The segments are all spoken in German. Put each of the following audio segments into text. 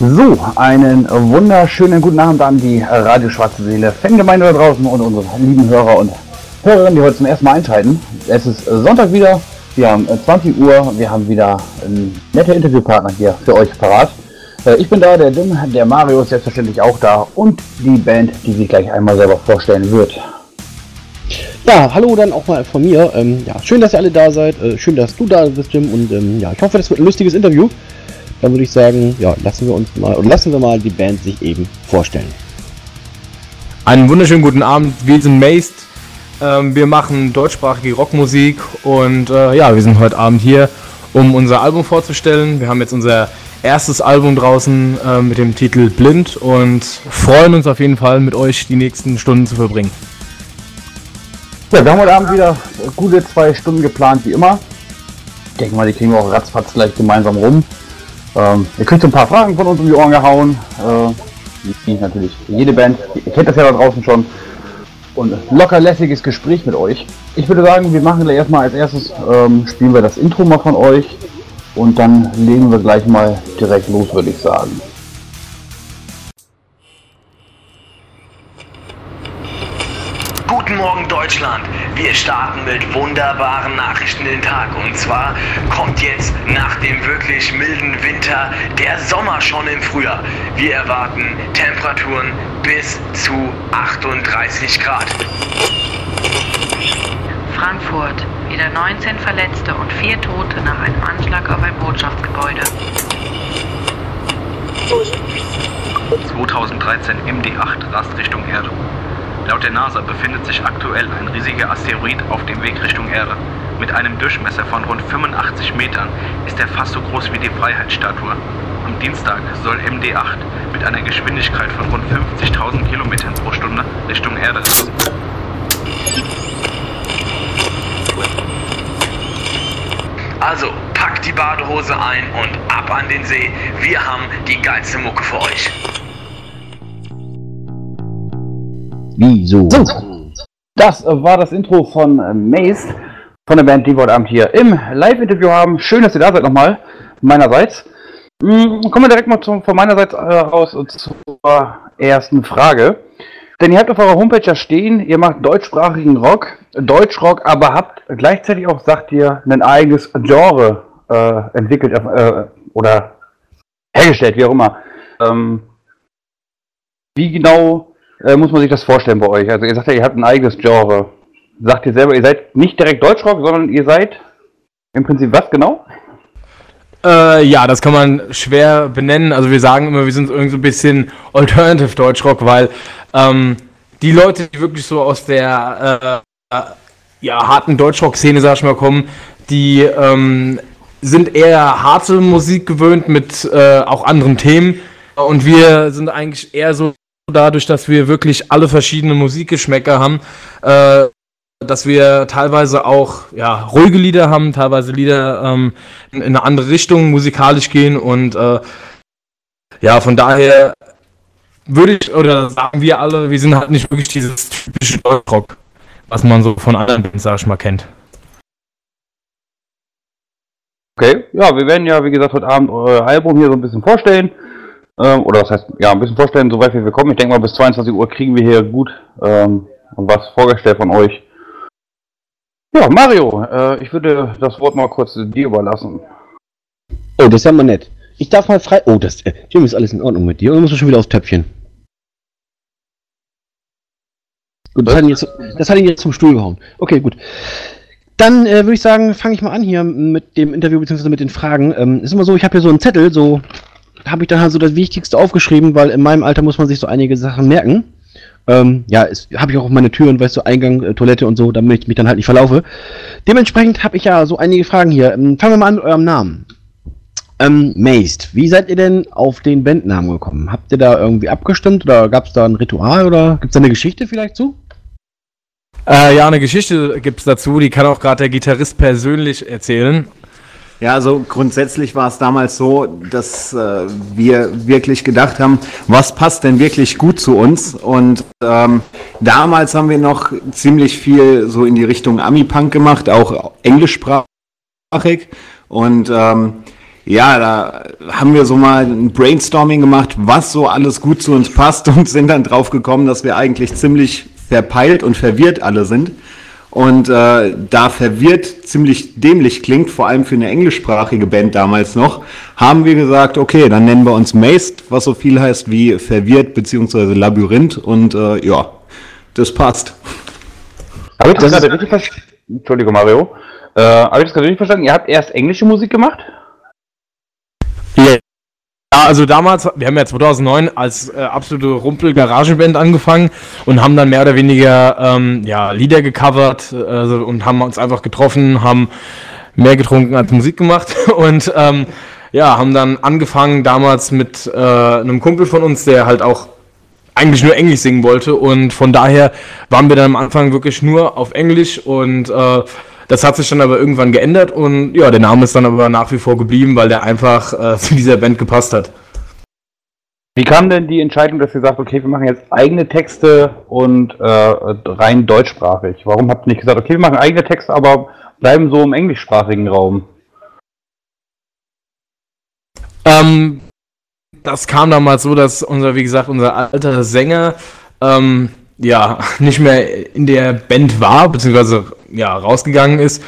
So, einen wunderschönen guten Abend an die Radio Schwarze Seele, Fangemeinde da draußen und unsere lieben Hörer und Hörerinnen, die heute zum ersten Mal einschalten. Es ist Sonntag wieder, wir haben 20 Uhr, wir haben wieder einen netten Interviewpartner hier für euch parat. Äh, ich bin da, der Dim, der Mario ist selbstverständlich auch da und die Band, die sich gleich einmal selber vorstellen wird. Ja, hallo dann auch mal von mir. Ähm, ja, schön, dass ihr alle da seid. Äh, schön, dass du da bist, Jim. Und ähm, ja, ich hoffe, das wird ein lustiges Interview. Dann würde ich sagen, ja, lassen wir uns mal und lassen wir mal die Band sich eben vorstellen. Einen wunderschönen guten Abend. Wir sind Maced. Ähm, wir machen deutschsprachige Rockmusik und äh, ja, wir sind heute Abend hier, um unser Album vorzustellen. Wir haben jetzt unser erstes Album draußen äh, mit dem Titel Blind und freuen uns auf jeden Fall mit euch die nächsten Stunden zu verbringen. Ja, wir haben heute Abend wieder gute zwei Stunden geplant, wie immer. Ich denke mal, die kriegen wir auch ratzfatz gleich gemeinsam rum. Ähm, ihr kriegt ein paar Fragen von uns um die Ohren gehauen. Äh, natürlich jede Band. Ihr kennt das ja da draußen schon. Und locker lässiges Gespräch mit euch. Ich würde sagen, wir machen erstmal als erstes, ähm, spielen wir das Intro mal von euch. Und dann legen wir gleich mal direkt los, würde ich sagen. Deutschland. Wir starten mit wunderbaren Nachrichten in den Tag. Und zwar kommt jetzt nach dem wirklich milden Winter der Sommer schon im Frühjahr. Wir erwarten Temperaturen bis zu 38 Grad. Frankfurt. Wieder 19 Verletzte und 4 Tote nach einem Anschlag auf ein Botschaftsgebäude. 2013 MD8 rast Richtung Erde. Laut der NASA befindet sich aktuell ein riesiger Asteroid auf dem Weg Richtung Erde. Mit einem Durchmesser von rund 85 Metern ist er fast so groß wie die Freiheitsstatue. Am Dienstag soll MD8 mit einer Geschwindigkeit von rund 50.000 Kilometern pro Stunde Richtung Erde rasen. Also packt die Badehose ein und ab an den See. Wir haben die geilste Mucke für euch. Wieso? So, das war das Intro von äh, Mace, von der Band, die wir heute Abend hier im Live-Interview haben. Schön, dass ihr da seid nochmal, meinerseits. Hm, kommen wir direkt mal zum, von meinerseits äh, raus zur ersten Frage. Denn ihr habt auf eurer Homepage ja stehen, ihr macht deutschsprachigen Rock, Deutschrock, aber habt gleichzeitig auch, sagt ihr, ein eigenes Genre äh, entwickelt äh, oder hergestellt, wie auch immer. Ähm, wie genau äh, muss man sich das vorstellen bei euch? Also ihr sagt ja, ihr habt ein eigenes Genre. Sagt ihr selber, ihr seid nicht direkt Deutschrock, sondern ihr seid im Prinzip was genau? Äh, ja, das kann man schwer benennen. Also wir sagen immer, wir sind irgendwie so ein bisschen Alternative Deutschrock, weil ähm, die Leute, die wirklich so aus der äh, ja, harten Deutschrock-Szene, sag ich mal, kommen, die ähm, sind eher harte Musik gewöhnt mit äh, auch anderen Themen. Und wir sind eigentlich eher so dadurch, dass wir wirklich alle verschiedenen Musikgeschmäcker haben, äh, dass wir teilweise auch ja, ruhige Lieder haben, teilweise Lieder ähm, in, in, eine andere Richtung musikalisch gehen und äh, ja, von daher würde ich oder sagen wir alle, wir sind halt nicht wirklich dieses typische Deutschrock, was man so von anderen Bands, sag ich mal, kennt. Okay, ja, wir werden ja, wie gesagt, heute Abend euer Album hier so ein bisschen vorstellen. Ähm, oder was heißt, ja, ein bisschen vorstellen, soweit wir kommen. Ich denke mal, bis 22 Uhr kriegen wir hier gut ähm, was vorgestellt von euch. Ja, Mario, äh, ich würde das Wort mal kurz dir überlassen. Oh, das ist ja mal nett. Ich darf mal frei. Oh, das. Äh, ist alles in Ordnung mit dir? Oder musst du schon wieder aufs Töpfchen? Gut, das hat, ihn jetzt, das hat ihn jetzt zum Stuhl gehauen. Okay, gut. Dann äh, würde ich sagen, fange ich mal an hier mit dem Interview bzw. mit den Fragen. Ähm, ist immer so, ich habe hier so einen Zettel, so habe ich dann halt so das Wichtigste aufgeschrieben, weil in meinem Alter muss man sich so einige Sachen merken. Ähm, ja, habe ich auch auf meine Türen, weißt du, Eingang, äh, Toilette und so, damit ich mich dann halt nicht verlaufe. Dementsprechend habe ich ja so einige Fragen hier. Ähm, fangen wir mal an mit eurem Namen. Ähm, Mazed, wie seid ihr denn auf den Bandnamen gekommen? Habt ihr da irgendwie abgestimmt oder gab es da ein Ritual oder gibt es da eine Geschichte vielleicht zu? Äh, ja, eine Geschichte gibt es dazu, die kann auch gerade der Gitarrist persönlich erzählen. Ja, also grundsätzlich war es damals so, dass äh, wir wirklich gedacht haben, was passt denn wirklich gut zu uns? Und ähm, damals haben wir noch ziemlich viel so in die Richtung Ami-Punk gemacht, auch englischsprachig. Und ähm, ja, da haben wir so mal ein Brainstorming gemacht, was so alles gut zu uns passt und sind dann drauf gekommen, dass wir eigentlich ziemlich verpeilt und verwirrt alle sind. Und äh, da verwirrt ziemlich dämlich klingt, vor allem für eine englischsprachige Band damals noch, haben wir gesagt, okay, dann nennen wir uns Maced, was so viel heißt wie verwirrt beziehungsweise Labyrinth und äh, ja, das passt. Habe ich das, das gerade richtig verstanden? Entschuldigung, Mario. Äh, Habe ich das gerade richtig verstanden? Ihr habt erst englische Musik gemacht? Also damals, wir haben ja 2009 als äh, absolute Rumpel-Garagenband angefangen und haben dann mehr oder weniger ähm, ja, Lieder gecovert äh, und haben uns einfach getroffen, haben mehr getrunken als Musik gemacht und ähm, ja, haben dann angefangen damals mit äh, einem Kumpel von uns, der halt auch eigentlich nur Englisch singen wollte und von daher waren wir dann am Anfang wirklich nur auf Englisch und äh, das hat sich dann aber irgendwann geändert und ja, der Name ist dann aber nach wie vor geblieben, weil der einfach äh, zu dieser Band gepasst hat. Wie kam denn die Entscheidung, dass ihr sagt, okay, wir machen jetzt eigene Texte und äh, rein deutschsprachig? Warum habt ihr nicht gesagt, okay, wir machen eigene Texte, aber bleiben so im englischsprachigen Raum? Ähm, das kam damals so, dass unser, wie gesagt, unser alter Sänger ähm, ja nicht mehr in der Band war, beziehungsweise ja rausgegangen ist.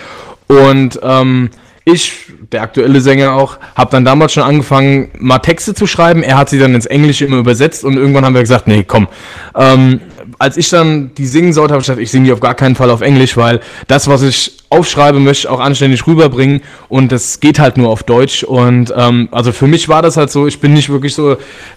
Und ähm, ich, der aktuelle Sänger auch, habe dann damals schon angefangen, mal Texte zu schreiben. Er hat sie dann ins Englische immer übersetzt und irgendwann haben wir gesagt, nee, komm, ähm, als ich dann die singen sollte, habe ich gesagt, ich singe die auf gar keinen Fall auf Englisch, weil das, was ich aufschreibe, möchte ich auch anständig rüberbringen und das geht halt nur auf Deutsch. Und ähm, also für mich war das halt so, ich bin nicht wirklich so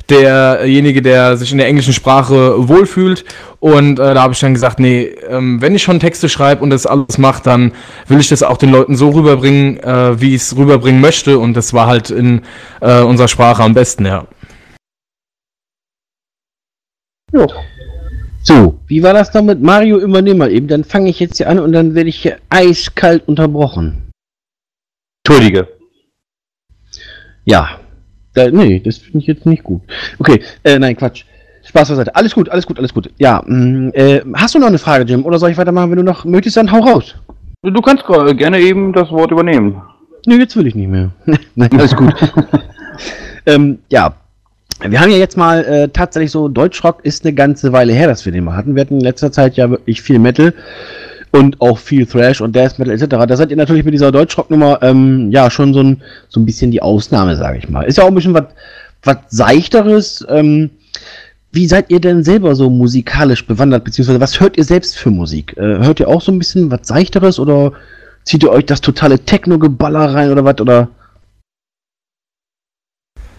derjenige, der sich in der englischen Sprache wohlfühlt. Und äh, da habe ich dann gesagt, nee, ähm, wenn ich schon Texte schreibe und das alles mache, dann will ich das auch den Leuten so rüberbringen, äh, wie ich es rüberbringen möchte. Und das war halt in äh, unserer Sprache am besten, ja. Jo. So, wie war das damit? Mario, übernehm mal eben, dann fange ich jetzt hier an und dann werde ich hier eiskalt unterbrochen. Entschuldige. Ja. Da, nee, das finde ich jetzt nicht gut. Okay, äh, nein, Quatsch. Spaß beiseite. Alles gut, alles gut, alles gut. Ja, mh, mm, äh, hast du noch eine Frage, Jim? Oder soll ich weitermachen, wenn du noch möchtest, dann hau raus. Du kannst gerne eben das Wort übernehmen. Nee, jetzt will ich nicht mehr. nein, alles gut. ähm, ja, wir haben ja jetzt mal äh, tatsächlich so, Deutschrock ist eine ganze Weile her, dass wir den mal hatten. Wir hatten in letzter Zeit ja wirklich viel Metal und auch viel Thrash und Death Metal etc. Da seid ihr natürlich mit dieser Deutschrock-Nummer ähm, ja schon so ein, so ein bisschen die Ausnahme, sage ich mal. Ist ja auch ein bisschen was was Seichteres. Ähm, wie seid ihr denn selber so musikalisch bewandert, beziehungsweise was hört ihr selbst für Musik? Äh, hört ihr auch so ein bisschen was Seichteres oder zieht ihr euch das totale Techno-Geballer rein oder was? Oder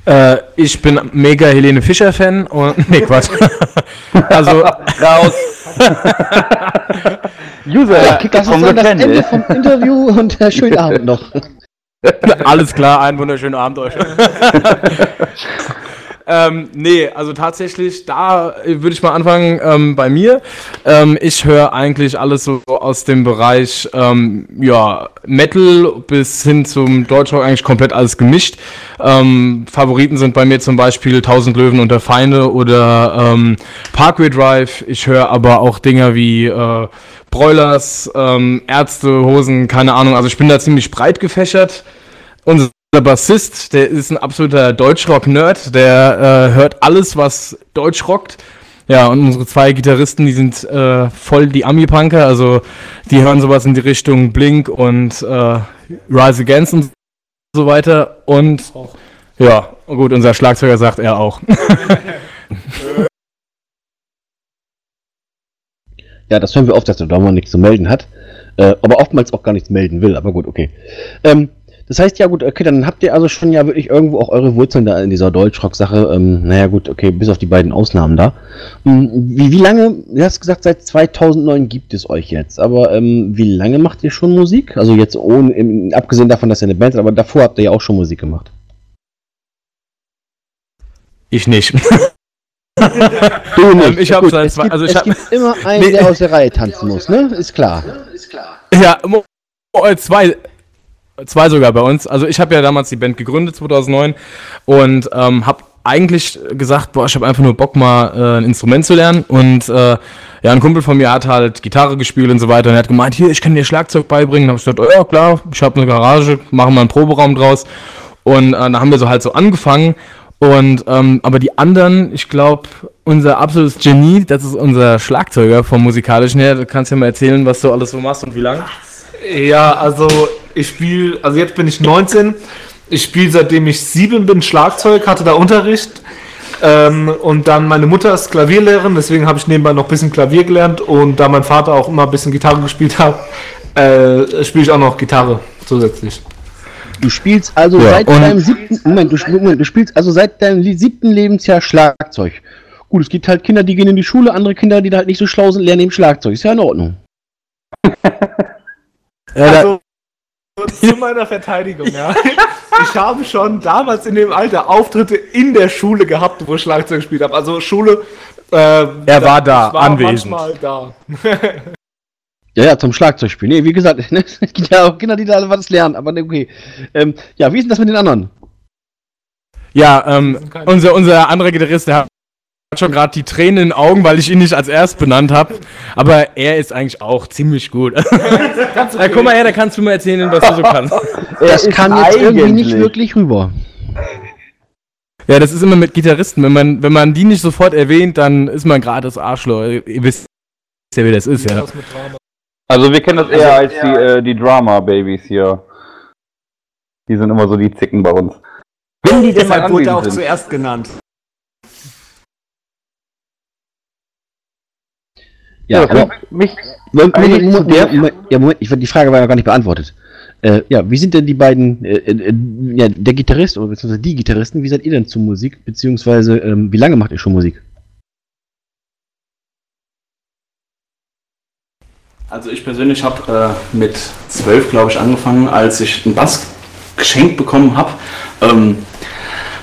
äh, ich bin mega Helene Fischer-Fan und. Nee, Quatsch. also. Raus! User, äh, das ist dann das Ende vom Interview und äh, schönen Abend noch. Alles klar, einen wunderschönen Abend euch. Ähm, nee, also tatsächlich, da würde ich mal anfangen ähm, bei mir. Ähm, ich höre eigentlich alles so aus dem Bereich ähm, ja, Metal bis hin zum Deutschrock eigentlich komplett alles gemischt. Ähm, Favoriten sind bei mir zum Beispiel Tausend Löwen unter Feinde oder ähm, Parkway Drive. Ich höre aber auch Dinger wie äh, Broilers, Ärzte, Hosen, keine Ahnung. Also ich bin da ziemlich breit gefächert. Und der Bassist, der ist ein absoluter Deutschrock-Nerd, der äh, hört alles, was Deutsch rockt. Ja, und unsere zwei Gitarristen, die sind äh, voll die Ami-Punker, also die hören sowas in die Richtung Blink und äh, Rise Against und so weiter. Und ja, gut, unser Schlagzeuger sagt er auch. ja, das hören wir oft, dass der Dormer nichts zu melden hat, äh, aber oftmals auch gar nichts melden will, aber gut, okay. Ähm, das heißt, ja gut, okay, dann habt ihr also schon ja wirklich irgendwo auch eure Wurzeln da in dieser Deutschrock-Sache. Ähm, naja gut, okay, bis auf die beiden Ausnahmen da. Ähm, wie, wie lange, du hast gesagt, seit 2009 gibt es euch jetzt, aber ähm, wie lange macht ihr schon Musik? Also jetzt ohne, im, abgesehen davon, dass ihr eine Band seid, aber davor habt ihr ja auch schon Musik gemacht. Ich nicht. du nicht. Ähm, ich habe seit zwei, also ich es gibt immer einen, nee. der aus der Reihe tanzen muss, ne? Ist klar. Ist klar. Ja, zwei, zwei sogar bei uns. Also ich habe ja damals die Band gegründet 2009 und ähm, habe eigentlich gesagt, boah, ich habe einfach nur Bock mal äh, ein Instrument zu lernen und äh, ja, ein Kumpel von mir hat halt Gitarre gespielt und so weiter und er hat gemeint, hier, ich kann dir Schlagzeug beibringen. Da habe ich gesagt, oh ja, klar, ich habe eine Garage, machen wir einen Proberaum draus. Und äh, da haben wir so halt so angefangen. Und ähm, aber die anderen, ich glaube, unser absolutes Genie, das ist unser Schlagzeuger vom musikalischen her. Du kannst ja mal erzählen, was du alles so machst und wie lange. Ja, also ich spiele, also jetzt bin ich 19. Ich spiele seitdem ich sieben bin Schlagzeug, hatte da Unterricht. Ähm, und dann meine Mutter ist Klavierlehrerin, deswegen habe ich nebenbei noch ein bisschen Klavier gelernt. Und da mein Vater auch immer ein bisschen Gitarre gespielt hat, äh, spiele ich auch noch Gitarre zusätzlich. Du spielst also Ja, seit deinem siebten, Moment du, Moment, du spielst also seit deinem siebten Lebensjahr Schlagzeug. Gut, es gibt halt Kinder, die gehen in die Schule, andere Kinder, die da halt nicht so schlau sind, lernen eben Schlagzeug. Ist ja in Ordnung. Also, zu meiner Verteidigung, ja. Ich habe schon damals in dem Alter Auftritte in der Schule gehabt, wo ich Schlagzeug gespielt habe. Also Schule. Äh, Er war da, ich war anwesend. manchmal da. Ja, ja, zum Schlagzeugspiel. Nee, wie gesagt, ne, es gibt ja auch Kinder, die da was lernen, aber ne, okay. Ähm, ja, wie ist denn das mit den anderen? Ja, ähm, unser, unser anderer Gitarrist, der hat schon gerade die Tränen in den Augen, weil ich ihn nicht als erst benannt habe. Aber er ist eigentlich auch ziemlich gut. ja, guck mal her, da kannst du mal erzählen, was du so kannst. Das ist kam jetzt irgendwie nicht wirklich rüber. Ja, das ist immer mit Gitarristen. Wenn man, wenn man die nicht sofort erwähnt, dann ist man gerade das Arschloch. Ihr wisst ja, wie das ist, ja. Also wir kennen das eher als die, äh, die Drama-Babys hier. Die sind immer so die Zicken bei uns. Wenn die denn mal Deshalb wurde auch zuerst genannt. Ja, Ja, aber, mich, Moment, Moment, Moment, Moment, ja, Moment, ich, die Frage war ja gar nicht beantwortet. Äh, ja, wie sind denn die beiden, äh, äh, ja, der Gitarrist oder beziehungsweise die Gitarristen, wie seid ihr denn zu Musik, beziehungsweise ähm, wie lange macht ihr schon Musik? Also ich persönlich habe äh, mit zwölf, glaube ich, angefangen, als ich einen Bass geschenkt bekommen habe. Ähm,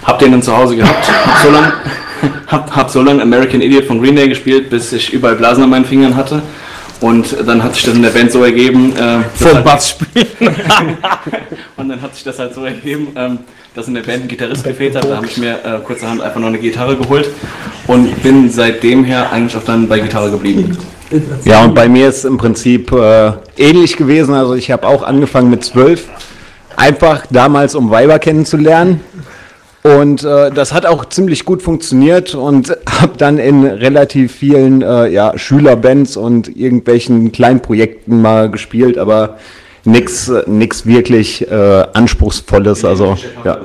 hab den dann zu Hause gehabt, hab so lange hab, hab so lang American Idiot von Green Day gespielt, bis ich überall Blasen an meinen Fingern hatte. Und dann hat sich das in der Band so ergeben, äh, Vom Bass spielen. und dann hat sich das halt so ergeben, ähm, dass in der Band ein Gitarrist gefehlt hat. Da habe ich mir äh, kurzerhand einfach noch eine Gitarre geholt und bin seitdem her eigentlich auch dann bei Gitarre geblieben. Ja, und bei mir ist im Prinzip äh, ähnlich gewesen. Also ich habe auch angefangen mit zwölf, einfach damals um Weiber kennenzulernen. Und äh, das hat auch ziemlich gut funktioniert und habe dann in relativ vielen äh, ja, Schülerbands und irgendwelchen kleinen Projekten mal gespielt, aber nichts nix wirklich äh, anspruchsvolles. Also ja.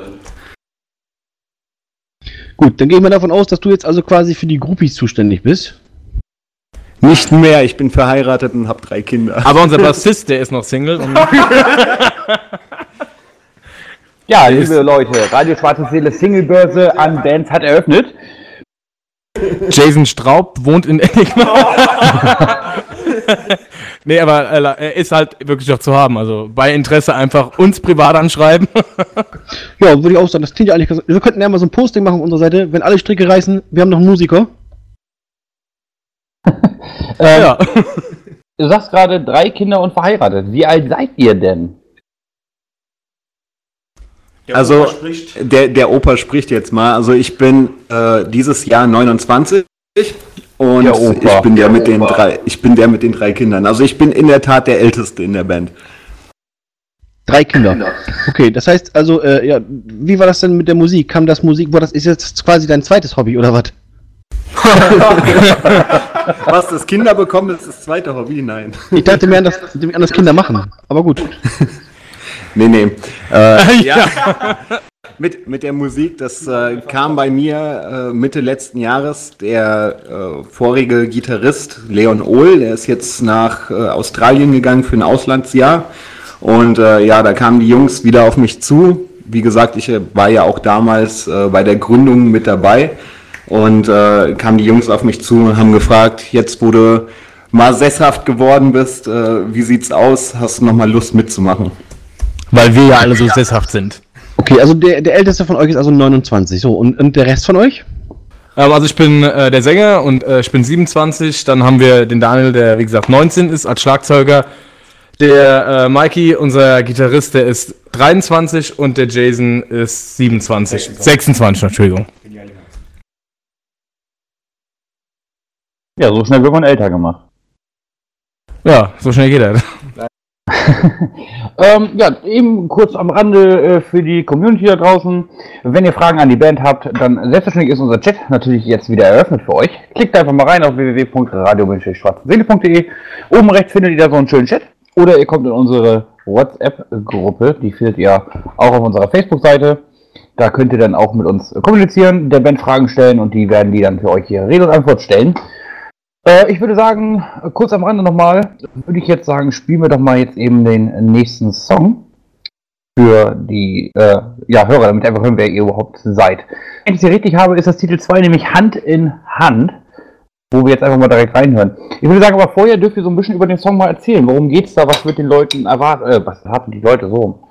Gut, dann gehen wir davon aus, dass du jetzt also quasi für die Groupies zuständig bist. nicht mehr. Ich bin verheiratet und habe drei Kinder. Aber unser Bassist, der ist noch Single. Ja, liebe Leute, Radio Schwarze Seele Singlebörse an Bands hat eröffnet. Jason Straub wohnt in Enigma. nee, aber äh, er ist halt wirklich auch zu haben. Also bei Interesse einfach uns privat anschreiben. Ja, würde ich auch sagen, das klingt ja eigentlich ganz, Wir könnten ja mal so ein Posting machen auf unserer Seite, wenn alle Stricke reißen, wir haben noch einen Musiker. Ähm, ja. Du sagst gerade drei Kinder und verheiratet. Wie alt seid ihr denn? Also der, der Opa spricht jetzt mal. Also ich bin äh, dieses Jahr 29 und Der Opa. ich bin der mit den drei. Ich bin der mit den drei Kindern. Also ich bin in der Tat der Älteste in der Band. Drei Kinder. Okay, das heißt also, äh, ja, wie war das denn mit der Musik? Kam das Musik, war das ist jetzt quasi dein zweites Hobby oder was? Was das Kinder bekommen, ist das zweite Hobby. Nein. Ich dachte mir an das, an das Kinder machen. Aber gut. Nee, nee. Äh, ja. mit, mit der Musik, das äh, kam bei mir äh, Mitte letzten Jahres. Der äh, vorige Gitarrist, Leon Ohl, der ist jetzt nach äh, Australien gegangen für ein Auslandsjahr. Und äh, ja, da kamen die Jungs wieder auf mich zu. Wie gesagt, ich war ja auch damals bei der Gründung mit dabei. Und kamen die Jungs auf mich zu und haben gefragt, jetzt wo du mal sesshaft geworden bist, äh, wie sieht's aus? Hast du noch mal Lust mitzumachen? Weil wir ja alle so sesshaft sind. Okay, also der, der älteste von euch ist also 29. So, und, und der Rest von euch? Ähm, also ich bin äh, der Sänger und äh, ich bin 27. Dann haben wir den Daniel, der wie gesagt 19 ist als Schlagzeuger. Der äh, Mikey, unser Gitarrist, der ist 23 und der Jason ist 27. 26, Entschuldigung. Ja, so schnell wird man älter gemacht. Ja, so schnell geht er. ähm, ja, eben kurz am Rande äh, für die Community da draußen. Wenn ihr Fragen an die Band habt, dann selbstverständlich ist unser Chat natürlich jetzt wieder eröffnet für euch. Klickt einfach mal rein auf www.radio-schwarzseele.de. Oben rechts findet ihr da so einen schönen Chat. Oder ihr kommt in unsere WhatsApp-Gruppe, die findet ihr auch auf unserer Facebook-Seite. Da könnt ihr dann auch mit uns kommunizieren, der Band Fragen stellen und die werden die dann für euch hier Rede und Antwort stellen. Äh, ich würde sagen, kurz am Rande nochmal, würde ich jetzt sagen, spielen wir doch mal jetzt eben den nächsten Song für die äh, ja, Hörer, damit einfach hören, wer ihr überhaupt seid. Wenn ich sie richtig habe, ist das Titel 2 nämlich Hand in Hand, wo wir jetzt einfach mal direkt reinhören. Ich würde sagen, aber vorher dürft ihr so ein bisschen über den Song mal erzählen. Worum geht's da? Was wird den Leuten erwartet? Äh, was haben die Leute so?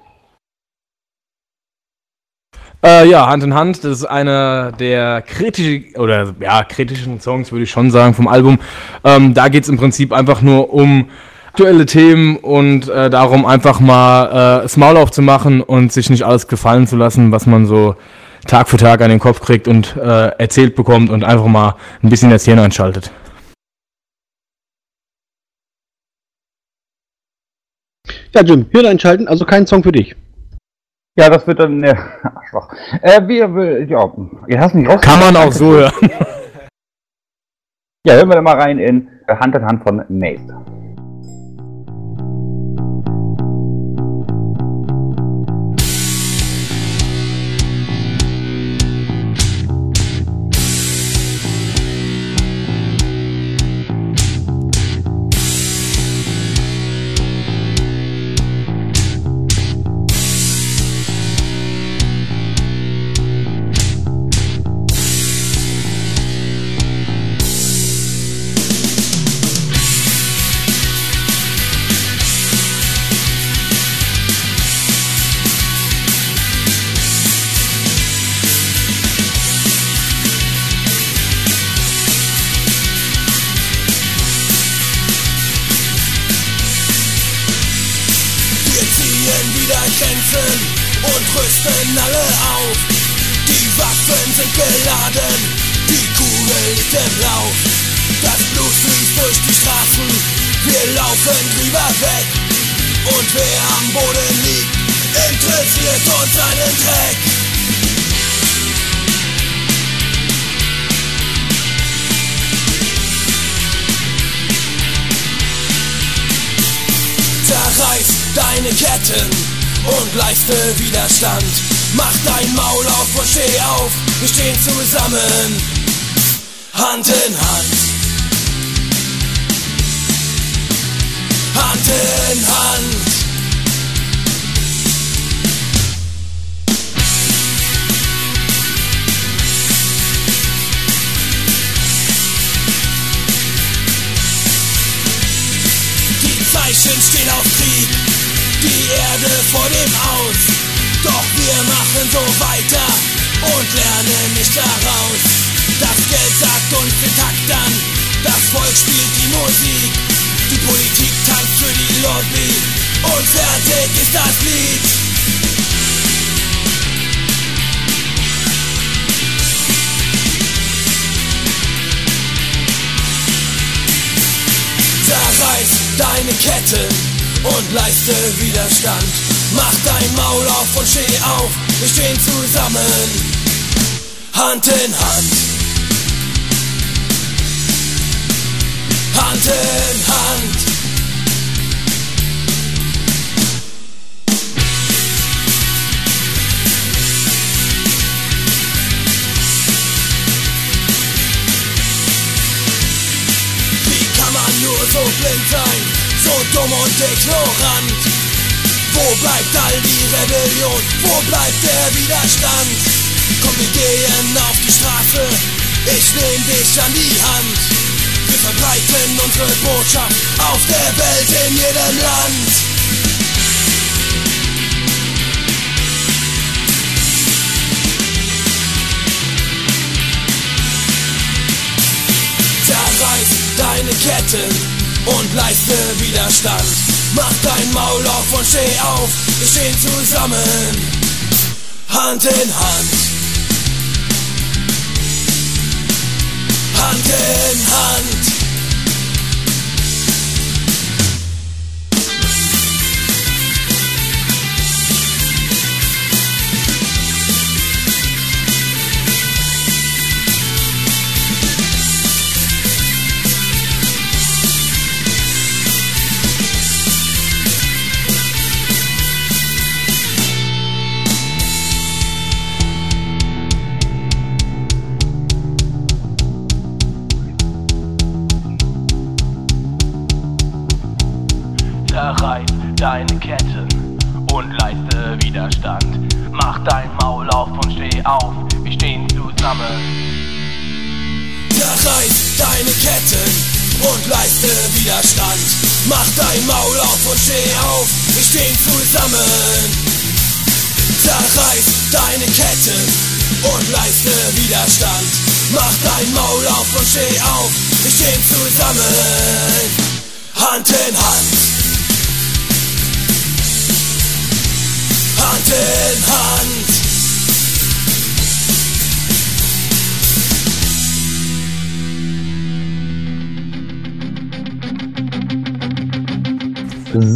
Äh, ja, Hand in Hand, das ist einer der kritischen, oder ja, kritischen Songs, würde ich schon sagen, vom Album. Ähm, da geht es im Prinzip einfach nur um aktuelle Themen und äh, darum, einfach mal äh, das Maul aufzumachen und sich nicht alles gefallen zu lassen, was man so Tag für Tag an den Kopf kriegt und äh, erzählt bekommt und einfach mal ein bisschen das Hirn einschaltet. Ja, Jim, Hirn einschalten, also kein Song für dich. Ja, das wird dann. Äh, Arschloch. Äh, wir, ja, ihr hast nicht raus. Kann man auch so hören. Ja, hören wir dann mal rein in Hand in Hand von Mace. Ignorant? Wo bleibt all die Rebellion? Wo bleibt der Widerstand? Komm, wir gehen auf die Straße, ich nehm dich an die Hand. Wir verbreiten unsere Botschaft auf der Welt in jedem Land. Zerreiß deine Ketten und leiste Widerstand. Mach dein Maul auf und steh auf, wir stehen zusammen. Hand in Hand. Hand in Hand.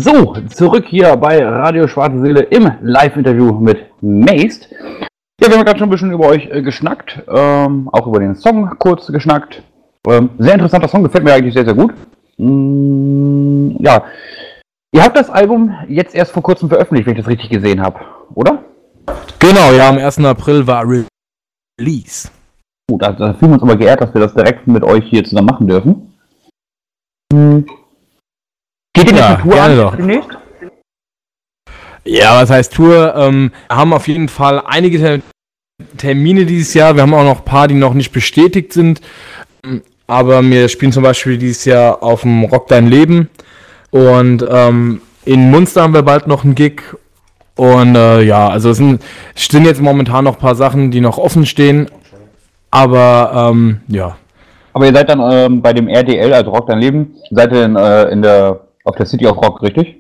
So, zurück hier bei Radio Schwarze Seele im Live-Interview mit Maced. Ja, wir haben gerade schon ein bisschen über euch äh, geschnackt, ähm, auch über den Song kurz geschnackt. Ähm, sehr interessanter Song, gefällt mir eigentlich sehr, sehr gut. Mm, ja, ihr habt das Album jetzt erst vor kurzem veröffentlicht, wenn ich das richtig gesehen habe, oder? Genau, ja, am 1. April war Release. Gut, da, da fühlen wir uns aber geehrt, dass wir das direkt mit euch hier zusammen machen dürfen. Hm. Geht ihr Ja, ja, Tour gerne an doch. demnächst? Ja, was heißt Tour? Ähm, wir haben auf jeden Fall einige Ter Termine dieses Jahr. Wir haben auch noch ein paar, die noch nicht bestätigt sind. Ähm, Aber wir spielen zum Beispiel dieses Jahr auf dem Rock Dein Leben. Und ähm, in Munster haben wir bald noch einen Gig. Und äh, ja, also es sind, sind jetzt momentan noch ein paar Sachen, die noch offen stehen. Aber ähm, ja. Aber ihr seid dann ähm, bei dem RDL, also Rock Dein Leben, seid ihr in, äh, in der, auf der City of Rock, richtig?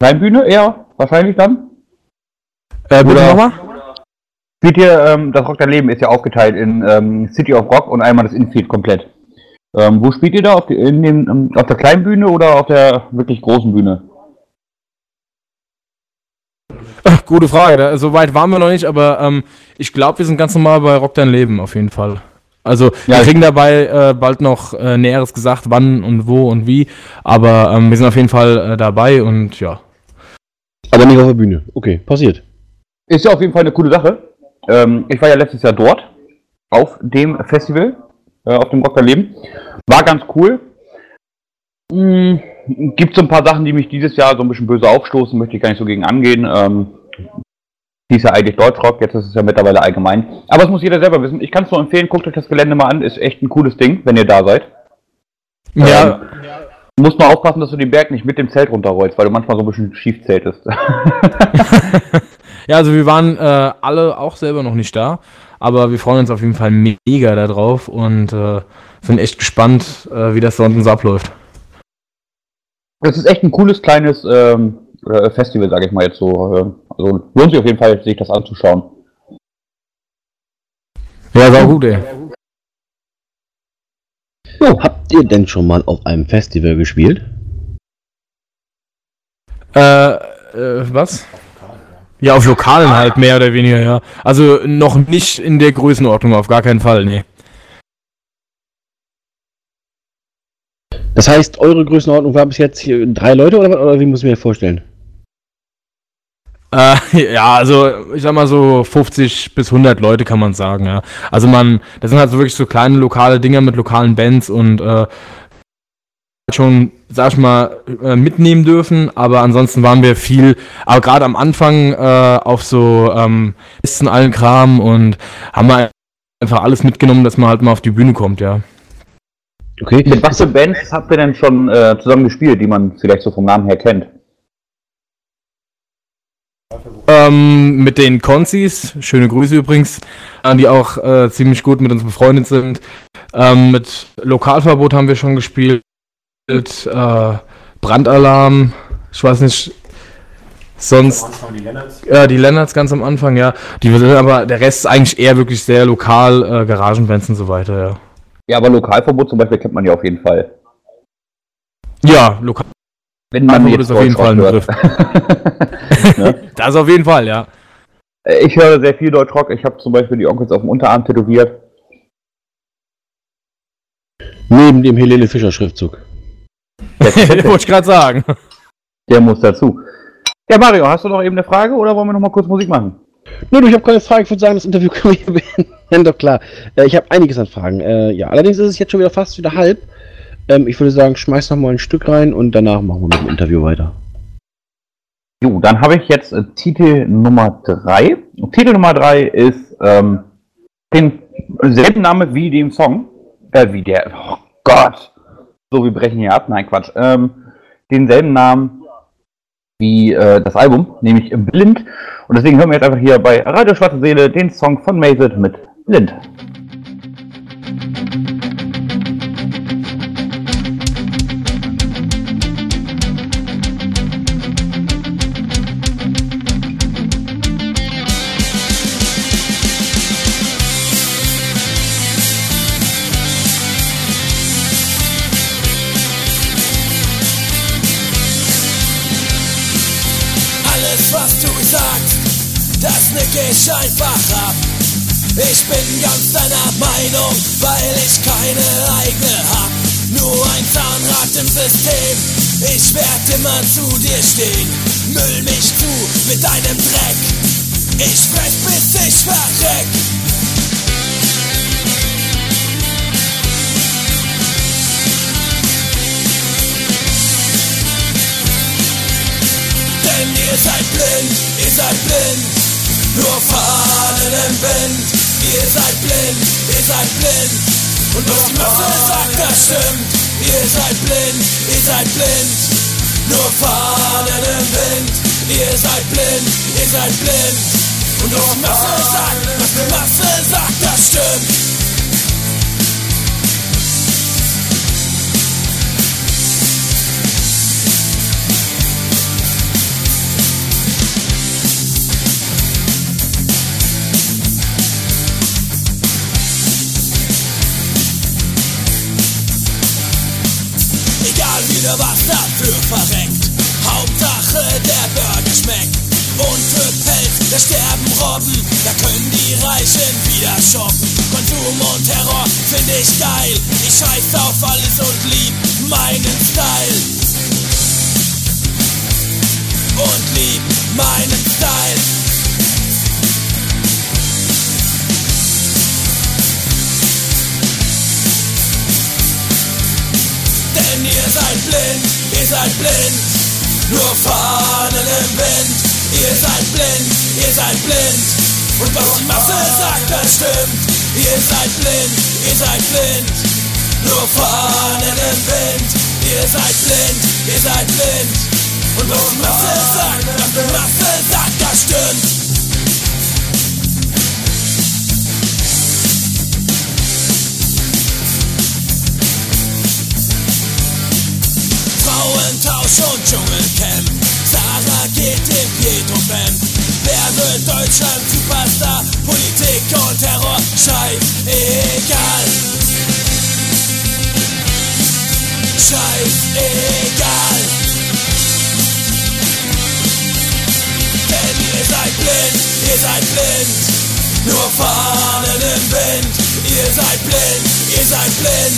Kleinbühne eher, wahrscheinlich dann? Äh, Oder- nochmal? Spielt ihr, ähm, das Rock Dein Leben ist ja aufgeteilt in ähm, City of Rock und einmal das Infield komplett. Ähm, wo spielt ihr da? Auf, die, in dem, ähm, auf der kleinen Bühne oder auf der wirklich großen Bühne? Gute Frage. Da, so weit waren wir noch nicht, aber ähm, ich glaube, wir sind ganz normal bei Rock Dein Leben auf jeden Fall. Also Ja, wir ich- kriegen dabei äh, bald noch äh, Näheres gesagt, wann und wo und wie. Aber ähm, wir sind auf jeden Fall äh, dabei und ja. Aber nicht auf der Bühne. Okay, passiert. Ist ja auf jeden Fall eine coole Sache. Ähm, ich war ja letztes Jahr dort, auf dem Festival, äh, auf dem Rock Dein Leben. War ganz cool. Mm, gibt so ein paar Sachen, die mich dieses Jahr so ein bisschen böse aufstoßen, möchte ich gar nicht so gegen angehen. Ähm, hieß ja eigentlich Deutschrock, jetzt ist es ja mittlerweile allgemein. Aber es muss jeder selber wissen. Ich kann es nur empfehlen, guckt euch das Gelände mal an, ist echt ein cooles Ding, wenn ihr da seid. Ja, Du musst mal aufpassen, dass du den Berg nicht mit dem Zelt runterrollst, weil du manchmal so ein bisschen schief zeltest. ja also wir waren äh, alle auch selber noch nicht da, aber wir freuen uns auf jeden Fall mega darauf und äh, sind echt gespannt, äh, wie das da unten so abläuft. Es ist echt ein cooles kleines ähm, äh, Festival, sage ich mal jetzt so. äh, Also lohnt sich auf jeden Fall, sich das anzuschauen. Ja, war gut, ey. So, habt ihr denn schon mal auf einem Festival gespielt? Äh, äh, was? Ja, auf Lokalen halt, mehr oder weniger, ja. Also noch nicht in der Größenordnung, auf gar keinen Fall, nee. Das heißt, eure Größenordnung war bis jetzt hier drei Leute oder, was? oder wie muss ich mir das vorstellen? Äh, ja, also ich sag mal so 50 bis 100 Leute kann man sagen, ja. Also man, das sind halt so wirklich so kleine lokale Dinger mit lokalen Bands und äh, schon, sag ich mal, äh, mitnehmen dürfen, aber ansonsten waren wir viel, aber gerade am Anfang äh, auf so ähm, Listen allen Kram und haben wir einfach alles mitgenommen, dass man halt mal auf die Bühne kommt, ja. Okay. Mit was für Bands habt ihr denn schon äh, zusammen gespielt, die man vielleicht so vom Namen her kennt? Ähm, mit den Konzis, schöne Grüße übrigens, die auch äh, ziemlich gut mit uns befreundet sind. Ähm, mit Lokalverbot haben wir schon gespielt, äh, Brandalarm, ich weiß nicht, sonst. Ja, die Lennarts ganz am Anfang, ja. Die sind aber der Rest ist eigentlich eher wirklich sehr lokal, äh, Garagenbands und so weiter, ja. Ja, aber Lokalverbot zum Beispiel kennt man ja auf jeden Fall. Ja, lokal. Wenn man Lokalverbot jetzt ist auf jeden Fall ein Deutschrock Begriff. Ne? Das auf jeden Fall, ja. Ich höre sehr viel Deutschrock. Ich habe zum Beispiel die Onkels auf dem Unterarm tätowiert. Neben dem Helene Fischer Schriftzug. Wollte ich gerade sagen. Der muss dazu. Ja, Mario, hast du noch eben eine Frage oder wollen wir noch mal kurz Musik machen? Nö, du, ich habe keine Frage. Ich würde sagen, das Interview können wir hier beenden. Doch klar. Äh, ich habe einiges an Fragen. Äh, ja, allerdings ist es jetzt schon wieder fast wieder halb. Ähm, ich würde sagen, schmeiß noch mal ein Stück rein und danach machen wir mit dem Interview weiter. Jo, dann habe ich jetzt äh, Titel Nummer 3. Titel Nummer 3 ist ähm, den selben Name wie dem Song. Äh, wie der. Oh Gott. So, wir brechen hier ab. Nein, Quatsch. Ähm, denselben Namen wie äh, das Album, nämlich Blind. Und deswegen hören wir jetzt einfach hier bei Radio Schwarze Seele den Song von Mazet mit Blind. Ihr seid blind, nur Fahnen im Wind. Ihr seid blind, ihr seid blind, und was die Masse sagt, das stimmt. Ihr seid blind, ihr seid blind, nur Fahnen im Wind. Ihr seid blind, ihr seid blind, und was die Masse sagt, was die Masse sagt, das stimmt. Egal wieder was dafür verreckt. Hauptsache der Burger schmeckt. Und für Pelz, da sterben Robben, da können die Reichen wieder shoppen. Konsum und Terror find ich geil. Ich scheiß auf alles und lieb meinen Style. Und lieb meinen Style. Denn ihr seid blind, ihr seid blind, nur Fahnen im Wind. Ihr seid blind, ihr seid blind, und was die Masse sagt, das stimmt. Ihr seid blind, ihr seid blind, nur Fahnen im Wind. Ihr seid blind, ihr seid blind, und was die Masse sagt, was die Masse sagt, das stimmt. Frauentausch und Dschungelcamp. Sarah geht im Pietro-Fan. Wer wird Deutschland Superstar? Politik und Terror, scheißegal. Scheißegal. Denn ihr seid blind, ihr seid blind. Nur Fahnen im Wind. Ihr seid blind, ihr seid blind.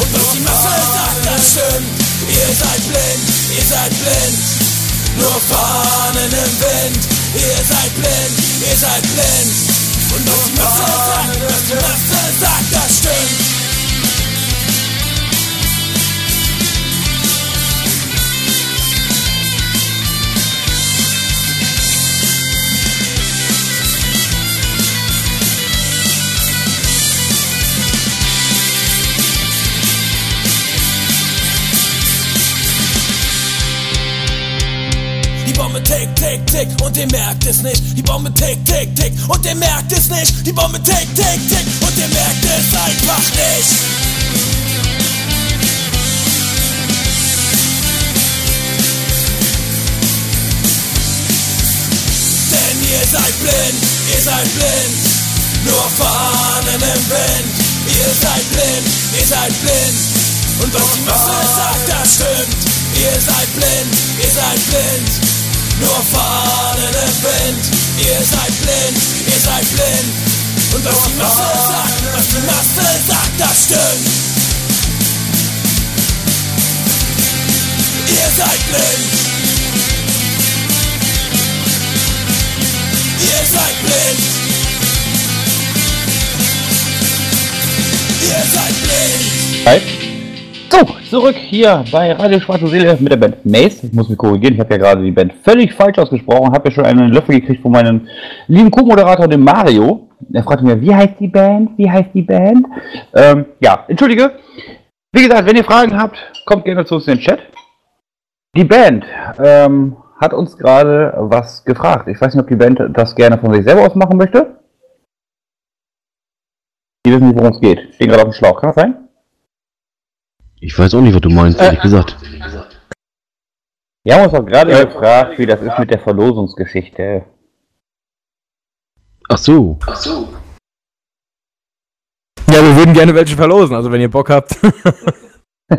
Und was die Masse sagt, das stimmt. Ihr seid blind, ihr seid blind. Nur Fahnen im Wind. Ihr seid blind, ihr seid blind. Und was die Masse sagt, das stimmt. Tick, tick, und ihr merkt es nicht. Die Bombe tick, tick, tick und ihr merkt es nicht. Die Bombe tick, tick, tick und ihr merkt es einfach nicht. Denn ihr seid blind, ihr seid blind, nur Fahnen im Wind. Ihr seid blind, ihr seid blind, und was die Masse sagt, das stimmt. Ihr seid blind, ihr seid blind, nur Fahnen im Wind. Ihr seid blind, ihr seid blind, und was die Masse sagt, was die Masse sagt, das stimmt. Ihr seid blind. Ihr seid blind. Ihr seid blind. Hi. Zurück hier bei Radio Schwarze Seele mit der Band Mace. Ich muss mich korrigieren, ich habe ja gerade die Band völlig falsch ausgesprochen, habe ja schon einen Löffel gekriegt von meinem lieben Co-Moderator, dem Mario. Er fragte mir, wie heißt die Band? Wie heißt die Band? Ähm, ja, entschuldige. Wie gesagt, wenn ihr Fragen habt, kommt gerne zu uns in den Chat. Die Band ähm, hat uns gerade was gefragt. Ich weiß nicht, ob die Band das gerne von sich selber aus machen möchte. Die wissen nicht, worum es geht. Stehen gerade auf dem Schlauch, kann das sein? Ich weiß auch nicht, was du meinst, ehrlich gesagt. Wir haben uns auch gerade gefragt, wie das ist mit der Verlosungsgeschichte. Ach so. Ach so. Ja, wir würden gerne welche verlosen, also wenn ihr Bock habt.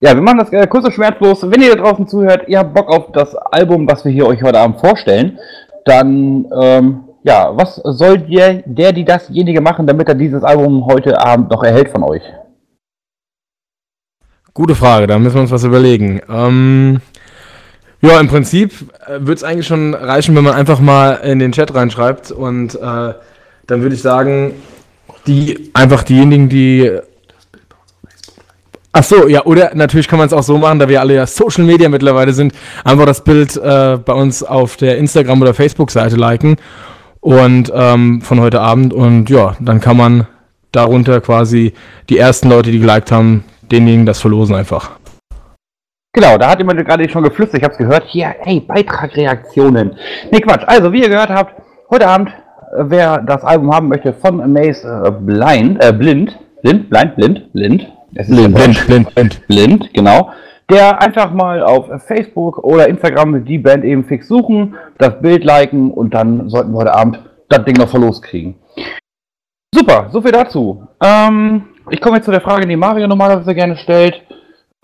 ja, wir machen das äh, kurz und schmerzlos. Wenn ihr da draußen zuhört, ihr habt Bock auf das Album, was wir hier euch heute Abend vorstellen, dann, ähm, ja, was soll der, der, die dasjenige machen, damit er dieses Album heute Abend noch erhält von euch? Gute Frage, da müssen wir uns was überlegen. Ähm, ja, im Prinzip äh, würde es eigentlich schon reichen, wenn man einfach mal in den Chat reinschreibt und äh, dann würde ich sagen, die einfach diejenigen, die. Ach so, ja, oder natürlich kann man es auch so machen, da wir alle ja Social Media mittlerweile sind, einfach das Bild äh, bei uns auf der Instagram- oder Facebook-Seite liken und ähm, von heute Abend und ja, dann kann man darunter quasi die ersten Leute, die geliked haben, denjenigen das verlosen einfach. Genau, da hat jemand gerade schon geflüstert, ich habe es gehört. Hier, hey, Beitragreaktionen. Nee, Quatsch. Also, wie ihr gehört habt, heute Abend, äh, wer das Album haben möchte von Maze äh, Blind, äh, Blind, Blind, Blind, Blind, Blind, es ist Blind, blind, blind, blind, blind, genau. Der einfach mal auf Facebook oder Instagram die Band eben fix suchen, das Bild liken und dann sollten wir heute Abend das Ding noch verlost kriegen. Super, so viel dazu. Ähm, ich komme jetzt zu der Frage, die Mario normalerweise gerne stellt.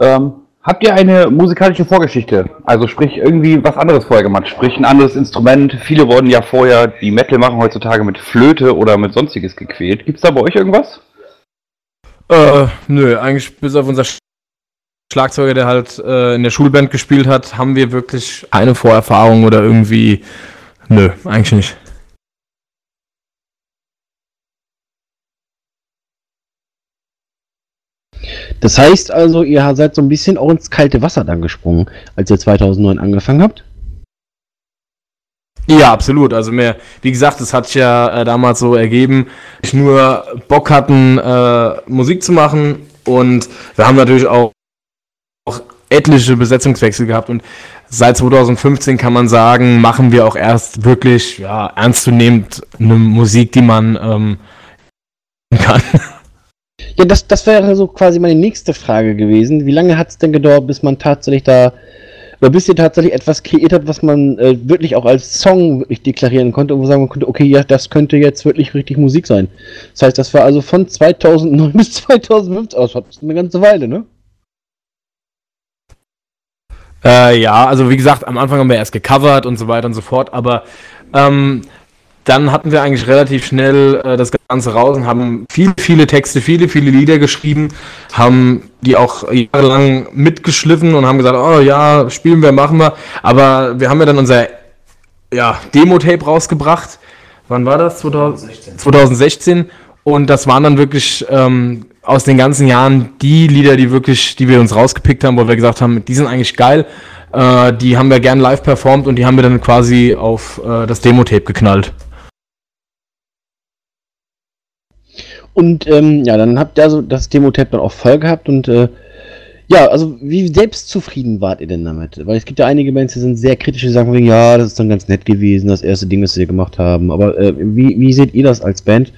Ähm, habt ihr eine musikalische Vorgeschichte? Also sprich irgendwie was anderes vorher gemacht, sprich ein anderes Instrument. Viele wurden ja vorher, die Metal machen heutzutage mit Flöte oder mit sonstiges gequält. Gibt's da bei euch irgendwas? Äh, nö, eigentlich bis auf unser Schlagzeuger, der halt äh, in der Schulband gespielt hat, haben wir wirklich keine Vorerfahrung oder irgendwie. Nö, eigentlich nicht. Das heißt also, ihr seid so ein bisschen auch ins kalte Wasser dann gesprungen, als ihr 2009 angefangen habt? Ja, absolut. Also mehr, wie gesagt, es hat sich ja äh, damals so ergeben, ich nur Bock hatten, äh, Musik zu machen und wir haben natürlich auch, auch etliche Besetzungswechsel gehabt und seit 2015 kann man sagen, machen wir auch erst wirklich ja, ernstzunehmend eine Musik, die man ähm, kann. Ja, das, das wäre so quasi meine nächste Frage gewesen. Wie lange hat es denn gedauert, bis man tatsächlich da, oder bis ihr tatsächlich etwas kreiert habt, was man äh, wirklich auch als Song wirklich deklarieren konnte und wo sagen konnte, okay, ja, das könnte jetzt wirklich richtig Musik sein. Das heißt, das war also von 2009 bis 2015 aus, das ist eine ganze Weile, ne? Äh, ja, also wie gesagt, am Anfang haben wir erst gecovert und so weiter und so fort, aber ähm, dann hatten wir eigentlich relativ schnell äh, das Ganze raus und haben viele, viele Texte, viele, viele Lieder geschrieben, haben die auch jahrelang mitgeschliffen und haben gesagt, oh ja, spielen wir, machen wir. Aber wir haben ja dann unser ja, Demo-Tape rausgebracht. Wann war das? 2016. 2016. Und das waren dann wirklich ähm, aus den ganzen Jahren die Lieder, die wirklich, die wir uns rausgepickt haben, wo wir gesagt haben, die sind eigentlich geil. Äh, die haben wir gern live performt und die haben wir dann quasi auf äh, das Demo-Tape geknallt. Und ähm, ja, dann habt ihr also das Demo-Tab dann auch voll gehabt und äh, ja, also wie selbstzufrieden wart ihr denn damit? Weil es gibt ja einige Bands, die sind sehr kritisch, die sagen, ja, das ist dann ganz nett gewesen, das erste Ding, das sie gemacht haben. Aber äh, wie, wie seht ihr das als Band?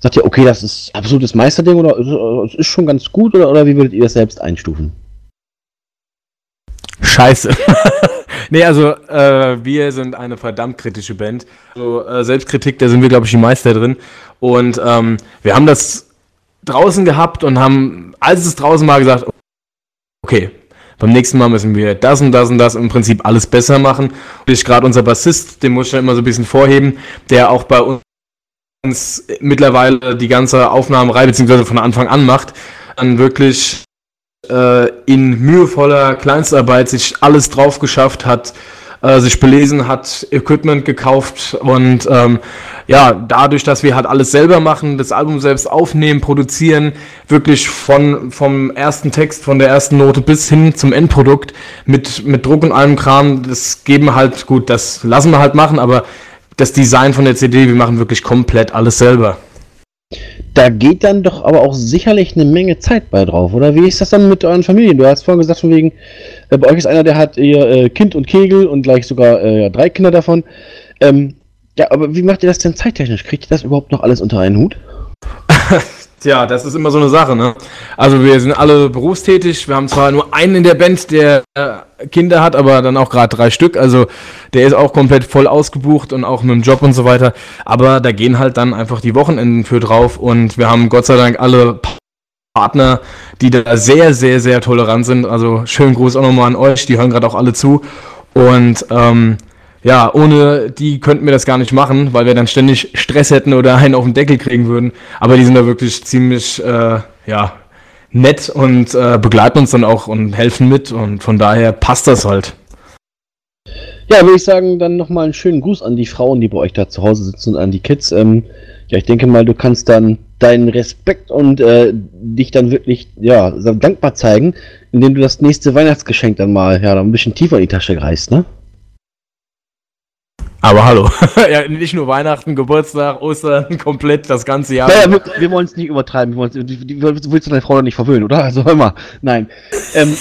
Sagt ihr, okay, das ist absolutes Meisterding oder es ist schon ganz gut oder, oder wie würdet ihr das selbst einstufen? Scheiße. nee, also äh, wir sind eine verdammt kritische Band. Also, äh, Selbstkritik, da sind wir, glaube ich, die Meister drin. Und ähm, wir haben das draußen gehabt und haben, als es draußen war, gesagt, okay, beim nächsten Mal müssen wir das und das und das im Prinzip alles besser machen. Und ich gerade unser Bassist, den muss ich ja immer so ein bisschen vorheben, der auch bei uns mittlerweile die ganze Aufnahmerei beziehungsweise von Anfang an macht, dann wirklich äh, in mühevoller Kleinstarbeit sich alles drauf geschafft hat, äh, sich belesen, hat Equipment gekauft und ähm, ja, dadurch, dass wir halt alles selber machen, das Album selbst aufnehmen, produzieren, wirklich von, vom ersten Text, von der ersten Note bis hin zum Endprodukt mit, mit Druck und allem Kram, das geben halt, gut, das lassen wir halt machen, aber das Design von der CD, wir machen wirklich komplett alles selber. Da geht dann doch aber auch sicherlich eine Menge Zeit bei drauf, oder? Wie ist das dann mit euren Familien? Du hast vorhin gesagt, von wegen, äh, bei euch ist einer, der hat ihr äh, Kind und Kegel und gleich sogar äh, drei Kinder davon. Ähm, ja, aber wie macht ihr das denn zeittechnisch? Kriegt ihr das überhaupt noch alles unter einen Hut? Tja, das ist immer so eine Sache, ne? Also wir sind alle berufstätig. Wir haben zwar nur einen in der Band, der äh, Kinder hat, aber dann auch gerade drei Stück. Also der ist auch komplett voll ausgebucht und auch mit dem Job und so weiter. Aber da gehen halt dann einfach die Wochenenden für drauf und wir haben Gott sei Dank alle Partner, die da sehr, sehr, sehr tolerant sind. Also schönen Gruß auch nochmal an euch. Die hören gerade auch alle zu. Und ähm, ja, ohne die könnten wir das gar nicht machen, weil wir dann ständig Stress hätten oder einen auf den Deckel kriegen würden. Aber die sind da wirklich ziemlich, äh, ja, nett und äh, begleiten uns dann auch und helfen mit und von daher passt das halt. Ja, würde ich sagen, dann nochmal einen schönen Gruß an die Frauen, die bei euch da zu Hause sitzen und an die Kids. Ähm, ja, ich denke mal, du kannst dann deinen Respekt und äh, dich dann wirklich, ja, dankbar zeigen, indem du das nächste Weihnachtsgeschenk dann mal, ja, ein bisschen tiefer in die Tasche greifst, ne? Aber hallo, ja, nicht nur Weihnachten, Geburtstag, Ostern, komplett das ganze Jahr. Ja, ja, wir, wir wollen es nicht übertreiben. Wir wollen's, die, die, du willst deine Frau doch nicht verwöhnen, oder? Also hör mal, nein. Ähm,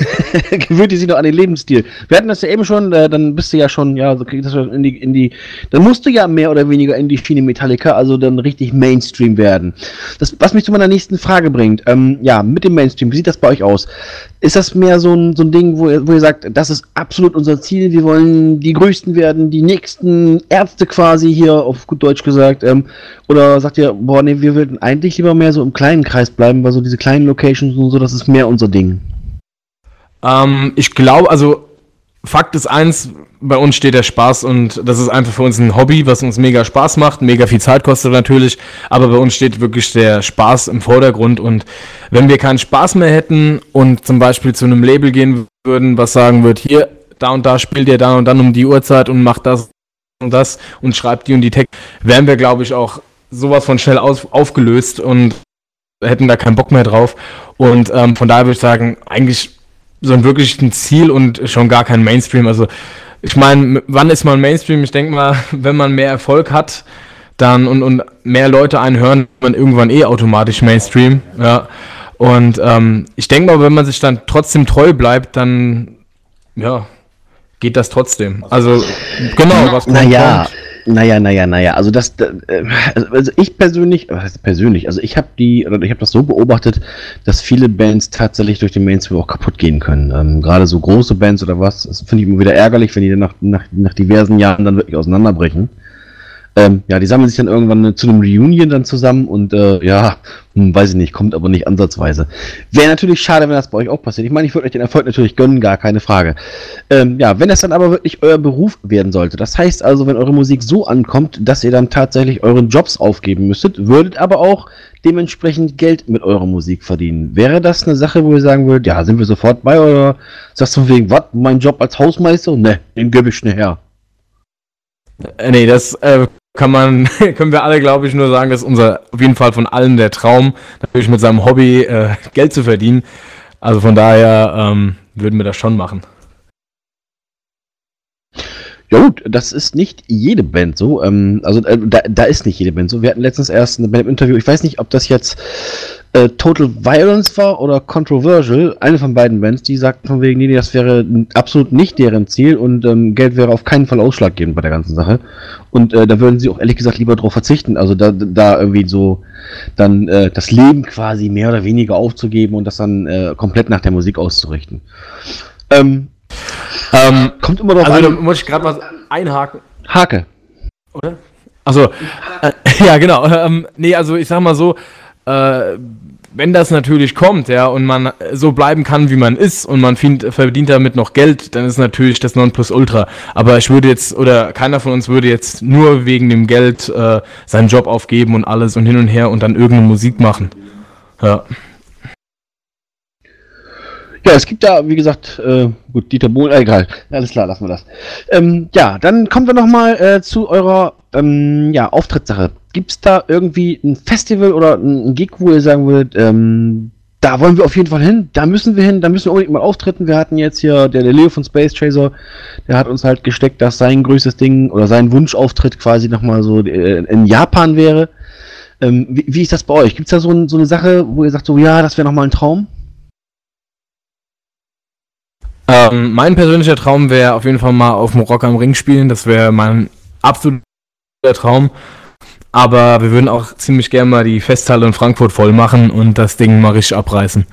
gewöhnt die sich noch an den Lebensstil. Wir hatten das ja eben schon, äh, dann bist du ja schon, ja, so kriegst du schon in die, in die, dann musst du ja mehr oder weniger in die Schiene Metallica, also dann richtig Mainstream werden. Das, was mich zu meiner nächsten Frage bringt, ähm, ja, mit dem Mainstream, wie sieht das bei euch aus? Ist das mehr so ein, so ein Ding, wo ihr, wo ihr sagt, das ist absolut unser Ziel, wir wollen die Größten werden, die nächsten Ärzte quasi hier, auf gut Deutsch gesagt, ähm, oder sagt ihr, boah, nee, wir würden eigentlich lieber mehr so im kleinen Kreis bleiben, weil so diese kleinen Locations und so, das ist mehr unser Ding? Ähm, ich glaube, also Fakt ist eins, bei uns steht der Spaß und das ist einfach für uns ein Hobby, was uns mega Spaß macht, mega viel Zeit kostet natürlich, aber bei uns steht wirklich der Spaß im Vordergrund und wenn wir keinen Spaß mehr hätten und zum Beispiel zu einem Label gehen würden, was sagen wird, hier, da und da spielt ihr da und dann um die Uhrzeit und macht das und das und schreibt die und die Text, wären wir glaube ich auch sowas von schnell auf, aufgelöst und hätten da keinen Bock mehr drauf und ähm, von daher würde ich sagen, eigentlich so ein wirkliches Ziel und schon gar kein Mainstream. Also ich meine, wann ist man Mainstream? Ich denke mal, wenn man mehr Erfolg hat, dann und, und mehr Leute einen hören, man irgendwann eh automatisch Mainstream. Ja. Und ähm, ich denke mal, wenn man sich dann trotzdem treu bleibt, dann ja, geht das trotzdem. Also genau, was kommt, naja. kommt. Naja, naja, naja. Also das, äh, also ich persönlich, was heißt persönlich, also ich habe die, oder ich habe das so beobachtet, dass viele Bands tatsächlich durch den Mainstream auch kaputt gehen können. Ähm, Gerade so große Bands oder was, das finde ich immer wieder ärgerlich, wenn die dann nach, nach, nach diversen Jahren dann wirklich auseinanderbrechen. Ähm, ja, die sammeln sich dann irgendwann zu einem Reunion dann zusammen und äh, ja, hm, weiß ich nicht, kommt aber nicht ansatzweise. Wäre natürlich schade, wenn das bei euch auch passiert. Ich meine, ich würde euch den Erfolg natürlich gönnen, gar keine Frage. Ähm, ja, wenn das dann aber wirklich euer Beruf werden sollte, das heißt also, wenn eure Musik so ankommt, dass ihr dann tatsächlich euren Jobs aufgeben müsstet, würdet aber auch dementsprechend Geld mit eurer Musik verdienen. Wäre das eine Sache, wo ihr sagen würdet, ja, sind wir sofort bei oder sagst du wegen, was, mein Job als Hausmeister? Ne, den gebe ich schnell her. Äh, nee, das äh, kann man, können wir alle, glaube ich, nur sagen, dass unser, auf jeden Fall von allen der Traum, natürlich mit seinem Hobby äh, Geld zu verdienen. Also von daher ähm, würden wir das schon machen. Ja gut, das ist nicht jede Band so. Ähm, also äh, da, da, ist nicht jede Band so. Wir hatten letztens erst eine Band im Interview, ich weiß nicht, ob das jetzt äh, Total Violence war oder Controversial, eine von beiden Bands, die sagten von wegen, nee, das wäre absolut nicht deren Ziel und ähm, Geld wäre auf keinen Fall ausschlaggebend bei der ganzen Sache. Und äh, da würden sie auch ehrlich gesagt lieber drauf verzichten, also da, da irgendwie so dann äh, das Leben quasi mehr oder weniger aufzugeben und das dann äh, komplett nach der Musik auszurichten. Ähm, ähm, kommt immer noch Also an, da muss ich gerade mal einhaken. Hake. Oder? Also, äh, ja, genau. Ähm, nee, also ich sag mal so, äh, wenn das natürlich kommt, ja, und man so bleiben kann, wie man ist, und man find, verdient damit noch Geld, dann ist natürlich das Nonplusultra. Aber ich würde jetzt, oder keiner von uns würde jetzt nur wegen dem Geld äh, seinen Job aufgeben und alles und hin und her und dann irgendeine Musik machen. Ja. Ja, es gibt da, wie gesagt, äh, gut, Dieter Bohlen, äh, egal, alles klar, lassen wir das. Ähm, ja, dann kommen wir nochmal äh, zu eurer ähm, ja, Auftrittssache. Gibt es da irgendwie ein Festival oder ein Gig, wo ihr sagen würdet, ähm, da wollen wir auf jeden Fall hin, da müssen wir hin, da müssen wir unbedingt mal auftreten. Wir hatten jetzt hier, der, der Leo von Space Tracer, der hat uns halt gesteckt, dass sein größtes Ding oder sein Wunschauftritt quasi nochmal so äh, in Japan wäre. Ähm, wie, wie ist das bei euch? Gibt es da so, ein, so eine Sache, wo ihr sagt, so ja, das wäre nochmal ein Traum? Ähm, mein persönlicher Traum wäre auf jeden Fall mal auf dem Rock am Ring spielen. Das wäre mein absoluter Traum. Aber wir würden auch ziemlich gerne mal die Festhalle in Frankfurt voll machen und das Ding mal richtig abreißen.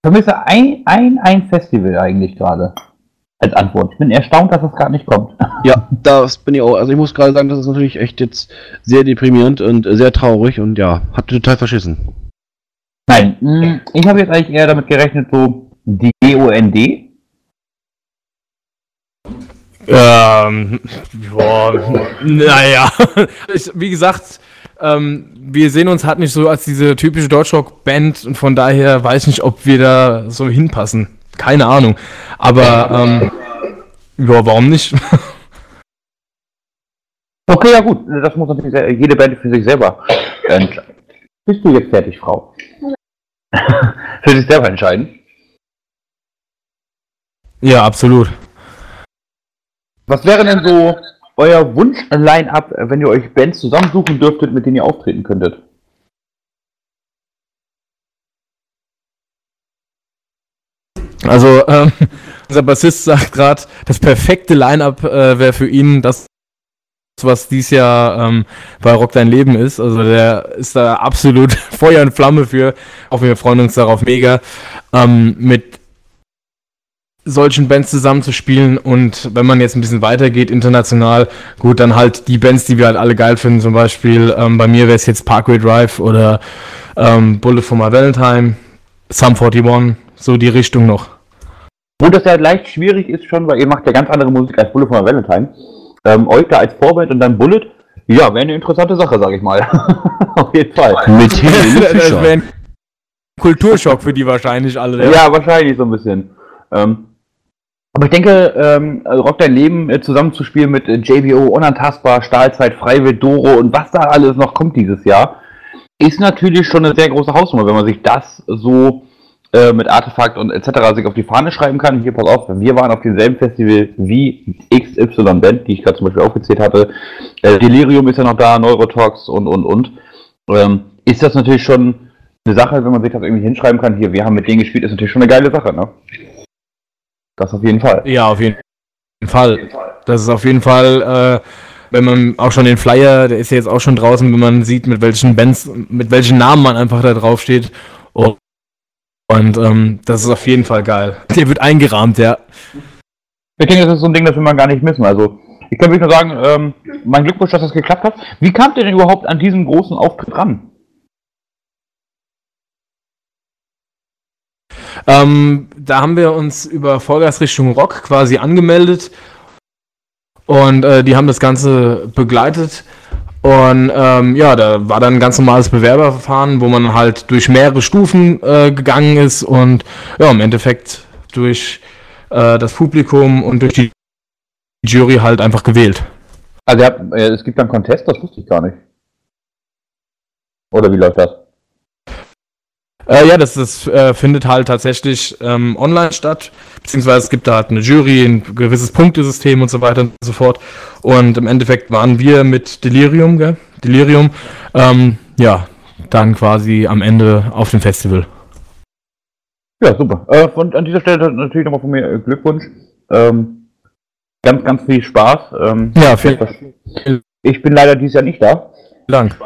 Ich vermisse ein, ein, ein Festival eigentlich gerade. Als Antwort. Ich bin erstaunt, dass das gerade nicht kommt. Ja, das bin ich auch. Also ich muss gerade sagen, das ist natürlich echt jetzt sehr deprimierend und sehr traurig und ja, hat total verschissen. Nein, mh, ich habe jetzt eigentlich eher damit gerechnet, so die GOND. Ähm, boah, naja. Ich, wie gesagt, ähm, wir sehen uns halt nicht so als diese typische Deutschrock-Band und von daher weiß ich nicht, ob wir da so hinpassen. Keine Ahnung. Aber, ähm, ja, warum nicht? Okay, ja gut, das muss natürlich jede Band für sich selber entscheiden. Bist du jetzt fertig, Frau? für sich selber entscheiden. Ja, absolut. Was wäre denn so euer Wunsch-Line-Up, wenn ihr euch Bands zusammensuchen dürftet, mit denen ihr auftreten könntet? Also, ähm, unser Bassist sagt gerade, das perfekte Line-Up äh, wäre für ihn das, was dies Jahr ähm, bei Rock Dein Leben ist. Also, der ist da absolut Feuer und Flamme für. Auch wir freuen uns darauf mega, ähm, mit solchen Bands zusammenzuspielen. Und wenn man jetzt ein bisschen weitergeht, international, gut, dann halt die Bands, die wir halt alle geil finden. Zum Beispiel, ähm, bei mir wäre es jetzt Parkway Drive oder ähm, Bullet for My Valentine, Sum 41, so die Richtung noch. Wo das ja leicht schwierig ist schon, weil ihr macht ja ganz andere Musik als Bullet von Valentine. Ähm, euch da als Vorband und dann Bullet, ja, wäre eine interessante Sache, sag ich mal. Auf jeden Fall. Mit Helene das Fischer. wäre ein Kulturschock für die wahrscheinlich alle. Ja, wahrscheinlich so ein bisschen. Ähm, aber ich denke, ähm, also Rock dein Leben äh, zusammenzuspielen mit äh, JBO, Unantastbar, Stahlzeit, Freiwild, Doro und was da alles noch kommt dieses Jahr, ist natürlich schon eine sehr große Hausnummer, wenn man sich das so äh, mit Artefakt und etc. sich auf die Fahne schreiben kann. Hier, pass auf, wir waren auf demselben Festival wie XY Band, die ich gerade zum Beispiel aufgezählt hatte. Äh, Delirium ist ja noch da, Neurotox und, und, und. Ähm, ist das natürlich schon eine Sache, wenn man sich das irgendwie hinschreiben kann, hier, wir haben mit denen gespielt, ist natürlich schon eine geile Sache, ne? Das auf jeden Fall. Ja, auf jeden Fall. Das ist auf jeden Fall, äh, wenn man auch schon den Flyer, der ist ja jetzt auch schon draußen, wenn man sieht, mit welchen Bands, mit welchen Namen man einfach da drauf steht. Oh. Und ähm, das ist auf jeden Fall geil. Der wird eingerahmt, ja. Ich denke, das ist so ein Ding, das will man gar nicht missen. Also, ich kann wirklich nur sagen, ähm, mein Glückwunsch, dass das geklappt hat. Wie kamt ihr denn überhaupt an diesen großen Auftritt ran? Ähm, da haben wir uns über Vollgas Richtung Rock quasi angemeldet und äh, die haben das Ganze begleitet. Und ähm, ja, da war dann ein ganz normales Bewerberverfahren, wo man halt durch mehrere Stufen äh, gegangen ist und ja, im Endeffekt durch äh, das Publikum und durch die Jury halt einfach gewählt. Also, habt, äh, es gibt einen Contest, das wusste ich gar nicht. Oder wie läuft das? Äh, ja, das, das äh, findet halt tatsächlich ähm, online statt, beziehungsweise es gibt da halt eine Jury, ein gewisses Punktesystem und so weiter und so fort. Und im Endeffekt waren wir mit Delirium, gell? Delirium, ähm, ja, dann quasi am Ende auf dem Festival. Ja, super. Äh, und an dieser Stelle natürlich nochmal von mir äh, Glückwunsch. Ähm, ganz, ganz viel Spaß. Ähm, Ja, vielen ich bin leider dieses Jahr nicht da. Dank.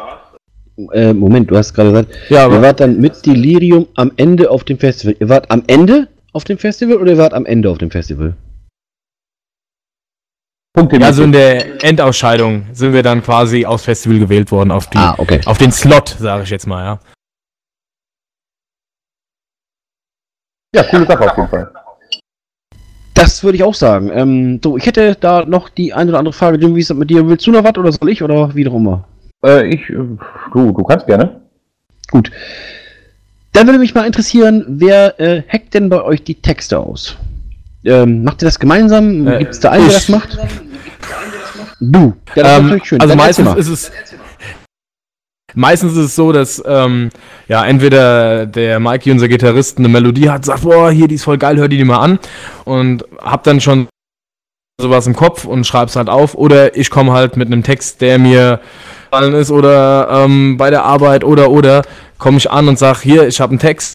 Äh, Moment, du hast gerade gesagt, Ja, ihr wart dann mit Delirium am Ende auf dem Festival. Ihr wart am Ende auf dem Festival oder ihr wart am Ende auf dem Festival? Punkte. ja, also in der Endausscheidung sind wir dann quasi aufs Festival gewählt worden, auf, die, Ah, okay. auf den Slot, sage ich jetzt mal, ja. ja, coole Sache auf jeden Fall. Das würde ich auch sagen. Ähm, so, ich hätte da noch die eine oder andere Frage. Jim, wie ist das mit dir? Willst du noch was oder soll ich oder wie auch immer? Äh, ich, äh, du, du kannst gerne. Gut. Dann würde mich mal interessieren, wer äh, hackt denn bei euch die Texte aus? Ähm, macht ihr das gemeinsam? Äh, Gibt es da einen, der das macht? Du. Ja, das ist Ähm, natürlich schön. also Dann meistens ist es meistens ist es so, dass ähm, ja entweder der Mikey, unser Gitarrist, eine Melodie hat, sagt, boah, hier, die ist voll geil, hör die dir mal an und hab dann schon sowas im Kopf und schreib's halt auf oder ich komme halt mit einem Text, der mir gefallen ist oder ähm, bei der Arbeit oder oder komme ich an und sag, hier, ich habe einen Text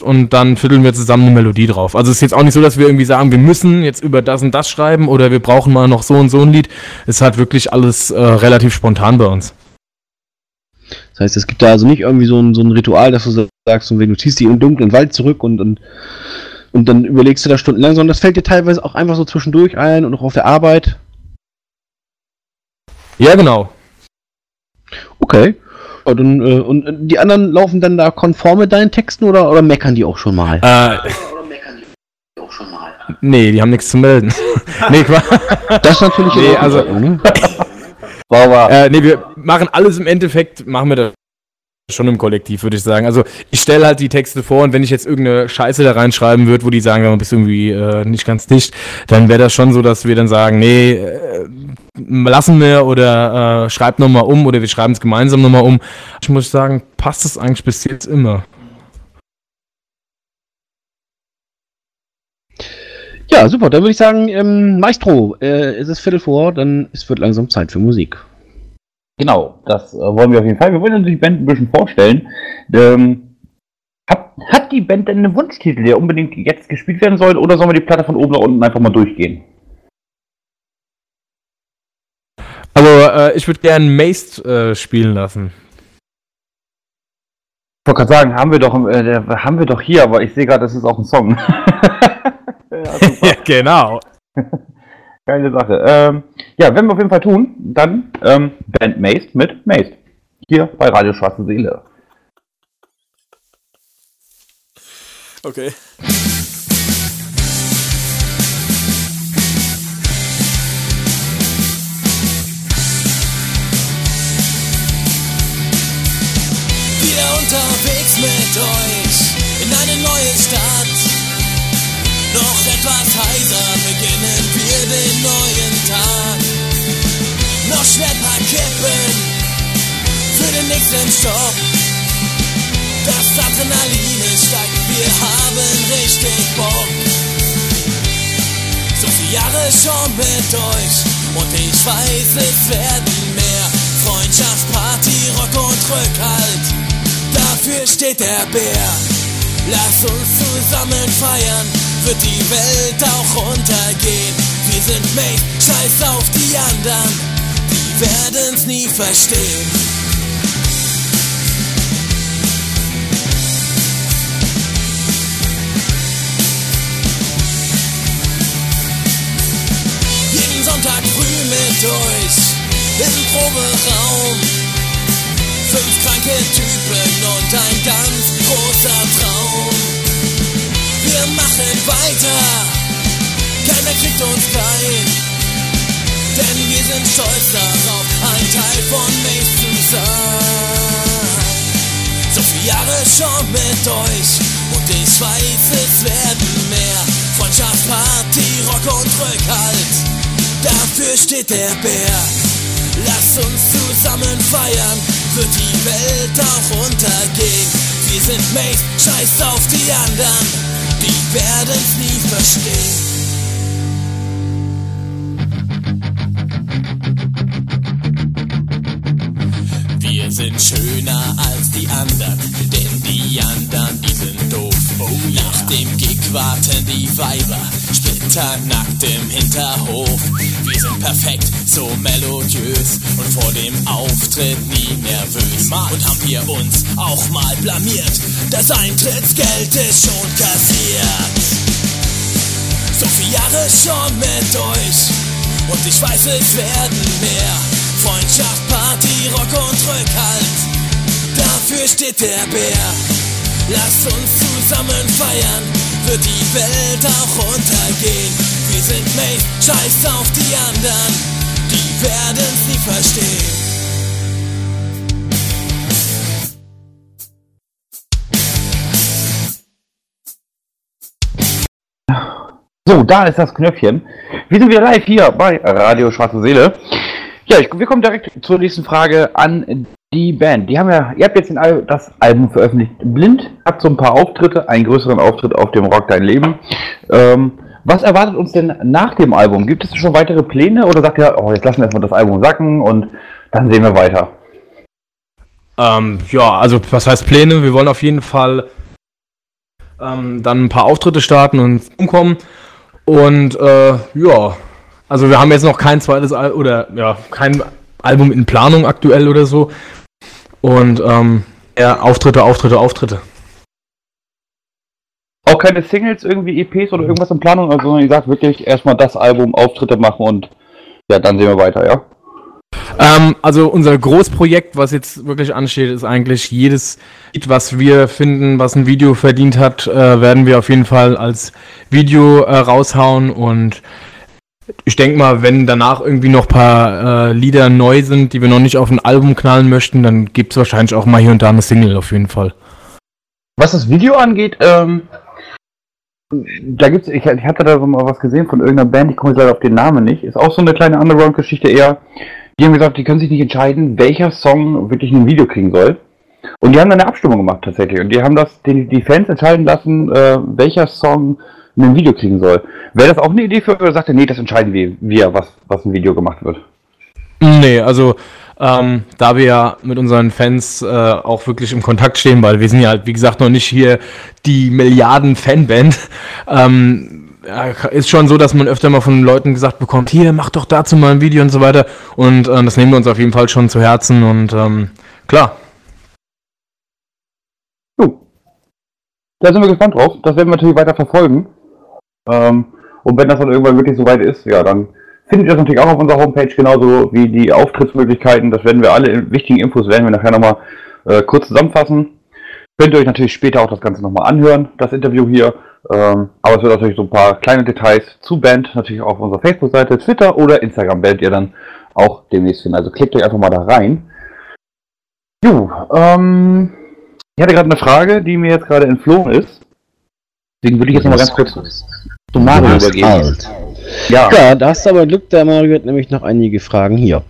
und dann fiddeln wir zusammen eine Melodie drauf. Also es ist jetzt auch nicht so, dass wir irgendwie sagen, wir müssen jetzt über das und das schreiben oder wir brauchen mal noch so und so ein Lied. Es ist halt wirklich alles äh, relativ spontan bei uns. Das heißt, es gibt da also nicht irgendwie so ein, so ein Ritual, dass du sagst, wenn du ziehst dich in den dunklen Wald zurück und, und, und dann überlegst du da stundenlang, sondern das fällt dir teilweise auch einfach so zwischendurch ein und auch auf der Arbeit. Ja, genau. Okay. Äh, und äh, die anderen laufen dann da konform mit deinen Texten oder, oder meckern die auch schon mal? Äh, nee, die haben nichts zu melden. nee, Das ist natürlich nee, also, Ordnung, ne? Sauber. äh, nee, wir machen alles im Endeffekt, machen wir das schon im Kollektiv, würde ich sagen. Also ich stelle halt die Texte vor und wenn ich jetzt irgendeine Scheiße da reinschreiben würde, wo die sagen, ja, bist irgendwie äh, nicht ganz dicht, dann wäre das schon so, dass wir dann sagen, nee, äh, lassen wir oder äh, schreibt nochmal um oder wir schreiben es gemeinsam nochmal um. Ich muss sagen, passt es eigentlich bis jetzt immer. Ja, super. Dann würde ich sagen, ähm, Maestro, äh, es ist Viertel vor, dann es wird langsam Zeit für Musik. Genau, das äh, wollen wir auf jeden Fall. Wir wollen uns die Band ein bisschen vorstellen. Ähm, hat, hat die Band denn einen Wunschtitel, der unbedingt jetzt gespielt werden soll, oder sollen wir die Platte von oben nach unten einfach mal durchgehen? Also äh, ich würde gerne Maced äh, spielen lassen. Ich wollte gerade sagen, haben wir doch, äh, der, haben wir doch hier, aber ich sehe gerade, das ist auch ein Song. ja, genau. Geile Sache. Ähm, ja, wenn wir auf jeden Fall tun, dann ähm, Band Maced mit Maced. Hier bei Radio Schwarze Seele. Okay. Mit euch in eine neue Stadt. Noch etwas heiser beginnen wir den neuen Tag. Noch schnell paar Kippen für den nächsten Stopp. Das Adrenalin ist steigt, wir haben richtig Bock. So viele Jahre schon mit euch und ich weiß, es werden mehr. Freundschaft, Party, Rock und Rückhalt, dafür steht der Bär. Lass uns zusammen feiern, wird die Welt auch untergehen. Wir sind made, scheiß auf die anderen, die werden's nie verstehen. Jeden Sonntag früh mit euch im Proberaum. Fünf kranke Typen und ein ganz großer Traum. Wir machen weiter, keiner kriegt uns klein. Denn wir sind stolz darauf, ein Teil von Mace zu sein. So viele Jahre schon mit euch und ich weiß, es werden mehr. Freundschaft, Party, Rock und Rückhalt, dafür steht der Bär. Lass uns zusammen feiern, wird die Welt auch untergehen. Wir sind Mace, scheiß auf die anderen, die werden's nie verstehen. Wir sind schöner als die anderen, denn die anderen, die sind doof. Nach dem Gig warten die Weiber, splitternackt im Hinterhof. Wir sind perfekt, so melodiös und vor dem Auftritt nie nervös. Und haben wir uns auch mal blamiert, das Eintrittsgeld ist schon kassiert. So viele Jahre schon mit euch und ich weiß, es werden mehr. Freundschaft, Party, Rock und Rückhalt, dafür steht der Bär. Lass uns zusammen feiern, wird die Welt auch untergehen. Wir sind Mace, scheiß auf die anderen, die werden's nie verstehen. So, da ist das Knöpfchen. Wir sind wieder live hier bei Radio Schwarze Seele. Ja, ich, wir kommen direkt zur nächsten Frage an die Band. Die haben ja, ihr habt jetzt Al das Album veröffentlicht. Blind hat so ein paar Auftritte, einen größeren Auftritt auf dem Rock Dein Leben. Ähm, was erwartet uns denn nach dem Album? Gibt es schon weitere Pläne oder sagt ihr, oh, jetzt lassen wir erstmal das Album sacken und dann sehen wir weiter? Ähm, ja, also was heißt Pläne? Wir wollen auf jeden Fall ähm, dann ein paar Auftritte starten und umkommen. Und äh, ja, also wir haben jetzt noch kein zweites Al oder ja, kein Album in Planung aktuell oder so. Und ähm, ja, Auftritte, Auftritte, Auftritte. Auch keine Singles, irgendwie EPs oder irgendwas in Planung, also ihr sagt wirklich erstmal das Album, Auftritte machen und ja, dann sehen wir weiter, ja? Ähm, also unser Großprojekt, was jetzt wirklich ansteht, ist eigentlich jedes Lied, was wir finden, was ein Video verdient hat, äh, werden wir auf jeden Fall als Video äh, raushauen und ich denke mal, wenn danach irgendwie noch ein paar äh, Lieder neu sind, die wir noch nicht auf ein Album knallen möchten, dann gibt es wahrscheinlich auch mal hier und da eine Single auf jeden Fall. Was das Video angeht, ähm, da gibt's, ich, ich hatte da so mal was gesehen von irgendeiner Band, ich komme jetzt leider auf den Namen nicht, ist auch so eine kleine Underground-Geschichte eher. Die haben gesagt, die können sich nicht entscheiden, welcher Song wirklich ein Video kriegen soll. Und die haben dann eine Abstimmung gemacht tatsächlich. Und die haben das, die, die Fans entscheiden lassen, äh, welcher Song ein Video kriegen soll. Wäre das auch eine Idee für oder sagt ihr, nee, das entscheiden wir, wir was, was ein Video gemacht wird? Nee, also ähm, da wir ja mit unseren Fans äh, auch wirklich im Kontakt stehen, weil wir sind ja halt, wie gesagt, noch nicht hier die Milliarden-Fanband. Ähm, ist schon so, dass man öfter mal von Leuten gesagt bekommt, hier, mach doch dazu mal ein Video und so weiter. Und äh, das nehmen wir uns auf jeden Fall schon zu Herzen und ähm, klar. Jo. Da sind wir gespannt drauf. Das werden wir natürlich weiter verfolgen. Ähm, und wenn das dann irgendwann wirklich so weit ist, ja, dann findet ihr das natürlich auch auf unserer Homepage, genauso wie die Auftrittsmöglichkeiten. Das werden wir alle wichtigen Infos werden wir nachher nochmal äh, kurz zusammenfassen. Könnt ihr euch natürlich später auch das Ganze nochmal anhören, das Interview hier. Ähm, aber es wird natürlich so ein paar kleine Details zu Band natürlich auf unserer Facebook-Seite, Twitter oder Instagram werdet ihr dann auch demnächst finden. Also klickt euch einfach mal da rein. Jo, ähm, ich hatte gerade eine Frage, die mir jetzt gerade entflohen ist. Deswegen würde ich jetzt nochmal ganz kurz zu Mario übergeben. Ja. ja, da hast du aber Glück, der Mario hat nämlich noch einige Fragen hier.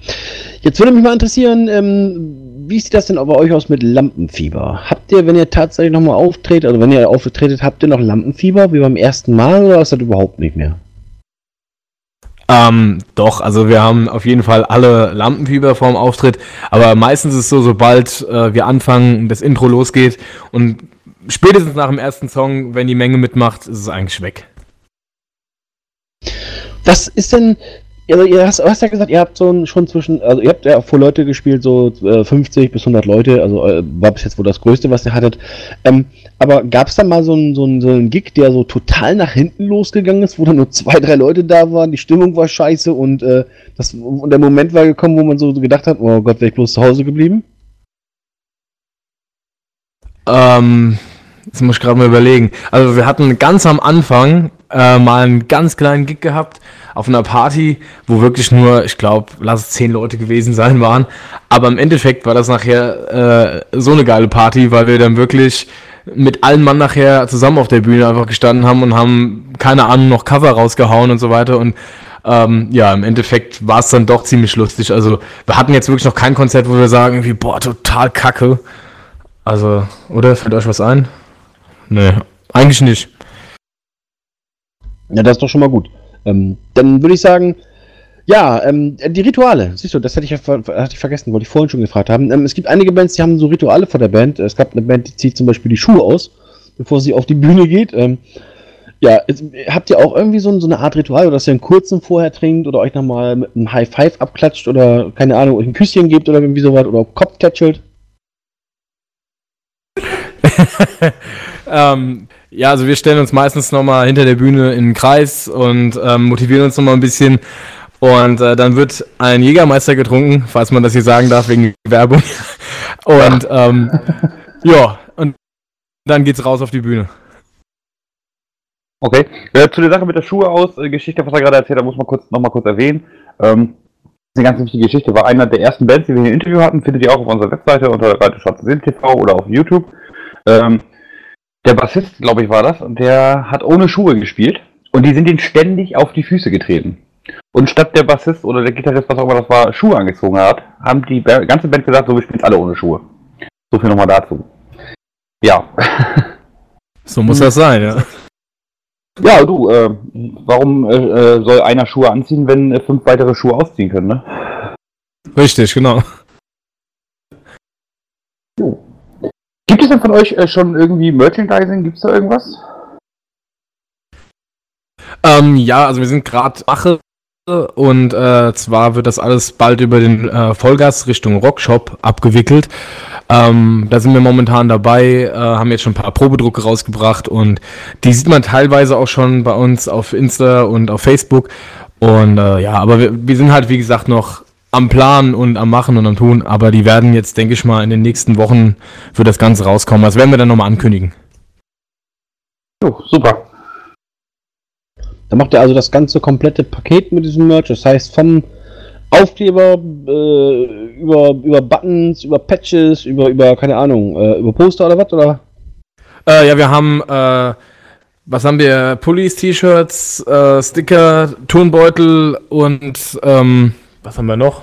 Jetzt würde mich mal interessieren, ähm, wie sieht das denn bei euch aus mit Lampenfieber? Habt ihr, wenn ihr tatsächlich nochmal auftretet, also wenn ihr auftretet, habt ihr noch Lampenfieber wie beim ersten Mal oder ist das überhaupt nicht mehr? Ähm, doch, also wir haben auf jeden Fall alle Lampenfieber vorm Auftritt, aber meistens ist es so, sobald äh, wir anfangen, das Intro losgeht und spätestens nach dem ersten Song, wenn die Menge mitmacht, ist es eigentlich weg. Was ist denn, also ihr hast, hast ja gesagt, ihr habt so schon zwischen, also ihr habt ja vor Leute gespielt, so äh, 50 bis 100 Leute, also äh, war bis jetzt wohl das Größte, was ihr hattet. Ähm, aber gab es da mal so einen so so einen Gig, der so total nach hinten losgegangen ist, wo dann nur zwei, drei Leute da waren, die Stimmung war scheiße und, äh, das, und der Moment war gekommen, wo man so gedacht hat, oh Gott, wäre ich bloß zu Hause geblieben? Ähm, das muss ich gerade mal überlegen. Also wir hatten ganz am Anfang äh, mal einen ganz kleinen Gig gehabt auf einer Party, wo wirklich nur, ich glaube, lass es zehn Leute gewesen sein waren. Aber im Endeffekt war das nachher äh, so eine geile Party, weil wir dann wirklich mit allen Mann nachher zusammen auf der Bühne einfach gestanden haben und haben, keine Ahnung, noch Cover rausgehauen und so weiter. Und ähm, ja, im Endeffekt war es dann doch ziemlich lustig. Also wir hatten jetzt wirklich noch kein Konzert, wo wir sagen, irgendwie, boah, total kacke. Also, oder? Fällt euch was ein? Nee, eigentlich nicht. Ja, das ist doch schon mal gut. Ähm, dann würde ich sagen, ja, ähm, die Rituale. Siehst du, das hätte ich, hatte ich vergessen, wollte ich vorhin schon gefragt haben. Ähm, es gibt einige Bands, die haben so Rituale vor der Band. Es gab eine Band, die zieht zum Beispiel die Schuhe aus, bevor sie auf die Bühne geht. Ähm, ja, jetzt, habt ihr auch irgendwie so, so, eine Art Ritual, dass ihr einen kurzen vorher trinkt oder euch nochmal mit einem High Five abklatscht oder keine Ahnung, euch ein Küsschen gebt oder irgendwie sowas oder Kopf tätschelt? ähm, ja, also wir stellen uns meistens nochmal hinter der Bühne in den Kreis und ähm, motivieren uns nochmal ein bisschen. Und äh, dann wird ein Jägermeister getrunken, falls man das hier sagen darf, wegen Werbung. Und ähm, ja, und dann geht's raus auf die Bühne. Okay. Äh, zu der Sache mit der Schuhe aus, äh, Geschichte, was er gerade erzählt hat, muss man kurz, noch mal kurz erwähnen. Ähm, eine ganz wichtige Geschichte, war einer der ersten Bands, die wir hier im Interview hatten, findet ihr auch auf unserer Webseite unter Radio Schwarze TV oder auf YouTube. Ähm, der Bassist, glaube ich, war das, und der hat ohne Schuhe gespielt. Und die sind ihnen ständig auf die Füße getreten. Und statt der Bassist oder der Gitarrist, was auch immer das war, Schuhe angezogen hat, haben die ganze Band gesagt, so, wir spielen alle ohne Schuhe. So viel nochmal dazu. Ja. So muss das sein, ja. Ja, du, äh, warum äh, äh, soll einer Schuhe anziehen, wenn äh, fünf weitere Schuhe ausziehen können, ne? Richtig, genau. Gibt es denn von euch äh, schon irgendwie Merchandising? Gibt es da irgendwas? Ähm, ja, also wir sind gerade Wache und äh, zwar wird das alles bald über den äh, Vollgas Richtung Rockshop abgewickelt. Ähm, da sind wir momentan dabei, äh, haben jetzt schon ein paar Probedrucke rausgebracht und die sieht man teilweise auch schon bei uns auf Insta und auf Facebook. Und äh, ja, aber wir, wir sind halt wie gesagt noch am Plan und am Machen und am Tun, aber die werden jetzt, denke ich mal, in den nächsten Wochen wird das Ganze rauskommen. Das werden wir dann nochmal ankündigen. Jo, super. Dann macht er also das ganze komplette Paket mit diesem Merch. Das heißt vom Aufkleber äh, über, über Buttons, über Patches, über, über keine Ahnung, äh, über Poster oder was? Oder? Äh, ja, wir haben, äh, was haben wir? Pullis, T-Shirts, äh, Sticker, Turnbeutel und ähm, was haben wir noch?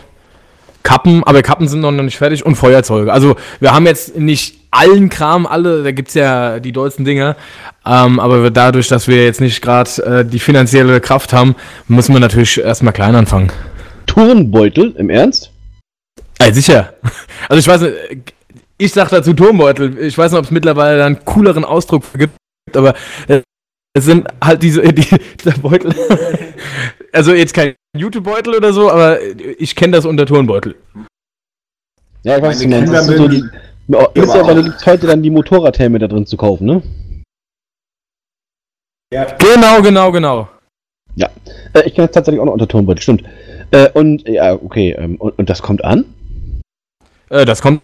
Kappen, aber Kappen sind noch nicht fertig und Feuerzeuge. Also wir haben jetzt nicht allen Kram, alle, da gibt's ja die dollsten Dinge, ähm, aber dadurch, dass wir jetzt nicht gerade äh, die finanzielle Kraft haben, müssen wir natürlich erstmal klein anfangen. Turnbeutel, im Ernst? Ey, sicher. Also ich weiß nicht, ich sag dazu Turmbeutel. Ich weiß nicht, ob es mittlerweile einen cooleren Ausdruck gibt, aber äh, es sind halt diese, die, dieser Beutel. Also jetzt kein YouTube-Beutel oder so, aber ich kenne das unter Turnbeutel. Ja, ich weiß, meinst. Das so die, Ja, Mittlerweile gibt es heute dann die Motorradhelme da drin zu kaufen, ne? Genau, genau, genau. Ja. Äh, ich kenne es tatsächlich auch noch unter Turnbeutel, stimmt. Äh, und, ja, okay, ähm, und, und das kommt an? Äh, das kommt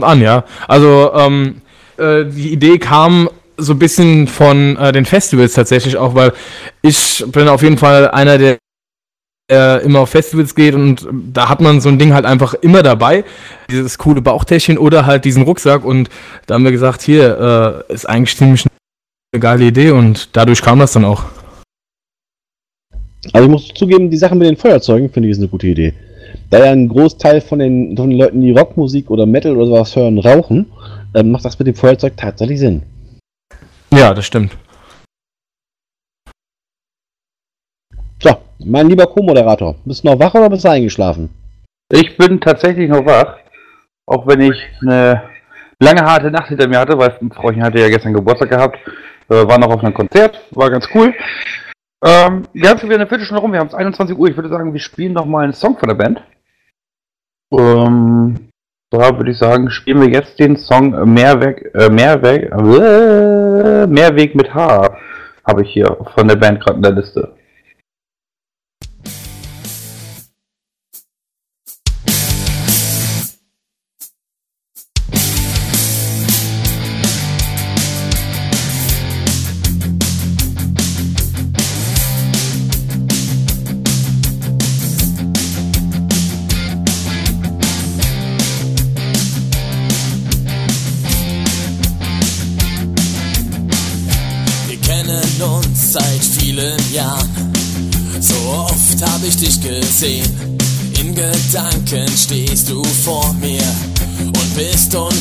an, ja. Also, ähm, äh, die Idee kam so ein bisschen von äh, den Festivals tatsächlich auch, weil ich bin auf jeden Fall einer, der äh, immer auf Festivals geht und da hat man so ein Ding halt einfach immer dabei, dieses coole Bauchtäschchen oder halt diesen Rucksack und da haben wir gesagt, hier, äh, ist eigentlich ziemlich eine geile Idee und dadurch kam das dann auch. Also ich muss zugeben, die Sache mit den Feuerzeugen finde ich ist eine gute Idee. Da ja ein Großteil von den, von den Leuten, die Rockmusik oder Metal oder sowas hören, rauchen, ähm, macht das mit dem Feuerzeug tatsächlich Sinn. Ja, das stimmt. So, mein lieber Co-Moderator, bist du noch wach oder bist du eingeschlafen? Ich bin tatsächlich noch wach, auch wenn ich eine lange harte Nacht hinter mir hatte, weil Frauchen hatte ja gestern Geburtstag gehabt, äh, war noch auf einem Konzert, war ganz cool. Ähm, wir haben schon wieder eine Viertelstunde rum, wir haben es 21 Uhr, ich würde sagen, wir spielen noch mal einen Song von der Band. Ähm, da würde ich sagen, spielen wir jetzt den Song Mehrweg, äh, Mehrweg, äh, Mehrweg mit H, habe ich hier von der Band gerade in der Liste.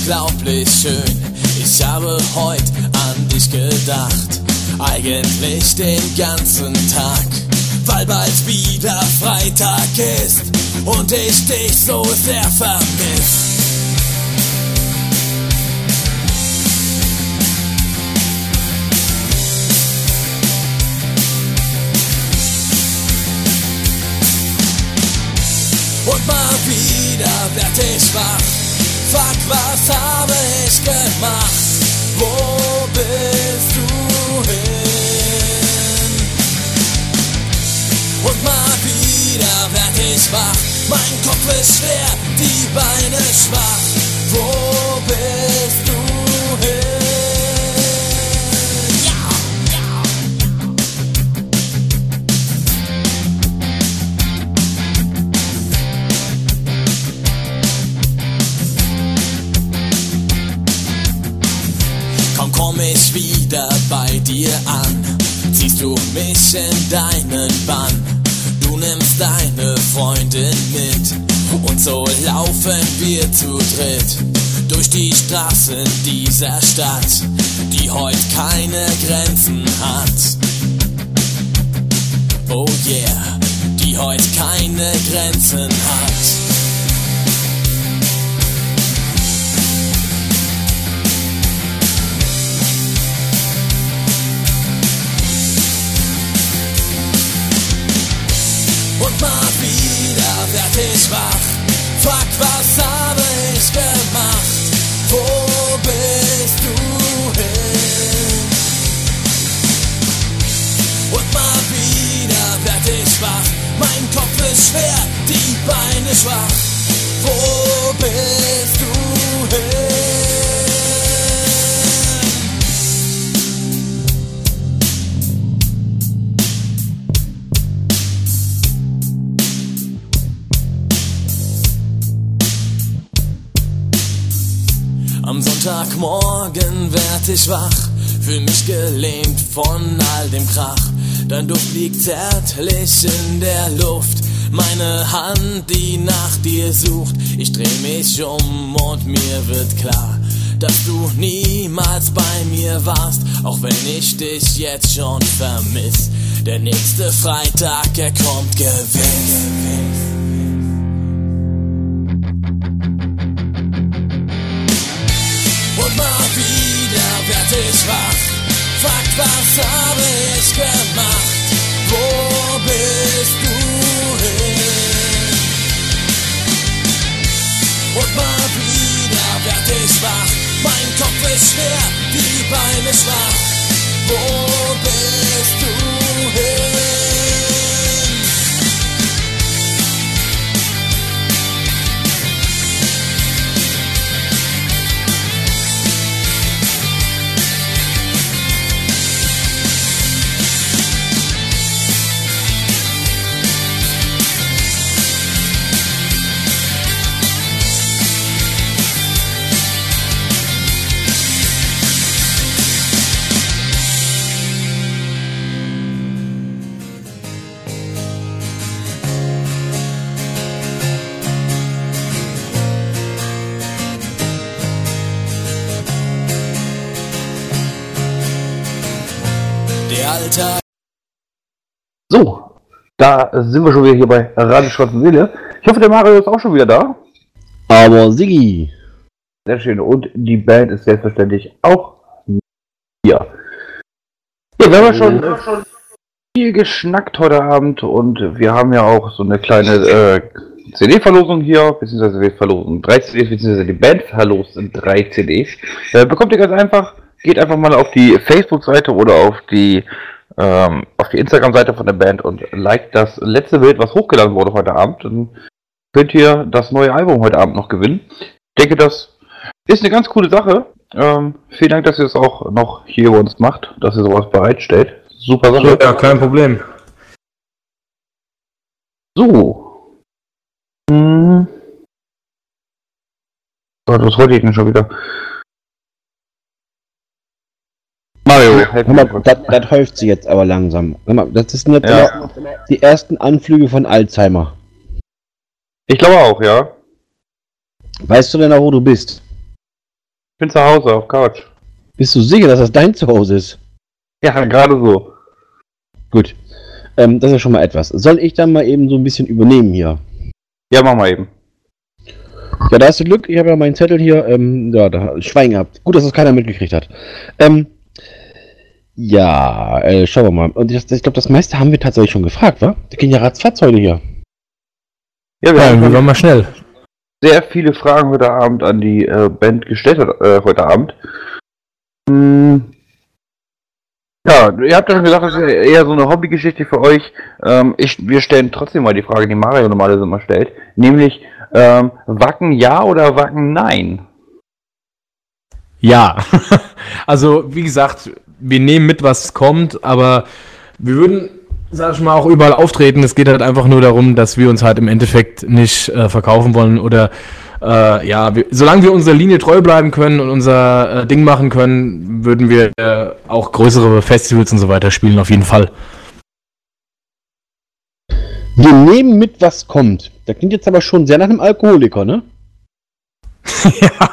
Unglaublich schön. Ich habe heute an dich gedacht, eigentlich den ganzen Tag, weil bald wieder Freitag ist und ich dich so sehr vermisst. Und mal wieder werd ich wach. Fuck, was habe ich gemacht? Wo bist du hin? Und mal wieder werd ich wach. Mein Kopf ist schwer, die Beine schwach. Wo bist du hin? Wieder bei dir an, ziehst du mich in deinen Bann. Du nimmst deine Freundin mit und so laufen wir zu dritt durch die Straßen dieser Stadt, die heute keine Grenzen hat. Oh yeah, die heute keine Grenzen hat. Ich wach. Fuck, was habe ich gemacht? Wo bist du hin? Und mal wieder werd ich wach. Mein Kopf ist schwer, die Beine schwach. Wo bist du hin? Sonntagmorgen werd ich wach, fühl mich gelähmt von all dem Krach. Dein Duft liegt zärtlich in der Luft, meine Hand, die nach dir sucht. Ich dreh mich um und mir wird klar, dass du niemals bei mir warst, auch wenn ich dich jetzt schon vermiss. Der nächste Freitag, er kommt gewiss. Wieder werd ich wach. Fuck, was habe ich gemacht? Wo bist du hin? Und mal wieder werd ich wach. Mein Kopf ist schwer, die Beine schwach. Wo bist du hin? So, da sind wir schon wieder hier bei Radio und Seele. Ich hoffe, der Mario ist auch schon wieder da. Aber Siggi, Sehr schön. Und die Band ist selbstverständlich auch hier. Ja, wir haben ja schon, äh, schon viel geschnackt heute Abend und wir haben ja auch so eine kleine äh, CD-Verlosung hier, beziehungsweise wir verlosen drei CDs, beziehungsweise die Band verlost sind drei CDs. Äh, bekommt ihr ganz einfach, geht einfach mal auf die Facebook-Seite oder auf die ähm, auf die Instagram-Seite von der Band und liked das letzte Bild, was hochgeladen wurde heute Abend. Dann könnt ihr das neue Album heute Abend noch gewinnen. Ich denke, das ist eine ganz coole Sache. Ähm, vielen Dank, dass ihr es auch noch hier bei uns macht, dass ihr sowas bereitstellt. Super Sache. Ja, kein Problem. So. Hm. Was wollte ich denn schon wieder? Mario, helf hör mir mal, das, das häuft sich jetzt aber langsam. Hör mal, das sind jetzt Ja. immer die ersten Anflüge von Alzheimer. Ich glaube auch, ja. Weißt du denn auch, wo du bist? Ich bin zu Hause auf Couch. Bist du sicher, dass das dein Zuhause ist? Ja, gerade so. Gut. Ähm, das ist ja schon mal etwas. Soll ich dann mal eben so ein bisschen übernehmen hier? Ja, mach mal eben. Ja, da hast du Glück. Ich habe ja meinen Zettel hier. Ähm, ja, da Schwein gehabt. Gut, dass das keiner mitgekriegt hat. Ähm, ja, äh, schauen wir mal. Und ich, ich glaube, das meiste haben wir tatsächlich schon gefragt, wa? Da gehen ja ratzfatz heute hier. Ja, wir Ja, haben wir waren mal schnell. sehr viele Fragen heute Abend an die äh, Band gestellt äh, heute Abend. Hm. Ja, ihr habt ja schon gesagt, das ist eher so eine Hobbygeschichte für euch. Ähm, ich, wir stellen trotzdem mal die Frage, die Mario normalerweise immer stellt, nämlich ähm, Wacken ja oder Wacken nein? Ja. also, wie gesagt, wir nehmen mit, was kommt, aber wir würden, sag ich mal, auch überall auftreten. Es geht halt einfach nur darum, dass wir uns halt im Endeffekt nicht äh, verkaufen wollen oder äh, ja, wir, solange wir unserer Linie treu bleiben können und unser äh, Ding machen können, würden wir äh, auch größere Festivals und so weiter spielen, auf jeden Fall. Wir nehmen mit, was kommt. Da klingt jetzt aber schon sehr nach einem Alkoholiker, ne? ja.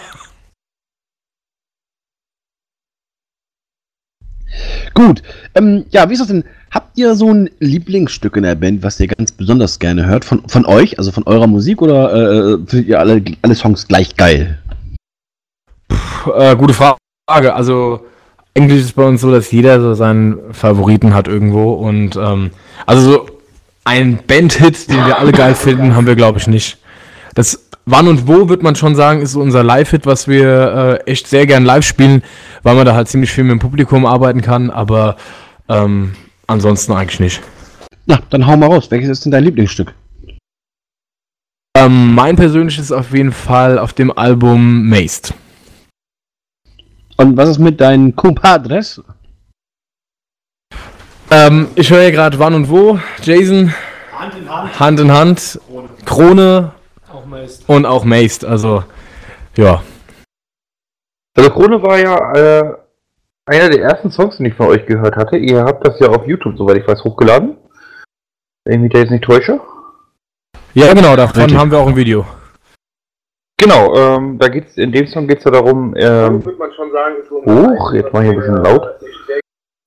Gut. Ähm, ja, wie ist das denn? Habt ihr so ein Lieblingsstück in der Band, was ihr ganz besonders gerne hört? Von, von euch, also von eurer Musik oder äh, findet ihr alle, alle Songs gleich geil? Puh, äh, gute Frage. Also, eigentlich ist es bei uns so, dass jeder so seinen Favoriten hat irgendwo. Und ähm, also so ein Bandhit, den wir alle geil finden, haben wir, glaube ich, nicht. Das Wann und Wo, wird man schon sagen, ist unser Live-Hit, was wir äh, echt sehr gern live spielen, weil man da halt ziemlich viel mit dem Publikum arbeiten kann, aber ähm, ansonsten eigentlich nicht. Na, dann hau mal raus. Welches ist denn dein Lieblingsstück? Ähm, mein persönliches ist auf jeden Fall auf dem Album Maced. Und was ist mit deinen Compadres? Ähm, ich höre ja gerade Wann und Wo, Jason. Hand in Hand. Hand in Hand. Krone. Krone Maced. Und auch Maced, also ja. Also Krone war ja äh, einer der ersten Songs, den ich von euch gehört hatte. Ihr habt das ja auf YouTube, soweit ich weiß, hochgeladen. Wenn ich mich da jetzt nicht täusche. Ja, genau, davon Richtig. haben wir auch ein Video. Genau, ähm, da geht's, in dem Song geht es ja darum, ähm, würde man schon sagen, hoch, jetzt mal hier ein bisschen laut.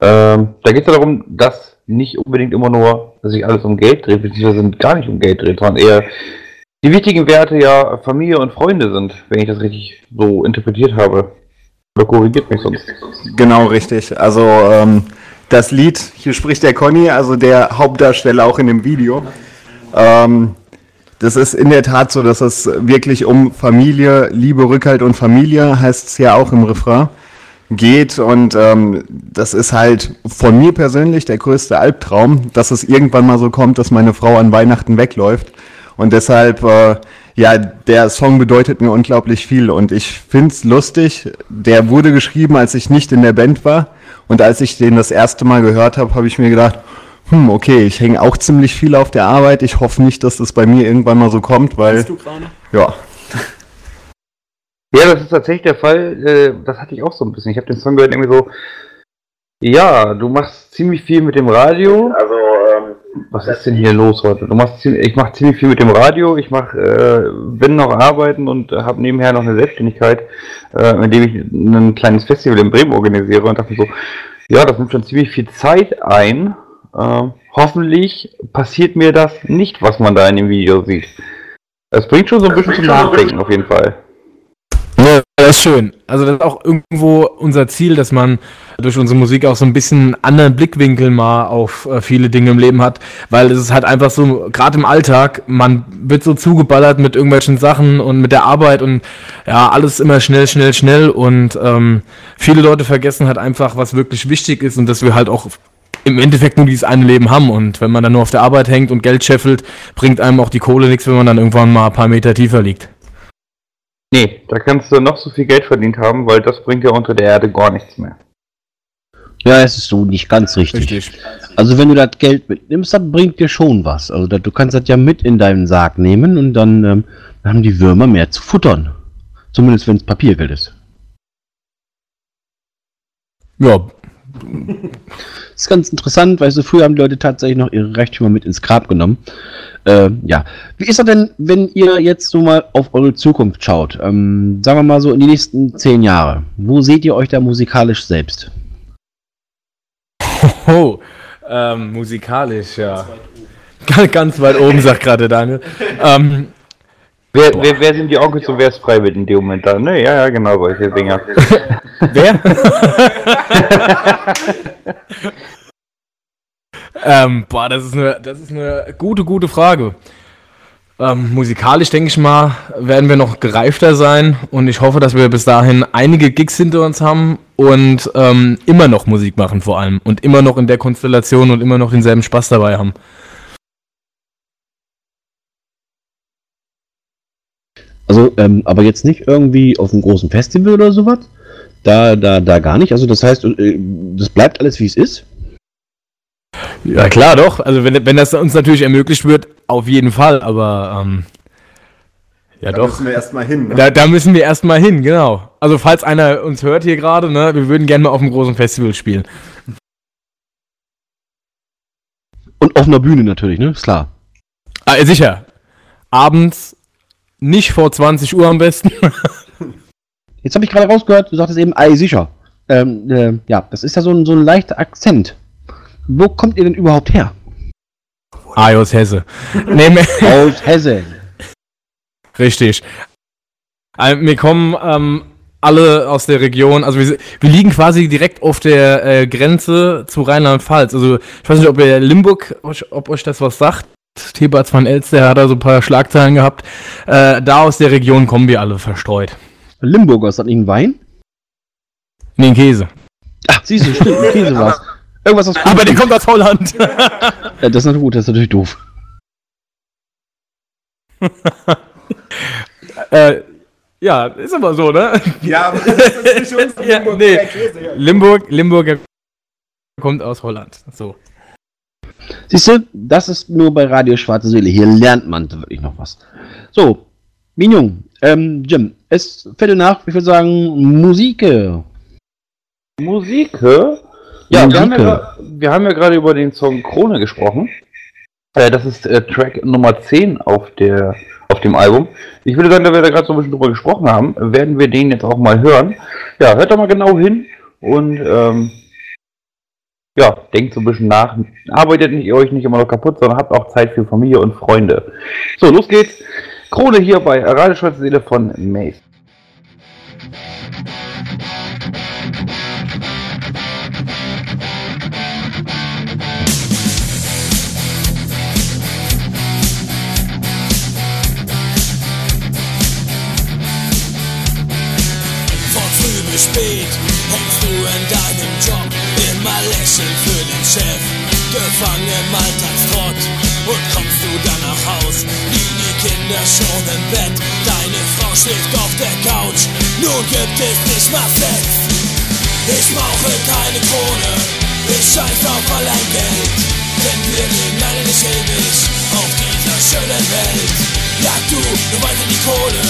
Ähm, da geht es ja darum, dass nicht unbedingt immer nur, dass sich alles um Geld dreht, beziehungsweise gar nicht um Geld dreht, sondern eher die wichtigen Werte ja Familie und Freunde sind, wenn ich das richtig so interpretiert habe. Oder korrigiert mich sonst. Genau, richtig. Also ähm, das Lied, hier spricht der Conny, also der Hauptdarsteller auch in dem Video. Ähm, das ist in der Tat so, dass es wirklich um Familie, Liebe, Rückhalt und Familie, heißt es ja auch im Refrain, geht. Und ähm, das ist halt von mir persönlich der größte Albtraum, dass es irgendwann mal so kommt, dass meine Frau an Weihnachten wegläuft. Und deshalb, äh, ja, der Song bedeutet mir unglaublich viel und ich find's lustig. Der wurde geschrieben, als ich nicht in der Band war. Und als ich den das erste Mal gehört habe, habe ich mir gedacht, hm, okay, ich hänge auch ziemlich viel auf der Arbeit. Ich hoffe nicht, dass das bei mir irgendwann mal so kommt, weil. du Ja. Ja, das ist tatsächlich der Fall. Äh, das hatte ich auch so ein bisschen. Ich habe den Song gehört irgendwie so. Ja, du machst ziemlich viel mit dem Radio. Also was ist denn hier los heute? Du machst, ich mache ziemlich viel mit dem Radio, ich mache, äh, bin noch arbeiten und habe nebenher noch eine Selbstständigkeit, äh, indem ich ein kleines Festival in Bremen organisiere und dachte so, ja, das nimmt schon ziemlich viel Zeit ein. Äh, hoffentlich passiert mir das nicht, was man da in dem Video sieht. Es bringt schon so ein bisschen zum Nachdenken auf jeden Fall. Das ist schön. Also das ist auch irgendwo unser Ziel, dass man durch unsere Musik auch so ein bisschen anderen Blickwinkel mal auf äh, viele Dinge im Leben hat, weil es ist halt einfach so, gerade im Alltag, man wird so zugeballert mit irgendwelchen Sachen und mit der Arbeit und ja, alles immer schnell, schnell, schnell und ähm, viele Leute vergessen halt einfach, was wirklich wichtig ist und dass wir halt auch im Endeffekt nur dieses eine Leben haben und wenn man dann nur auf der Arbeit hängt und Geld scheffelt, bringt einem auch die Kohle nichts, wenn man dann irgendwann mal ein paar Meter tiefer liegt. Nee, da kannst du noch so viel Geld verdient haben, weil das bringt ja unter der Erde gar nichts mehr. Ja, es ist so nicht ganz richtig. richtig. Also wenn du das Geld mitnimmst, dann bringt dir schon was. Also du kannst das ja mit in deinen Sarg nehmen und dann ähm, haben die Würmer mehr zu futtern. Zumindest wenn es Papiergeld ist. Ja. Das ist ganz interessant, weil so früher haben die Leute tatsächlich noch ihre Reichtümer mit ins Grab genommen. Äh, ja. Wie ist das denn, wenn ihr jetzt so mal auf eure Zukunft schaut? Ähm, sagen wir mal so in die nächsten zehn Jahre. Wo seht ihr euch da musikalisch selbst? Oh, ähm, musikalisch, ja. Ganz, weit oben, sagt gerade Daniel. Ähm, wer, wer, wer, sind die Onkels und wer ist freiwillig in dem Moment da? Ne, ja, ja, genau, solche Dinge. wer? ähm, boah, das ist, eine, das ist eine gute, gute Frage. Ähm, musikalisch denke ich mal, werden wir noch gereifter sein und ich hoffe, dass wir bis dahin einige Gigs hinter uns haben und ähm, immer noch Musik machen vor allem und immer noch in der Konstellation und immer noch denselben Spaß dabei haben. Also, ähm, aber jetzt nicht irgendwie auf einem großen Festival oder sowas? Da, da, da gar nicht. Also das heißt, äh, das bleibt alles wie es ist? Ja, klar, doch. Also wenn, wenn das uns natürlich ermöglicht wird, auf jeden Fall. Aber ähm, Ja, Da doch. müssen wir erstmal hin. Ne? Da, da müssen wir erstmal hin, genau. Also, falls einer uns hört hier gerade, ne, wir würden gerne mal auf einem großen Festival spielen. Und auf einer Bühne natürlich, ne? Ist klar. Ah, sicher. Abends nicht vor 20 Uhr am besten. Jetzt habe ich gerade rausgehört, du sagtest eben, ei, sicher. Ähm, äh, ja, das ist ja so ein, so ein leichter Akzent. Wo kommt ihr denn überhaupt her? Ah, aus Hesse. nee, Aus Hessen. Richtig. Wir kommen ähm, alle aus der Region, also wir, wir liegen quasi direkt auf der äh, Grenze zu Rheinland-Pfalz. Also ich weiß nicht, ob ihr Limburg, ob euch das was sagt. Thebats van Elster hat da so ein paar Schlagzeilen gehabt. Äh, da aus der Region kommen wir alle verstreut. Limburger, ist das nicht ein Wein? Nee, ein Käse. Ach, siehst du, stimmt, ein Käse war's. Irgendwas aus Aber der kommt aus Holland. Ja, das ist natürlich gut, das ist natürlich doof. äh, ja, ist aber so, ne? Ja, aber das ist nicht unser ja, Limburger nee. Käse hier. Limburg, Limburger kommt aus Holland. So. Siehst du, das ist nur bei Radio Schwarze Seele. Hier lernt man wirklich noch was. So, Minjung, ähm, Jim, es Viertel nach, ich würde sagen, Musik. Musik, hä? Ja, wir haben ja, wir haben ja gerade über den Song Krone gesprochen. Äh, das ist äh, Track Nummer 10 auf, der, auf dem Album. Ich würde sagen, da wir da gerade so ein bisschen drüber gesprochen haben, werden wir den jetzt auch mal hören. Ja, hört doch mal genau hin und ähm, ja, denkt so ein bisschen nach. Arbeitet nicht, euch nicht immer noch kaputt, sondern habt auch Zeit für Familie und Freunde. So, los geht's. Krone hier bei Radio Schwarze Seele von Mace. Von früh bis spät hängst du in deinem Job, immer lächeln für den Chef, gefangen im Alltagstrott. Und kommst du dann nach Haus, liegen die Kinder schon im Bett, deine Frau schläft auf der Couch, nun gibt es nicht mal Sex. Ich brauche keine Krone, ich scheiß auf allein Geld, denn wir leben leider nicht ewig auf dieser schönen Welt. Ja du, du weiter die Kohle,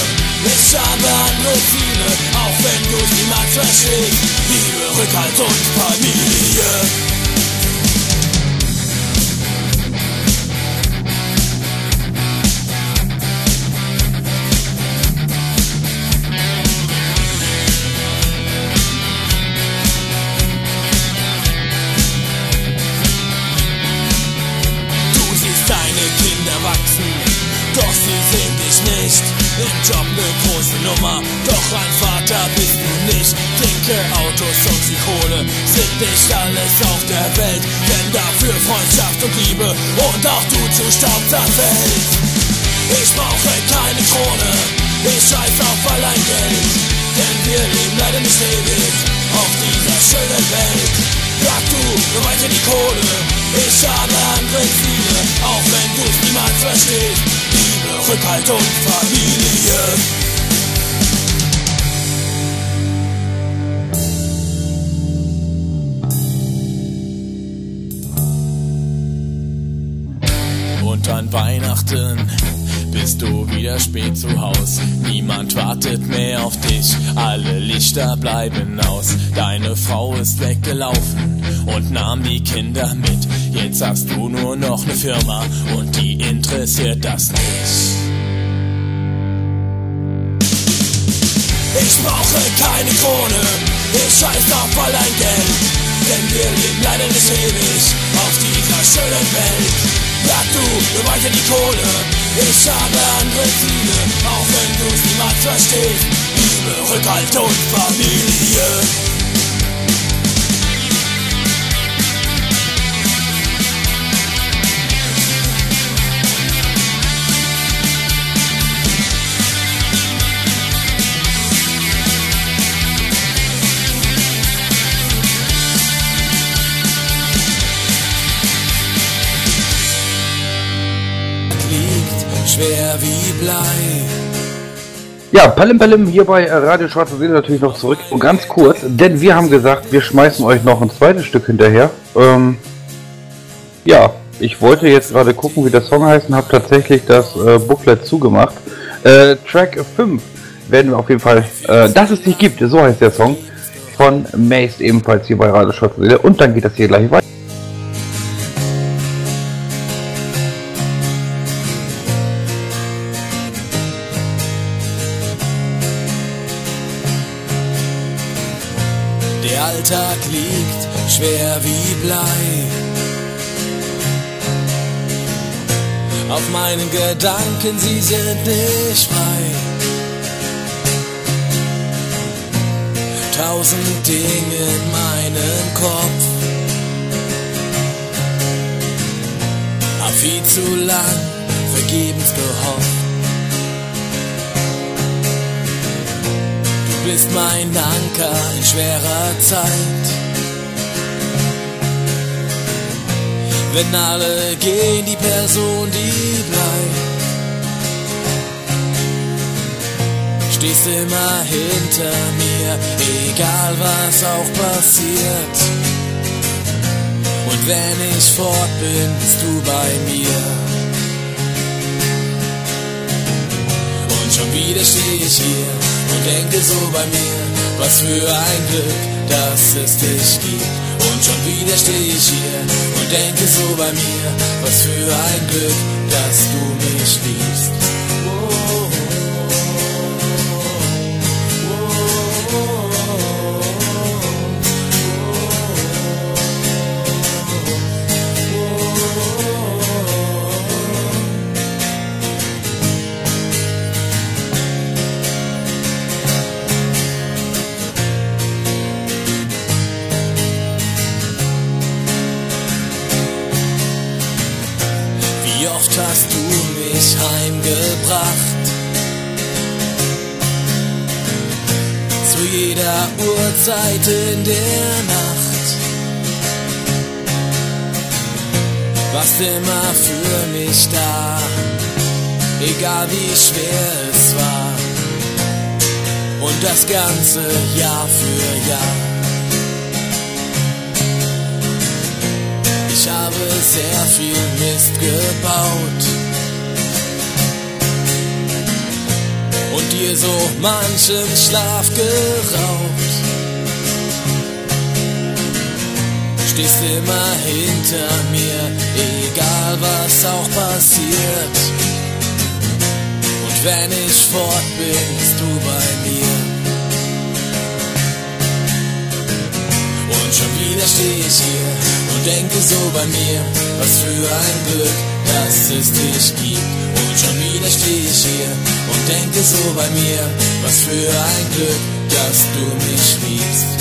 ich habe andere Ziele, auch wenn du's niemals verstehst. Liebe, Rückhalt und Familie. Nummer, doch ein Vater bist du nicht. Dicke Autos und die Kohle sind nicht alles auf der Welt, denn dafür Freundschaft und Liebe und auch du zu Staub zerfällt. Ich brauche keine Krone, ich scheiß auf allein Geld, denn wir leben leider nicht ewig auf dieser schönen Welt. Ja du, nur weiter die Kohle, ich habe andere Ziele, auch wenn du's niemals verstehst. Liebe, Rückhalt und Familie. Weihnachten bist du wieder spät zu Haus. Niemand wartet mehr auf dich, alle Lichter bleiben aus. Deine Frau ist weggelaufen und nahm die Kinder mit. Jetzt hast du nur noch eine Firma und die interessiert das nicht. Ich brauche keine Krone, ich scheiß auf allein Geld. Denn wir leben leider nicht ewig auf dieser schönen Welt. Ja du, nur weiter die Kohle, ich habe andere Ziele, auch wenn du's niemals verstehst. Liebe, Rückhalt und Familie. Schwer wie Blei. Ja, Palim Palim hier bei äh, Radio Schwarze Seele natürlich noch zurück. Und ganz kurz, denn wir haben gesagt, wir schmeißen euch noch ein zweites Stück hinterher. Ähm, ja, ich wollte jetzt gerade gucken, wie der Song heißt und habe tatsächlich das äh, Booklet zugemacht. Äh, Track 5 werden wir auf jeden Fall, äh, dass es nicht gibt, so heißt der Song, von Mace ebenfalls hier bei Radio Schwarzseele. Und dann geht das hier gleich weiter. Alltag liegt schwer wie Blei. Auf meinen Gedanken, sie sind nicht frei. Tausend Dinge in meinem Kopf. Hab viel zu lang vergebens gehofft. Bist mein Anker in schwerer Zeit. Wenn alle gehen, die Person, die bleibt. Stehst immer hinter mir, egal was auch passiert. Und wenn ich fort bin, bist du bei mir. Und schon wieder stehe ich hier und denke so bei mir, was für ein Glück, dass es dich gibt. Und schon wieder stehe ich hier und denke so bei mir, was für ein Glück, dass du mich liebst. Immer für mich da, egal wie schwer es war. Und das ganze Jahr für Jahr. Ich habe sehr viel Mist gebaut und dir so manchen Schlaf geraubt. Stehst immer hinter mir, egal was auch passiert. Und wenn ich fort bin, bist du bei mir. Und schon wieder stehe ich hier und denke so bei mir, was für ein Glück, dass es dich gibt. Und schon wieder stehe ich hier und denke so bei mir, was für ein Glück, dass du mich liebst.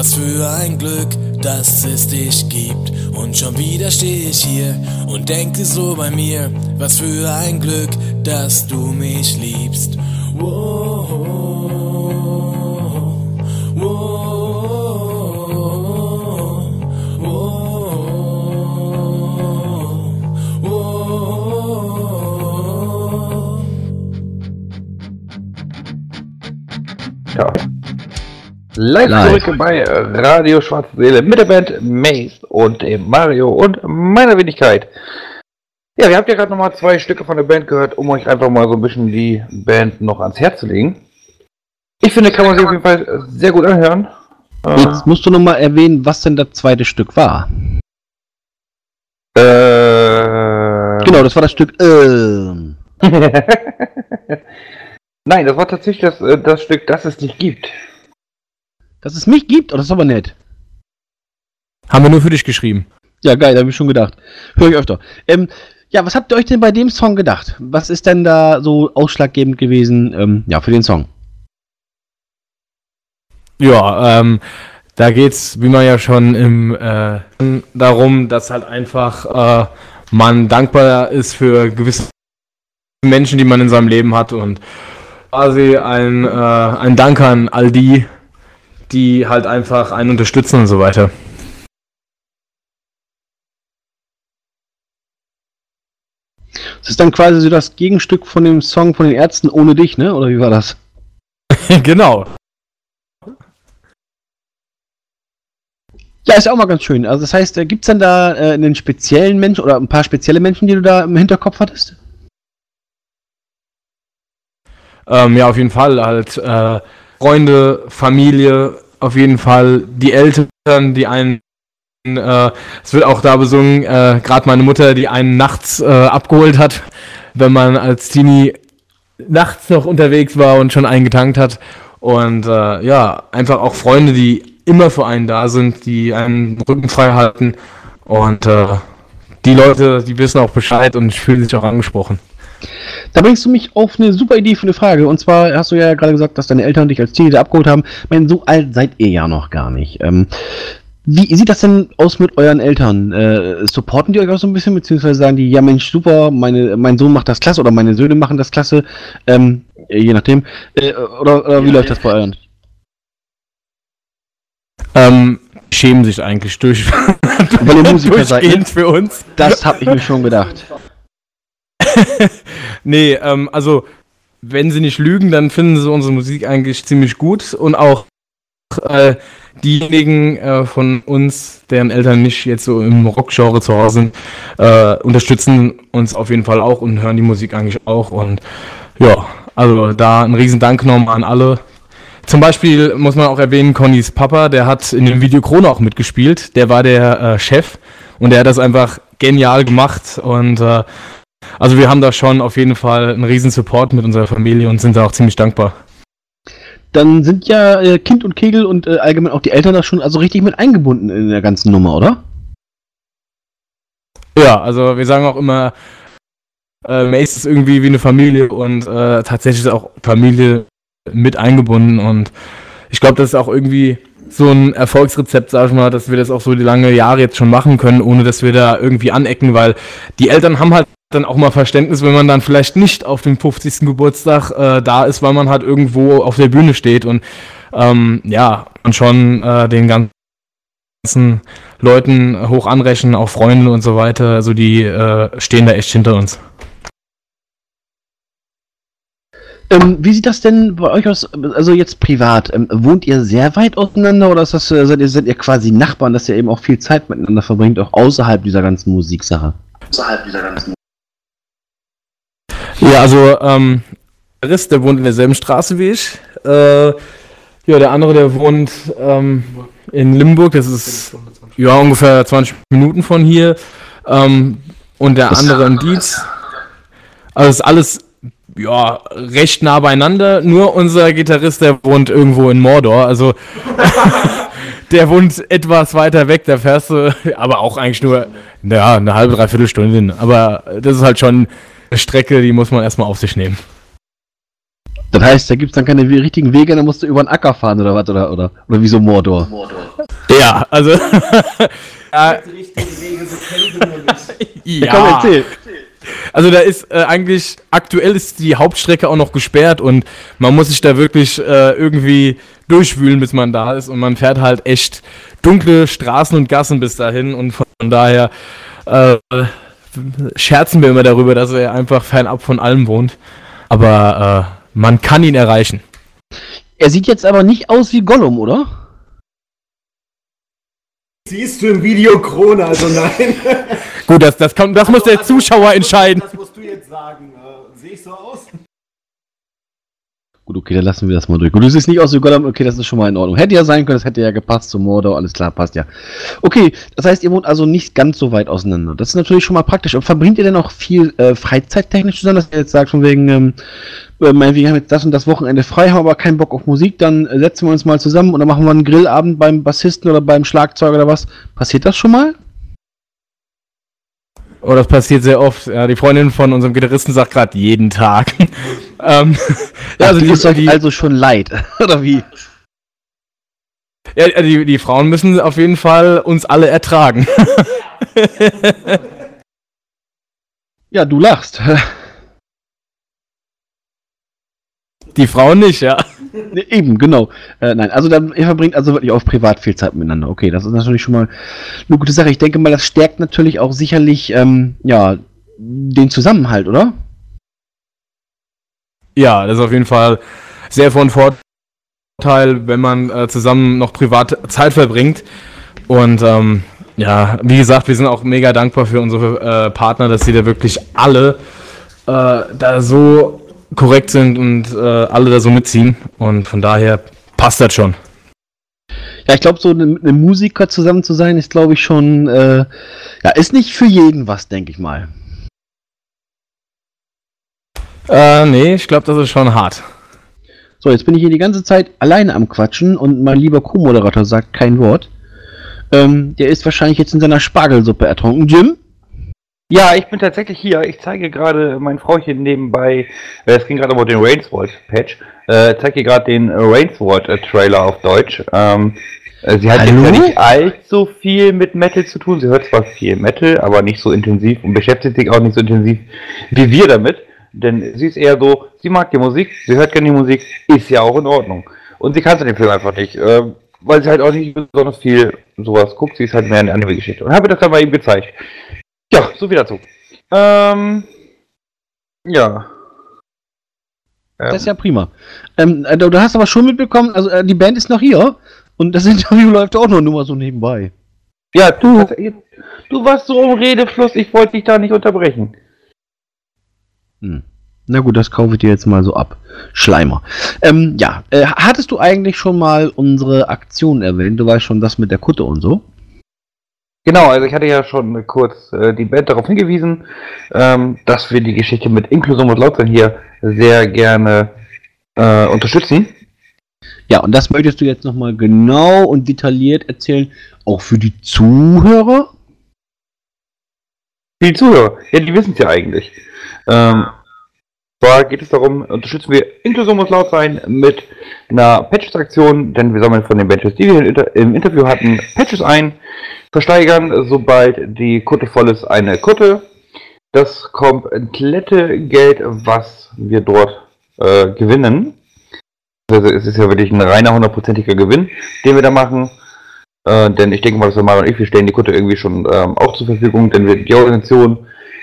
Was für ein Glück, dass es dich gibt. Und schon wieder stehe ich hier und denke so bei mir, was für ein Glück, dass du mich liebst. Wow, Live, Live. zurück bei Radio Schwarze Seele mit der Band Maze und dem Mario und meiner Wenigkeit. Ja, ihr habt ja gerade nochmal zwei Stücke von der Band gehört, um euch einfach mal so ein bisschen die Band noch ans Herz zu legen. Ich finde, kann man sich auf jeden Fall sehr gut anhören. Äh, Jetzt musst du nochmal erwähnen, was denn das zweite Stück war. äh, Genau, das war das Stück. Ähm. Nein, das war tatsächlich das, äh, das Stück, das es nicht gibt. Dass es mich gibt, oh, das ist aber nett. Haben wir nur für dich geschrieben. Ja, geil, da habe ich schon gedacht. Höre ich öfter. Ähm, ja, was habt ihr euch denn bei dem Song gedacht? Was ist denn da so ausschlaggebend gewesen, ähm, ja, für den Song? Ja, ähm, da geht's, wie man ja schon im, äh, darum, dass halt einfach äh, man dankbar ist für gewisse Menschen, die man in seinem Leben hat und quasi ein, äh, ein Dank an all die, die halt einfach einen unterstützen und so weiter. Das ist dann quasi so das Gegenstück von dem Song von den Ärzten ohne dich, ne? Oder wie war das? genau. Ja, ist auch mal ganz schön. Also das heißt, gibt es dann da äh, einen speziellen Menschen oder ein paar spezielle Menschen, die du da im Hinterkopf hattest? Ähm, ja, auf jeden Fall. Halt äh, Freunde, Familie, auf jeden Fall die Eltern, die einen äh, es wird auch da besungen, äh, gerade meine Mutter, die einen nachts äh, abgeholt hat, wenn man als Teenie nachts noch unterwegs war und schon einen getankt hat. Und äh, ja, einfach auch Freunde, die immer für einen da sind, die einen Rücken frei halten. Und äh, die Leute, die wissen auch Bescheid und ich fühle sich auch angesprochen. Da bringst du mich auf eine super Idee für eine Frage. Und zwar hast du ja gerade gesagt, dass deine Eltern dich als Teenie abgeholt haben. Ich meine, so alt seid ihr ja noch gar nicht. Ähm, wie sieht das denn aus mit euren Eltern? Äh, supporten die euch auch so ein bisschen, beziehungsweise sagen die, ja Mensch, super, meine, mein Sohn macht das klasse oder meine Söhne machen das klasse, ähm, je nachdem. Äh, oder, oder wie ja, läuft ja. das bei euren? Ähm, schämen sich eigentlich durch. Weil ihr Musiker seid. Ne? für uns. Das habe ich mir schon gedacht. nee, ähm, also wenn sie nicht lügen, dann finden sie unsere Musik eigentlich ziemlich gut und auch äh, diejenigen äh, von uns, deren Eltern nicht jetzt so im Rockgenre zu Hause sind, äh, unterstützen uns auf jeden Fall auch und hören die Musik eigentlich auch. Und ja, also da ein riesen Dank nochmal an alle. Zum Beispiel muss man auch erwähnen, Connys Papa, der hat in dem Video Krone auch mitgespielt. Der war der äh, Chef und der hat das einfach genial gemacht. Und äh, also wir haben da schon auf jeden Fall einen riesen Support mit unserer Familie und sind da auch ziemlich dankbar dann sind ja äh, Kind und Kegel und äh, allgemein auch die Eltern da schon also richtig mit eingebunden in der ganzen Nummer, oder? Ja, also wir sagen auch immer, äh, Mace ist irgendwie wie eine Familie und äh, tatsächlich ist auch Familie mit eingebunden und ich glaube, das ist auch irgendwie so ein Erfolgsrezept, sag ich mal, dass wir das auch so die lange Jahre jetzt schon machen können, ohne dass wir da irgendwie anecken, weil die Eltern haben halt dann auch mal Verständnis, wenn man dann vielleicht nicht auf dem 50. Geburtstag äh, da ist, weil man halt irgendwo auf der Bühne steht und ähm, ja, und schon äh, den ganzen Leuten hoch anrechnen, auch Freunde und so weiter, also die äh, stehen da echt hinter uns. Ähm, wie sieht das denn bei euch aus, also jetzt privat? Ähm, wohnt ihr sehr weit auseinander oder ist das, äh, seid, ihr, seid ihr quasi Nachbarn, dass ihr eben auch viel Zeit miteinander verbringt, auch außerhalb dieser ganzen Musiksache? Außerhalb dieser ganzen ja, also ähm, der Riss, der wohnt in derselben Straße wie ich. Äh, ja, der andere, der wohnt ähm, in Limburg, das ist ja ungefähr 20 Minuten von hier. Ähm, und der andere in Dietz. Also ist alles ja recht nah beieinander. Nur unser Gitarrist, der wohnt irgendwo in Mordor. Also der wohnt etwas weiter weg. Da fährst du, aber auch eigentlich nur ja, eine halbe, dreiviertel Stunde hin. Aber das ist halt schon Strecke, die muss man erstmal auf sich nehmen. Das heißt, da gibt es dann keine richtigen Wege, dann musst du über den Acker fahren oder was? Oder, oder, oder wie so Mordor? Mordor. Ja, also. ja. ja. Komm, erzähl. Also da ist äh, eigentlich, aktuell ist die Hauptstrecke auch noch gesperrt und man muss sich da wirklich äh, irgendwie durchwühlen, bis man da ist und man fährt halt echt dunkle Straßen und Gassen bis dahin und von daher äh, scherzen wir immer darüber, dass er einfach fernab von allem wohnt. Aber äh, man kann ihn erreichen. Er sieht jetzt aber nicht aus wie Gollum, oder? Siehst du im Video Krone, also nein. Gut, das, das, kann, das muss der also, Zuschauer entscheiden. Das musst du jetzt sagen. Äh, Sehe ich so aus? Gut, okay, dann lassen wir das mal durch. Gut, du siehst nicht aus wie Gollum, okay, das ist schon mal in Ordnung. Hätte ja sein können, das hätte ja gepasst zum Mordor, alles klar, passt ja. Okay, das heißt, ihr wohnt also nicht ganz so weit auseinander. Das ist natürlich schon mal praktisch. Und verbringt ihr denn auch viel äh, freizeittechnisch zusammen, dass ihr jetzt sagt, von wegen, ähm, äh, wir haben jetzt das und das Wochenende frei, haben aber keinen Bock auf Musik, dann äh, setzen wir uns mal zusammen und dann machen wir einen Grillabend beim Bassisten oder beim Schlagzeuger oder was. Passiert das schon mal? Oh, das passiert sehr oft. Ja, die Freundin von unserem Gitarristen sagt gerade jeden Tag. Ähm, ja, also die ist euch also schon leid, oder wie? Ja, die, die Frauen müssen auf jeden Fall uns alle ertragen. ja, du lachst. Die Frauen nicht, ja. Eben, genau. Äh, nein, also dann, ihr verbringt also wirklich auf privat viel Zeit miteinander. Okay, das ist natürlich schon mal eine gute Sache. Ich denke mal, das stärkt natürlich auch sicherlich, ähm, ja, den Zusammenhalt, oder? Ja, das ist auf jeden Fall sehr von Vorteil, wenn man äh, zusammen noch privat Zeit verbringt. Und ähm, ja, wie gesagt, wir sind auch mega dankbar für unsere äh, Partner, dass sie da wirklich alle äh, da so korrekt sind und äh, alle da so mitziehen. Und von daher passt das schon. Ja, ich glaube, so ne- mit einem Musiker zusammen zu sein, ist, glaube ich, schon, äh, ja, ist nicht für jeden was, denke ich mal. Äh, nee, ich glaube, das ist schon hart. So, jetzt bin ich hier die ganze Zeit alleine am Quatschen und mein lieber Co-Moderator sagt kein Wort. Ähm, der ist wahrscheinlich jetzt in seiner Spargelsuppe ertrunken. Jim? Ja, ich bin tatsächlich hier. Ich zeige gerade mein Frauchen nebenbei, äh, es ging gerade um den Rainsworld-Patch, äh, zeige hier gerade den Rainsworld-Trailer auf Deutsch. Ähm, äh, sie hat Hallo? jetzt ja nicht allzu viel mit Metal zu tun. Sie hört zwar viel Metal, aber nicht so intensiv und beschäftigt sich auch nicht so intensiv wie wir damit. Denn sie ist eher so, sie mag die Musik, sie hört gerne die Musik, ist ja auch in Ordnung. Und sie kannte den Film einfach nicht, äh, weil sie halt auch nicht besonders viel sowas guckt. Sie ist halt mehr eine Anime-Geschichte. Und habe das dann mal ihm gezeigt. Ja, so viel dazu. Ähm, ja. Das ist ja prima. Ähm, äh, du du hast aber schon mitbekommen, also äh, die Band ist noch hier und das Interview läuft auch noch nur mal so nebenbei. Ja, du, du warst so im Redefluss, ich wollte dich da nicht unterbrechen. Hm. Na gut, das kaufe ich dir jetzt mal so ab. Schleimer. Ähm, ja, äh, hattest du eigentlich schon mal unsere Aktion erwähnt? Du weißt schon das mit der Kutte und so. Genau, also ich hatte ja schon kurz äh, die Band darauf hingewiesen, ähm, dass wir die Geschichte mit Inklusion und Lautsein hier sehr gerne äh, unterstützen. Ja, und das möchtest du jetzt nochmal genau und detailliert erzählen, auch für die Zuhörer? Die Zuhörer, ja, die wissen es ja eigentlich. Ähm, zwar geht es darum, unterstützen wir Inklusion muss laut sein mit einer Patches-Aktion, denn wir sammeln von den Patches, die wir im Inter- im Interview hatten, Patches ein, versteigern, sobald die Kutte voll ist, eine Kutte. Das komplette Geld, was wir dort äh, gewinnen, also es ist ja wirklich ein reiner hundertprozentiger Gewinn, den wir da machen. Äh, denn ich denke mal, dass wir mal und ich, wir stellen die Kutte irgendwie schon ähm, auch zur Verfügung, denn wir, die Organisation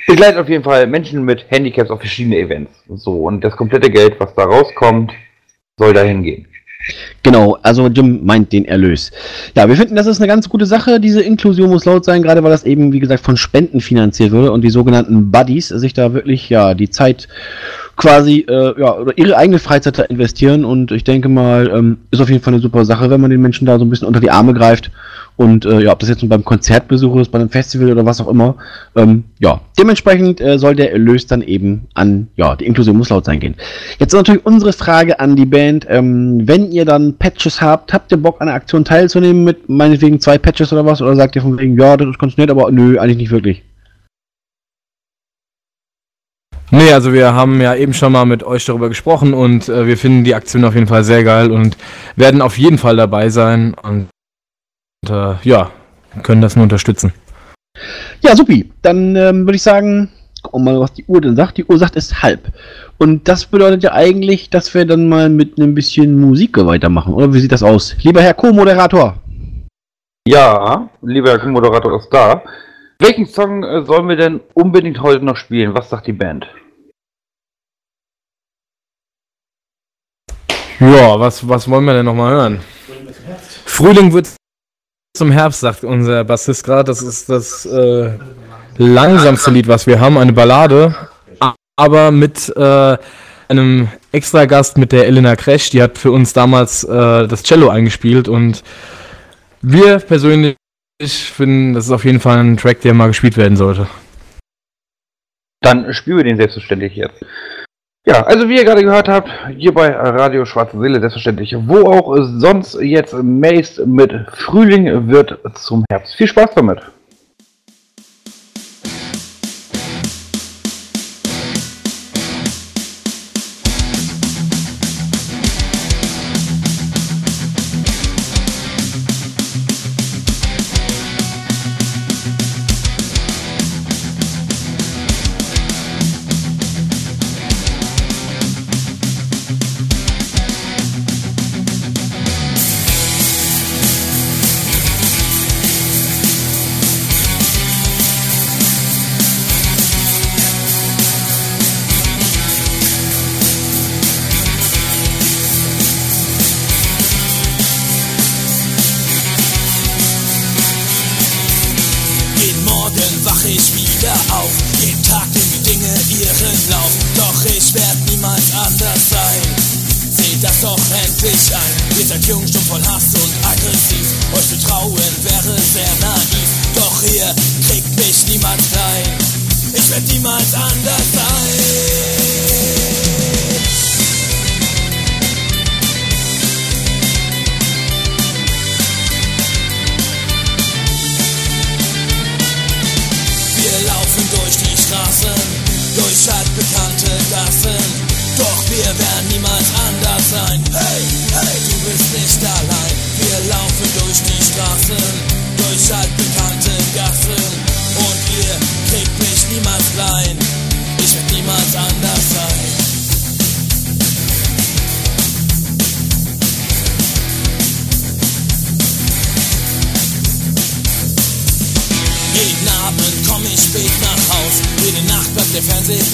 begleitet auf jeden Fall Menschen mit Handicaps auf verschiedene Events. So, und das komplette Geld, was da rauskommt, soll dahin gehen. Genau, also Jim meint den Erlös. Ja, wir finden, das ist eine ganz gute Sache. Diese Inklusion muss laut sein, gerade weil das eben, wie gesagt, von Spenden finanziert würde und die sogenannten Buddies sich da wirklich, ja, die Zeit quasi, äh, ja, oder ihre eigene Freizeit da investieren und ich denke mal, ähm, ist auf jeden Fall eine super Sache, wenn man den Menschen da so ein bisschen unter die Arme greift und äh, ja, ob das jetzt nun beim Konzertbesuch ist, bei einem Festival oder was auch immer, ähm, ja, dementsprechend äh, soll der Erlös dann eben an, ja, die Inklusion muss laut sein gehen. Jetzt natürlich unsere Frage an die Band, ähm, wenn ihr dann Patches habt, habt ihr Bock an der Aktion teilzunehmen mit meinetwegen zwei Patches oder was, oder sagt ihr von wegen, ja, das ist nett, aber nö, eigentlich nicht wirklich. Nee, also wir haben ja eben schon mal mit euch darüber gesprochen und äh, wir finden die Aktion auf jeden Fall sehr geil und werden auf jeden Fall dabei sein und äh, ja, können das nur unterstützen. Ja, supi. Dann ähm, würde ich sagen, gucken wir mal, was die Uhr denn sagt. Die Uhr sagt, es ist halb. Und das bedeutet ja eigentlich, dass wir dann mal mit ein bisschen Musik weitermachen. Oder wie sieht das aus? Lieber Herr Co-Moderator. Ja, lieber Herr Moderator ist da. Welchen Song äh, sollen wir denn unbedingt heute noch spielen? Was sagt die Band? Ja, was, was wollen wir denn nochmal hören? Frühling wird zum Herbst, sagt unser Bassist gerade. Das ist das äh, langsamste Lied, was wir haben, eine Ballade, aber mit äh, einem Extragast mit der Elena Crash. Die hat für uns damals äh, das Cello eingespielt und wir persönlich finden, das ist auf jeden Fall ein Track, der mal gespielt werden sollte. Dann spielen wir den selbstverständlich jetzt. Ja, also wie ihr gerade gehört habt, hier bei Radio Schwarze Seele selbstverständlich, wo auch sonst jetzt Mace mit Frühling wird zum Herbst. Viel Spaß damit.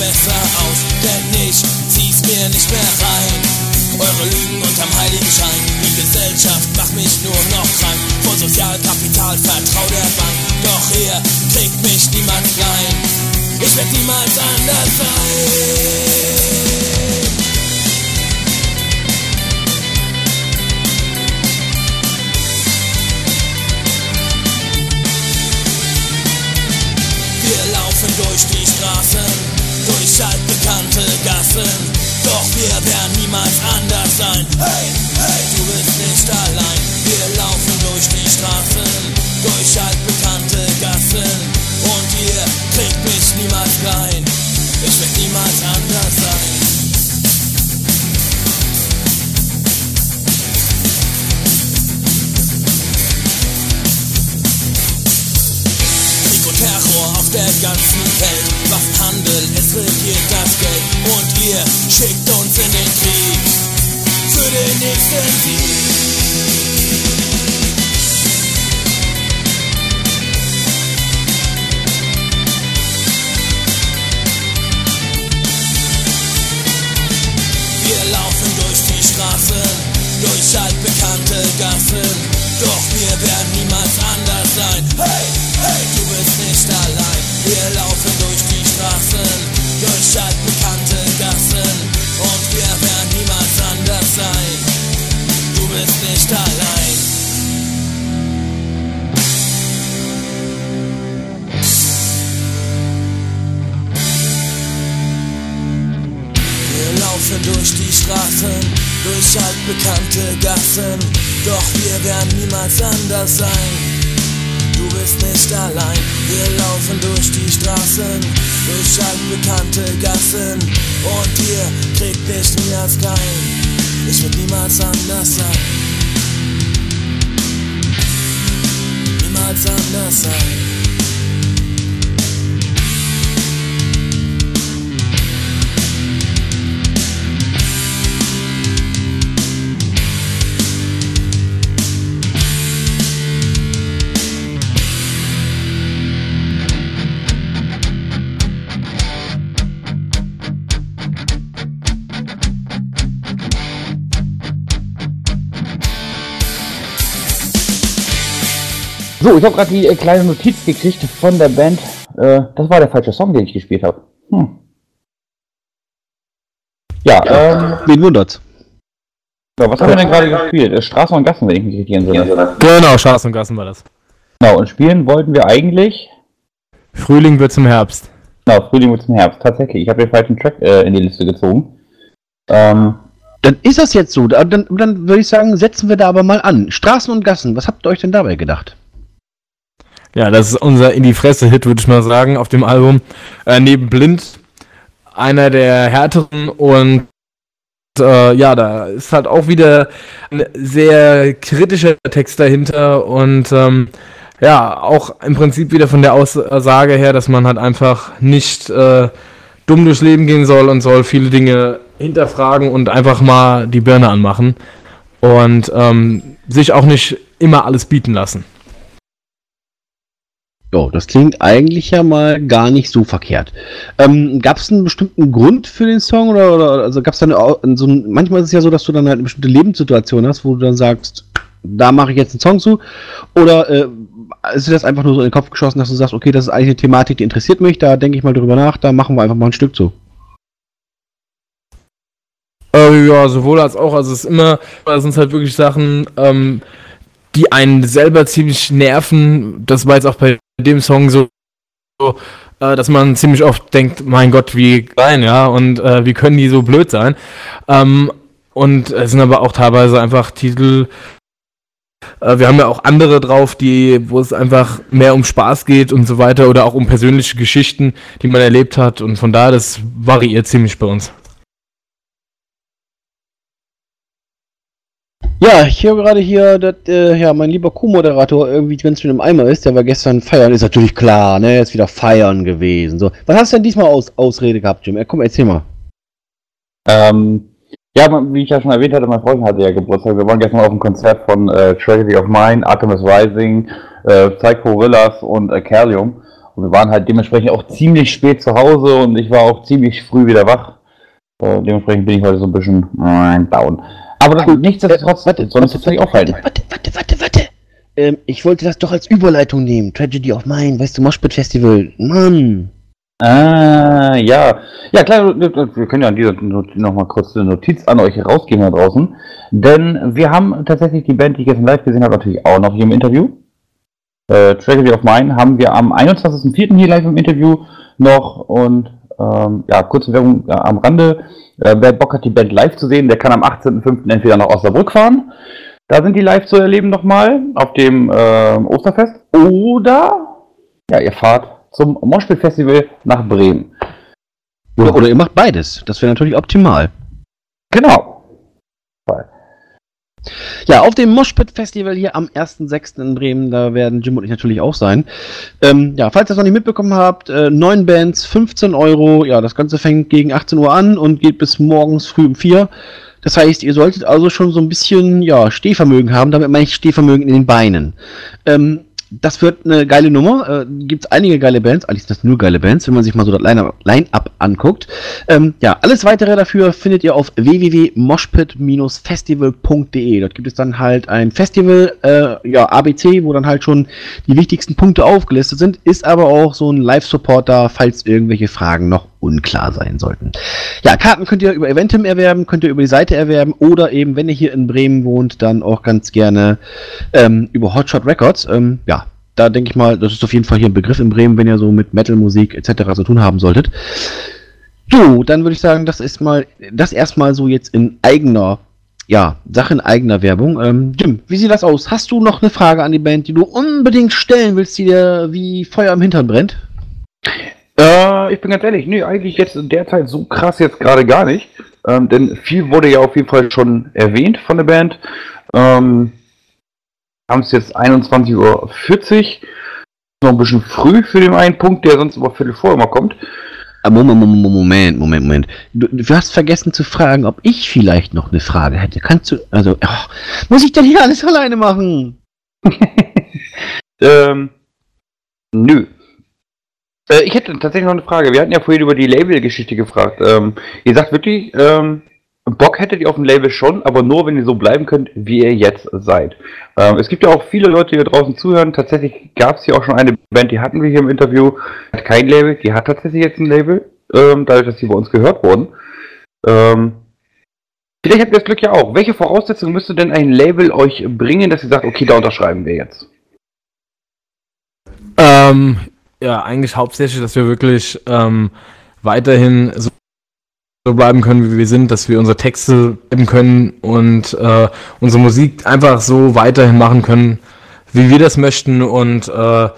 Besser aus. Denn ich zieh's mir nicht mehr rein. Eure Lügen unterm Heiligenschein. Die Gesellschaft macht mich nur noch krank. Vor Sozialkapital vertrau der Bank. Doch ihr kriegt mich niemand klein. Ich werd niemals anders sein. Niemals anders sein. Hey, hey, du bist nicht allein. Wir laufen durch die Straßen, durch altbekannte Gassen. Und ihr kriegt mich niemals klein. Ich werd niemals anders sein. Krieg und Terror auf der ganzen Welt. Waffenhandel, es regiert das Geld. Und ihr schickt uns in den Krieg für den nächsten Sieg. Wir laufen durch die Straßen, durch altbekannte Gassen. Doch wir werden niemals anders sein. Durch altbekannte Gassen. Doch wir werden niemals anders sein. Du bist nicht allein. Wir laufen durch die Straßen, durch altbekannte Gassen. Und ihr kriegt nicht niemals klein. Ich werd niemals anders sein. Niemals anders sein. So, ich habe gerade die äh, kleine Notiz gekriegt von der Band. Äh, das war der falsche Song, den ich gespielt habe. Hm. Ja, ähm, Wen wundert's? ja, was haben wir denn gerade gespielt? Äh, Straßen und Gassen, wenn ich mich richtig entsinne. Genau, Straßen und Gassen war das. Genau, und spielen wollten wir eigentlich. Frühling wird zum Herbst. Genau, Frühling wird zum Herbst. Tatsächlich, ich habe den falschen Track äh, in die Liste gezogen. Ähm, Dann ist das jetzt so. Da- Dann, dann würde ich sagen, setzen wir da aber mal an. Straßen und Gassen, was habt ihr euch denn dabei gedacht? Ja, das ist unser In die Fresse-Hit, würde ich mal sagen, auf dem Album. Äh, neben Blind einer der härteren und äh, ja, da ist halt auch wieder ein sehr kritischer Text dahinter und ähm, ja, auch im Prinzip wieder von der Aussage her, dass man halt einfach nicht äh, dumm durchs Leben gehen soll und soll viele Dinge hinterfragen und einfach mal die Birne anmachen und ähm, sich auch nicht immer alles bieten lassen. Jo, das klingt eigentlich ja mal gar nicht so verkehrt. Ähm, gab es einen bestimmten Grund für den Song oder, oder also gab es dann so ein, manchmal ist es ja so, dass du dann halt eine bestimmte Lebenssituation hast, wo du dann sagst, da mache ich jetzt einen Song zu oder äh, ist dir das einfach nur so in den Kopf geschossen, dass du sagst, okay, das ist eigentlich eine Thematik, die interessiert mich, da denke ich mal drüber nach, da machen wir einfach mal ein Stück zu. Äh, ja, sowohl als auch. Also es ist immer, das sind halt wirklich Sachen, ähm, die einen selber ziemlich nerven. Das war jetzt auch bei dem Song so, so äh, dass man ziemlich oft denkt, mein Gott, wie klein, ja, und äh, wie können die so blöd sein? Ähm, und es sind aber auch teilweise einfach Titel, äh, wir haben ja auch andere drauf, die, wo es einfach mehr um Spaß geht und so weiter oder auch um persönliche Geschichten, die man erlebt hat. Und von daher, das variiert ziemlich bei uns. Ja, ich höre gerade hier, dass äh, ja, mein lieber Co-Moderator irgendwie ganz mit im Eimer ist. Der war gestern feiern, ist natürlich klar, ne? Er ist wieder feiern gewesen. So, was hast du denn diesmal aus Ausrede gehabt, Jim? Komm, erzähl mal. Ähm, ja, wie ich ja schon erwähnt hatte, mein Freund hatte ja Geburtstag. Wir waren gestern auf dem Konzert von äh, Tragedy of Mine, Artemis Rising, äh, Psycho Villas und äh, Kerlium. Und wir waren halt dementsprechend auch ziemlich spät zu Hause und ich war auch ziemlich früh wieder wach. Äh, dementsprechend bin ich heute so ein bisschen äh, down. Aber das, nichtsdestotrotz, warte, soll uns jetzt nicht auffallen. Warte, warte, warte, warte. Ähm, ich wollte das doch als Überleitung nehmen. Tragedy of Mine, weißt du, Moshpit Festival. Mann. Ah, ja. Ja, klar, wir können ja an dieser nochmal kurz eine Notiz an euch rausgeben da draußen. Denn wir haben tatsächlich die Band, die ich gestern live gesehen habe, natürlich auch noch hier im Interview. Äh, Tragedy of Mine haben wir am 21.04. hier live im Interview noch und ähm, ja, kurze Werbung äh, am Rande. Äh, wer Bock hat, die Band live zu sehen, der kann am 18.05. entweder nach Osnabrück fahren. Da sind die live zu erleben nochmal auf dem äh, Osterfest. Oder ja, ihr fahrt zum Moshpit Festival nach Bremen. Oder, oder ihr macht beides. Das wäre natürlich optimal. Genau. Ja, auf dem Moshpit Festival hier am 1.6. in Bremen, da werden Jim und ich natürlich auch sein. Ähm, ja, falls ihr das noch nicht mitbekommen habt, äh, neun Bands, 15 Euro. Ja, das Ganze fängt gegen 18 Uhr an und geht bis morgens früh um 4. Das heißt, ihr solltet also schon so ein bisschen, ja, Stehvermögen haben. Damit meine ich Stehvermögen in den Beinen. Ähm, das wird eine geile Nummer. Äh, Gibt es einige geile Bands, eigentlich sind das nur geile Bands, wenn man sich mal so das Line-Up Line anguckt. Ähm, ja, alles weitere dafür findet ihr auf www.moshpit-festival.de. Dort gibt es dann halt ein Festival, äh, ja, ABC, wo dann halt schon die wichtigsten Punkte aufgelistet sind, ist aber auch so ein Live-Support da, falls irgendwelche Fragen noch unklar sein sollten. Ja, Karten könnt ihr über Eventim erwerben, könnt ihr über die Seite erwerben oder eben, wenn ihr hier in Bremen wohnt, dann auch ganz gerne ähm, über Hotshot Records. Ähm, ja, da denke ich mal, das ist auf jeden Fall hier ein Begriff in Bremen, wenn ihr so mit Metal-Musik etc. zu tun haben solltet. So, dann würde ich sagen, das ist mal, das erstmal so jetzt in eigener, ja, Sache in eigener Werbung. Ähm, Jim, wie sieht das aus? Hast du noch eine Frage an die Band, die du unbedingt stellen willst, die dir wie Feuer im Hintern brennt? Äh, ich bin ganz ehrlich, nee, eigentlich jetzt in der Zeit so krass jetzt gerade gar nicht. Ähm, denn viel wurde ja auf jeden Fall schon erwähnt von der Band. Ähm, haben es jetzt 21.40 Uhr. Noch ein bisschen früh für den einen Punkt, der sonst immer Viertel vor immer kommt. Ah, Moment, Moment, Moment, Moment. Du, du, hast vergessen zu fragen, ob ich vielleicht noch eine Frage hätte. Kannst du, also, oh, muss ich denn hier alles alleine machen? ähm, nö. Äh, ich hätte tatsächlich noch eine Frage. Wir hatten ja vorhin über die Label-Geschichte gefragt. Ähm, ihr sagt wirklich, ähm, Bock hättet ihr auf dem Label schon, aber nur, wenn ihr so bleiben könnt, wie ihr jetzt seid. Ähm, es gibt ja auch viele Leute, die hier draußen zuhören. Tatsächlich gab es hier auch schon eine Band, die hatten wir hier im Interview, hat kein Label, die hat tatsächlich jetzt ein Label, ähm, dadurch, dass sie bei uns gehört wurden. Ähm, vielleicht habt ihr das Glück ja auch. Welche Voraussetzungen müsste denn ein Label euch bringen, dass ihr sagt, okay, da unterschreiben wir jetzt? Ähm, ja, eigentlich hauptsächlich, dass wir wirklich ähm, weiterhin so, so, bleiben können, wie wir sind, dass wir unsere Texte bleiben können und äh, unsere Musik einfach so weiterhin machen können, wie wir das möchten und äh,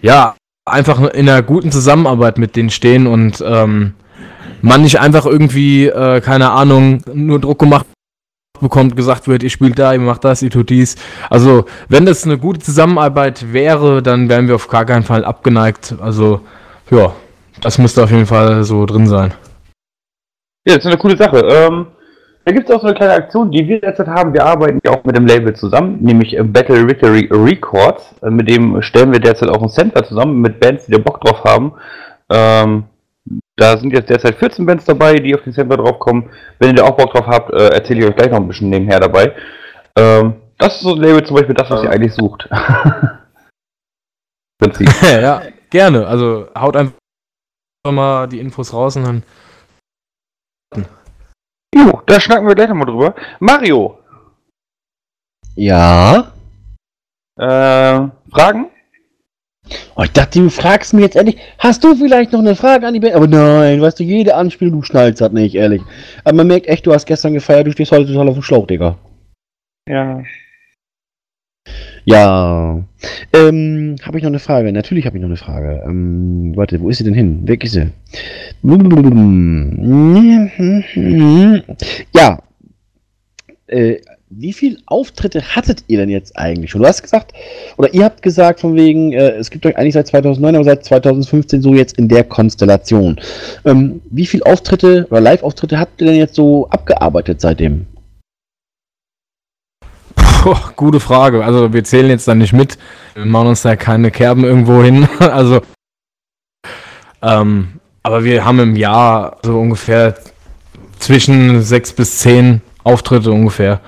ja, einfach in einer guten Zusammenarbeit mit denen stehen und ähm, man nicht einfach irgendwie, äh, keine Ahnung, nur Druck gemacht bekommt, gesagt wird, ihr spielt da, ihr macht das, ihr tut dies. Also, wenn das eine gute Zusammenarbeit wäre, dann wären wir auf gar keinen Fall abgeneigt. Also, ja, das müsste auf jeden Fall so drin sein. Ja, das ist eine coole Sache. Ähm, da gibt es auch so eine kleine Aktion, die wir derzeit haben. Wir arbeiten ja auch mit dem Label zusammen, nämlich äh, Battle Victory Records. Äh, mit dem stellen wir derzeit auch ein Center zusammen mit Bands, die da Bock drauf haben. Ähm, da sind jetzt derzeit 14 Bands dabei, die auf den Sampler draufkommen. Wenn ihr da auch Bock drauf habt, äh, erzähle ich euch gleich noch ein bisschen nebenher dabei. Ähm, das ist so ein Label zum Beispiel das, was ihr eigentlich sucht. Prinzip. ja, gerne. Also haut einfach mal die Infos raus und dann. Jo, da schnacken wir gleich nochmal drüber. Mario, Ja. äh, Fragen? Oh, ich dachte, du fragst mir jetzt endlich, hast du vielleicht noch eine Frage an die Band? Aber nein, weißt du, jede Anspielung, du schnallst das nicht, ehrlich. Aber man merkt echt, du hast gestern gefeiert, du stehst heute total auf dem Schlauch, Digga. Ja. Ja. Ähm, habe ich noch eine Frage? Natürlich habe ich noch eine Frage. Ähm, warte, wo ist sie denn hin? Weg ist sie. Ja. Äh, wie viele Auftritte hattet ihr denn jetzt eigentlich schon? Du hast gesagt, oder ihr habt gesagt von wegen, äh, es gibt euch eigentlich seit 2009, aber seit 2015 so jetzt in der Konstellation. Ähm, wie viele Auftritte oder Live-Auftritte habt ihr denn jetzt so abgearbeitet seitdem? Puh, gute Frage. Also wir zählen jetzt da nicht mit. Wir machen uns da keine Kerben irgendwo hin. Also. Ähm, aber wir haben im Jahr so ungefähr zwischen sechs bis zehn Auftritte ungefähr.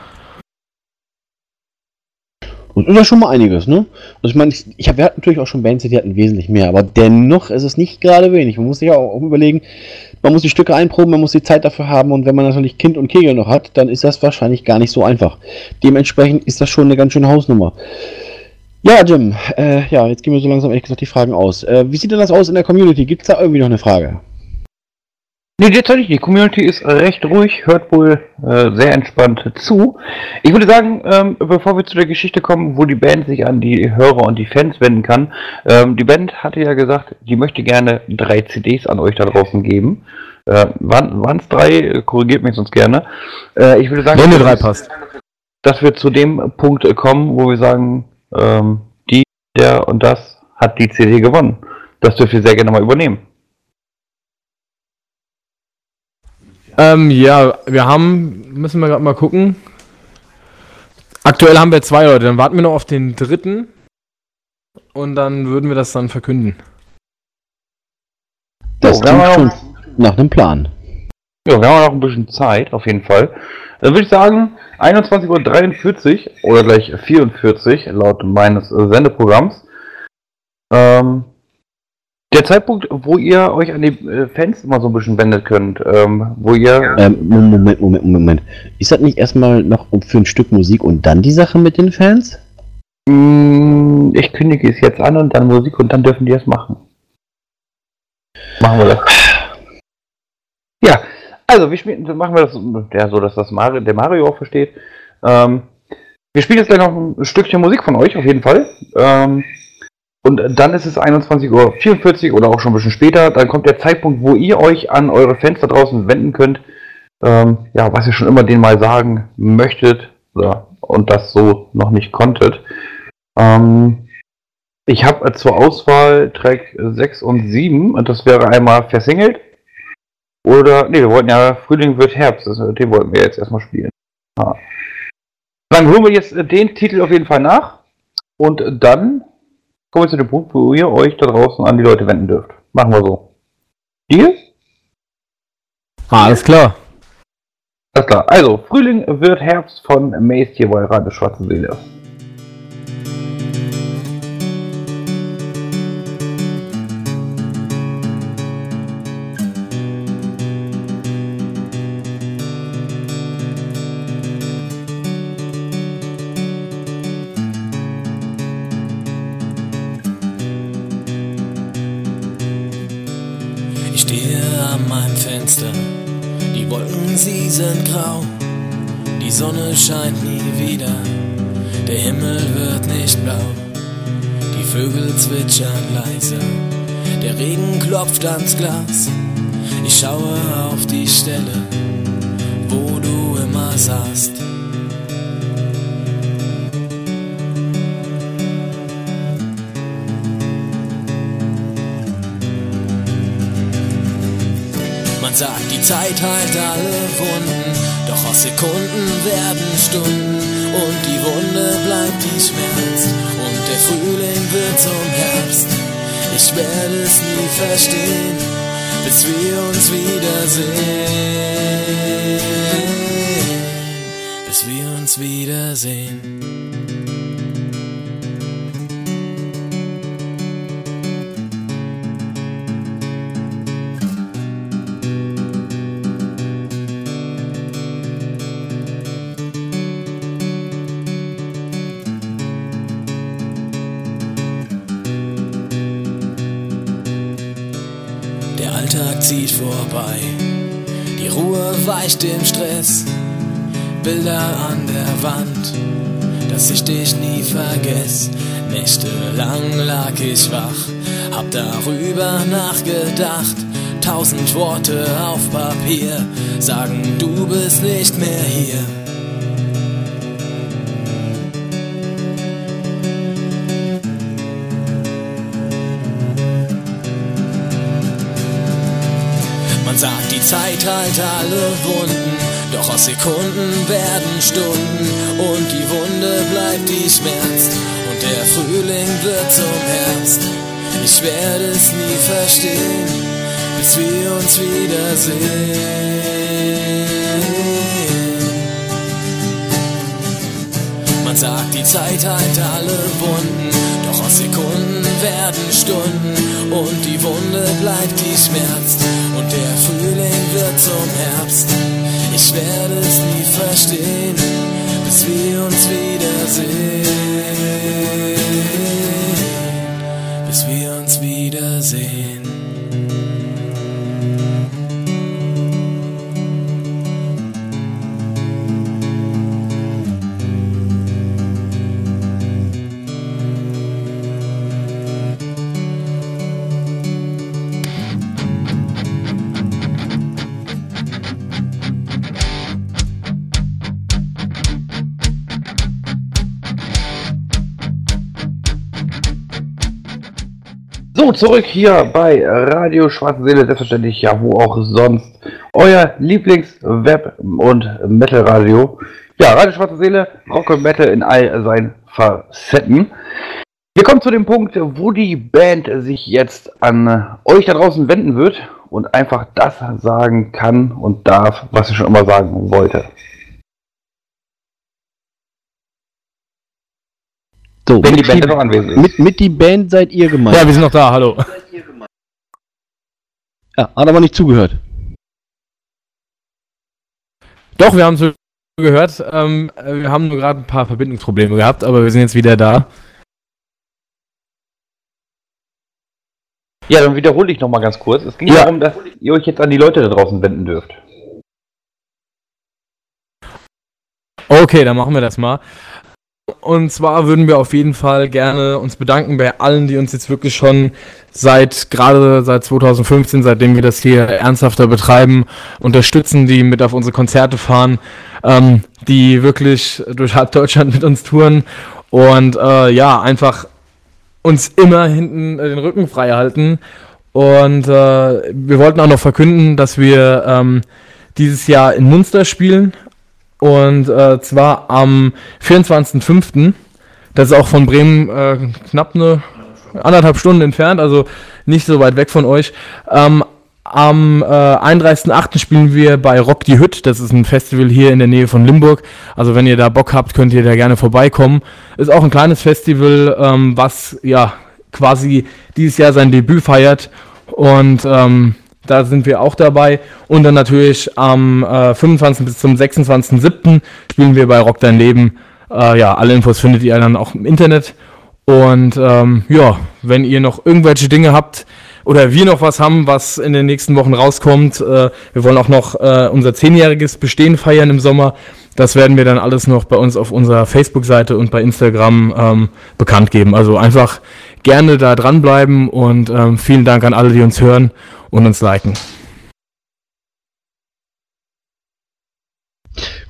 Und ist schon mal einiges, ne? Also ich meine, ich, ich habe wir hatten natürlich auch schon Bands, die hatten wesentlich mehr, aber dennoch ist es nicht gerade wenig. Man muss sich auch, auch überlegen, man muss die Stücke einproben, man muss die Zeit dafür haben und wenn man natürlich Kind und Kegel noch hat, dann ist das wahrscheinlich gar nicht so einfach. Dementsprechend ist das schon eine ganz schöne Hausnummer. Ja, Jim, äh, ja, jetzt gehen wir so langsam ehrlich gesagt die Fragen aus. Äh, wie sieht denn das aus in der Community? Gibt es da irgendwie noch eine Frage? Nee, derzeit nicht. Die Community ist recht ruhig, hört wohl äh, sehr entspannt zu. Ich würde sagen, ähm, bevor wir zu der Geschichte kommen, wo die Band sich an die Hörer und die Fans wenden kann, ähm, die Band hatte ja gesagt, die möchte gerne drei CDs an euch da draußen geben. Äh, waren es drei? Korrigiert mich sonst gerne. Äh, ich würde sagen, Wenn drei passt. dass wir zu dem Punkt kommen, wo wir sagen, ähm, die, der und das hat die CD gewonnen. Das dürft ihr sehr gerne mal übernehmen. Ähm, ja, wir haben, müssen wir gerade mal gucken. Aktuell haben wir zwei Leute, dann warten wir noch auf den dritten und dann würden wir das dann verkünden. Das haben klingt schon nach einem Plan. Ja, wir haben noch ein bisschen Zeit, auf jeden Fall. Dann würde ich sagen, 21.43 Uhr oder gleich 44 laut meines Sendeprogramms. Ähm, der Zeitpunkt, wo ihr euch an die äh, Fans immer so ein bisschen wendet könnt, ähm, wo ihr. Ähm, Moment, Moment, Moment. Ist das nicht erstmal noch für ein Stück Musik und dann die Sache mit den Fans? Mm, Ich kündige es jetzt an und dann Musik und dann dürfen die es machen. Machen wir das. Ja, also wir spielen, machen wir das ja, so, dass das Mario, der Mario auch versteht. Ähm, wir spielen jetzt gleich noch ein Stückchen Musik von euch, auf jeden Fall. Ähm, und dann ist es 21.44 Uhr oder auch schon ein bisschen später. Dann kommt der Zeitpunkt, wo ihr euch an eure Fans da draußen wenden könnt. Ähm, ja, was ihr schon immer denen mal sagen möchtet oder, und das so noch nicht konntet. Ähm, ich habe zur Auswahl Track 6 und 7 und das wäre einmal versingelt. Oder, nee, wir wollten ja Frühling wird Herbst, das, den wollten wir jetzt erstmal spielen. Ja. Dann holen wir jetzt äh, den Titel auf jeden Fall nach und dann kommen wir zu dem Punkt, wo ihr euch da draußen an die Leute wenden dürft. Machen wir so. Deal? Ah, alles klar. Alles klar. Also, Frühling wird Herbst von Mace hier bei Radio Schwarze Seele. Regen klopft ans Glas, ich schaue auf die Stelle, wo du immer saßt. Man sagt, die Zeit heilt alle Wunden, doch aus Sekunden werden Stunden und die Wunde bleibt, die schmerzt und der Frühling wird zum Herbst. Ich werde es nie verstehen, bis wir uns wiedersehen, bis wir uns wiedersehen. Dem Stress, Bilder an der Wand, dass ich dich nie vergess. Nächtelang lag ich wach, hab darüber nachgedacht. Tausend Worte auf Papier sagen, du bist nicht mehr hier. Man sagt, die Zeit heilt alle Wunden, doch aus Sekunden werden Stunden und die Wunde bleibt, die schmerzt und der Frühling wird zum Herbst. Ich werde es nie verstehen, bis wir uns wiedersehen. Man sagt, die Zeit heilt alle Wunden, doch aus Sekunden werden Stunden und die Wunde bleibt, die schmerzt und der Frühling wird zum Herbst. Ich werde es nie verstehen, bis wir uns wiedersehen. Bis wir uns wiedersehen. Zurück hier bei Radio Schwarze Seele, selbstverständlich, ja, wo auch sonst. Euer Lieblings-Web- und Metal-Radio. Ja, Radio Schwarze Seele, Rock und Metal in all seinen Facetten. Wir kommen zu dem Punkt, wo die Band sich jetzt an euch da draußen wenden wird und einfach das sagen kann und darf, was sie schon immer sagen wollte. So, Wenn die mit Band noch anwesend ist. Mit, mit die Band seid ihr gemeint. Ja, wir sind noch da, hallo. Ja, hat aber nicht zugehört. Doch, wir haben zugehört. Ähm, äh, wir haben nur gerade ein paar Verbindungsprobleme gehabt, aber wir sind jetzt wieder da. Ja, dann wiederhole ich nochmal ganz kurz. Es ging Ja. darum, dass ihr euch jetzt an die Leute da draußen wenden dürft. Okay, dann machen wir das mal. Und zwar würden wir auf jeden Fall gerne uns bedanken bei allen, die uns jetzt wirklich schon seit, gerade seit 2015, seitdem wir das hier ernsthafter betreiben, unterstützen, die mit auf unsere Konzerte fahren, ähm, die wirklich durch halb Deutschland mit uns touren und äh, ja, einfach uns immer hinten den Rücken frei halten. Und äh, wir wollten auch noch verkünden, dass wir ähm, dieses Jahr in Munster spielen. Und äh, zwar am 24.05. Das ist auch von Bremen äh, knapp eine anderthalb Stunden entfernt, also nicht so weit weg von euch. Ähm, am äh, 31.08. spielen wir bei Rock die Hütt. Das ist ein Festival hier in der Nähe von Limburg. Also wenn ihr da Bock habt, könnt ihr da gerne vorbeikommen. Ist auch ein kleines Festival, ähm, was ja quasi dieses Jahr sein Debüt feiert. Und ähm, da sind wir auch dabei. Und dann natürlich am äh, 25. bis zum 26.07. spielen wir bei Rock Dein Leben. Äh, ja, alle Infos findet ihr dann auch im Internet. Und ähm, ja, wenn ihr noch irgendwelche Dinge habt oder wir noch was haben, was in den nächsten Wochen rauskommt, äh, wir wollen auch noch äh, unser zehnjähriges Bestehen feiern im Sommer. Das werden wir dann alles noch bei uns auf unserer Facebook-Seite und bei Instagram ähm, bekannt geben. Also einfach gerne da dranbleiben und ähm, vielen Dank an alle, die uns hören und uns liken.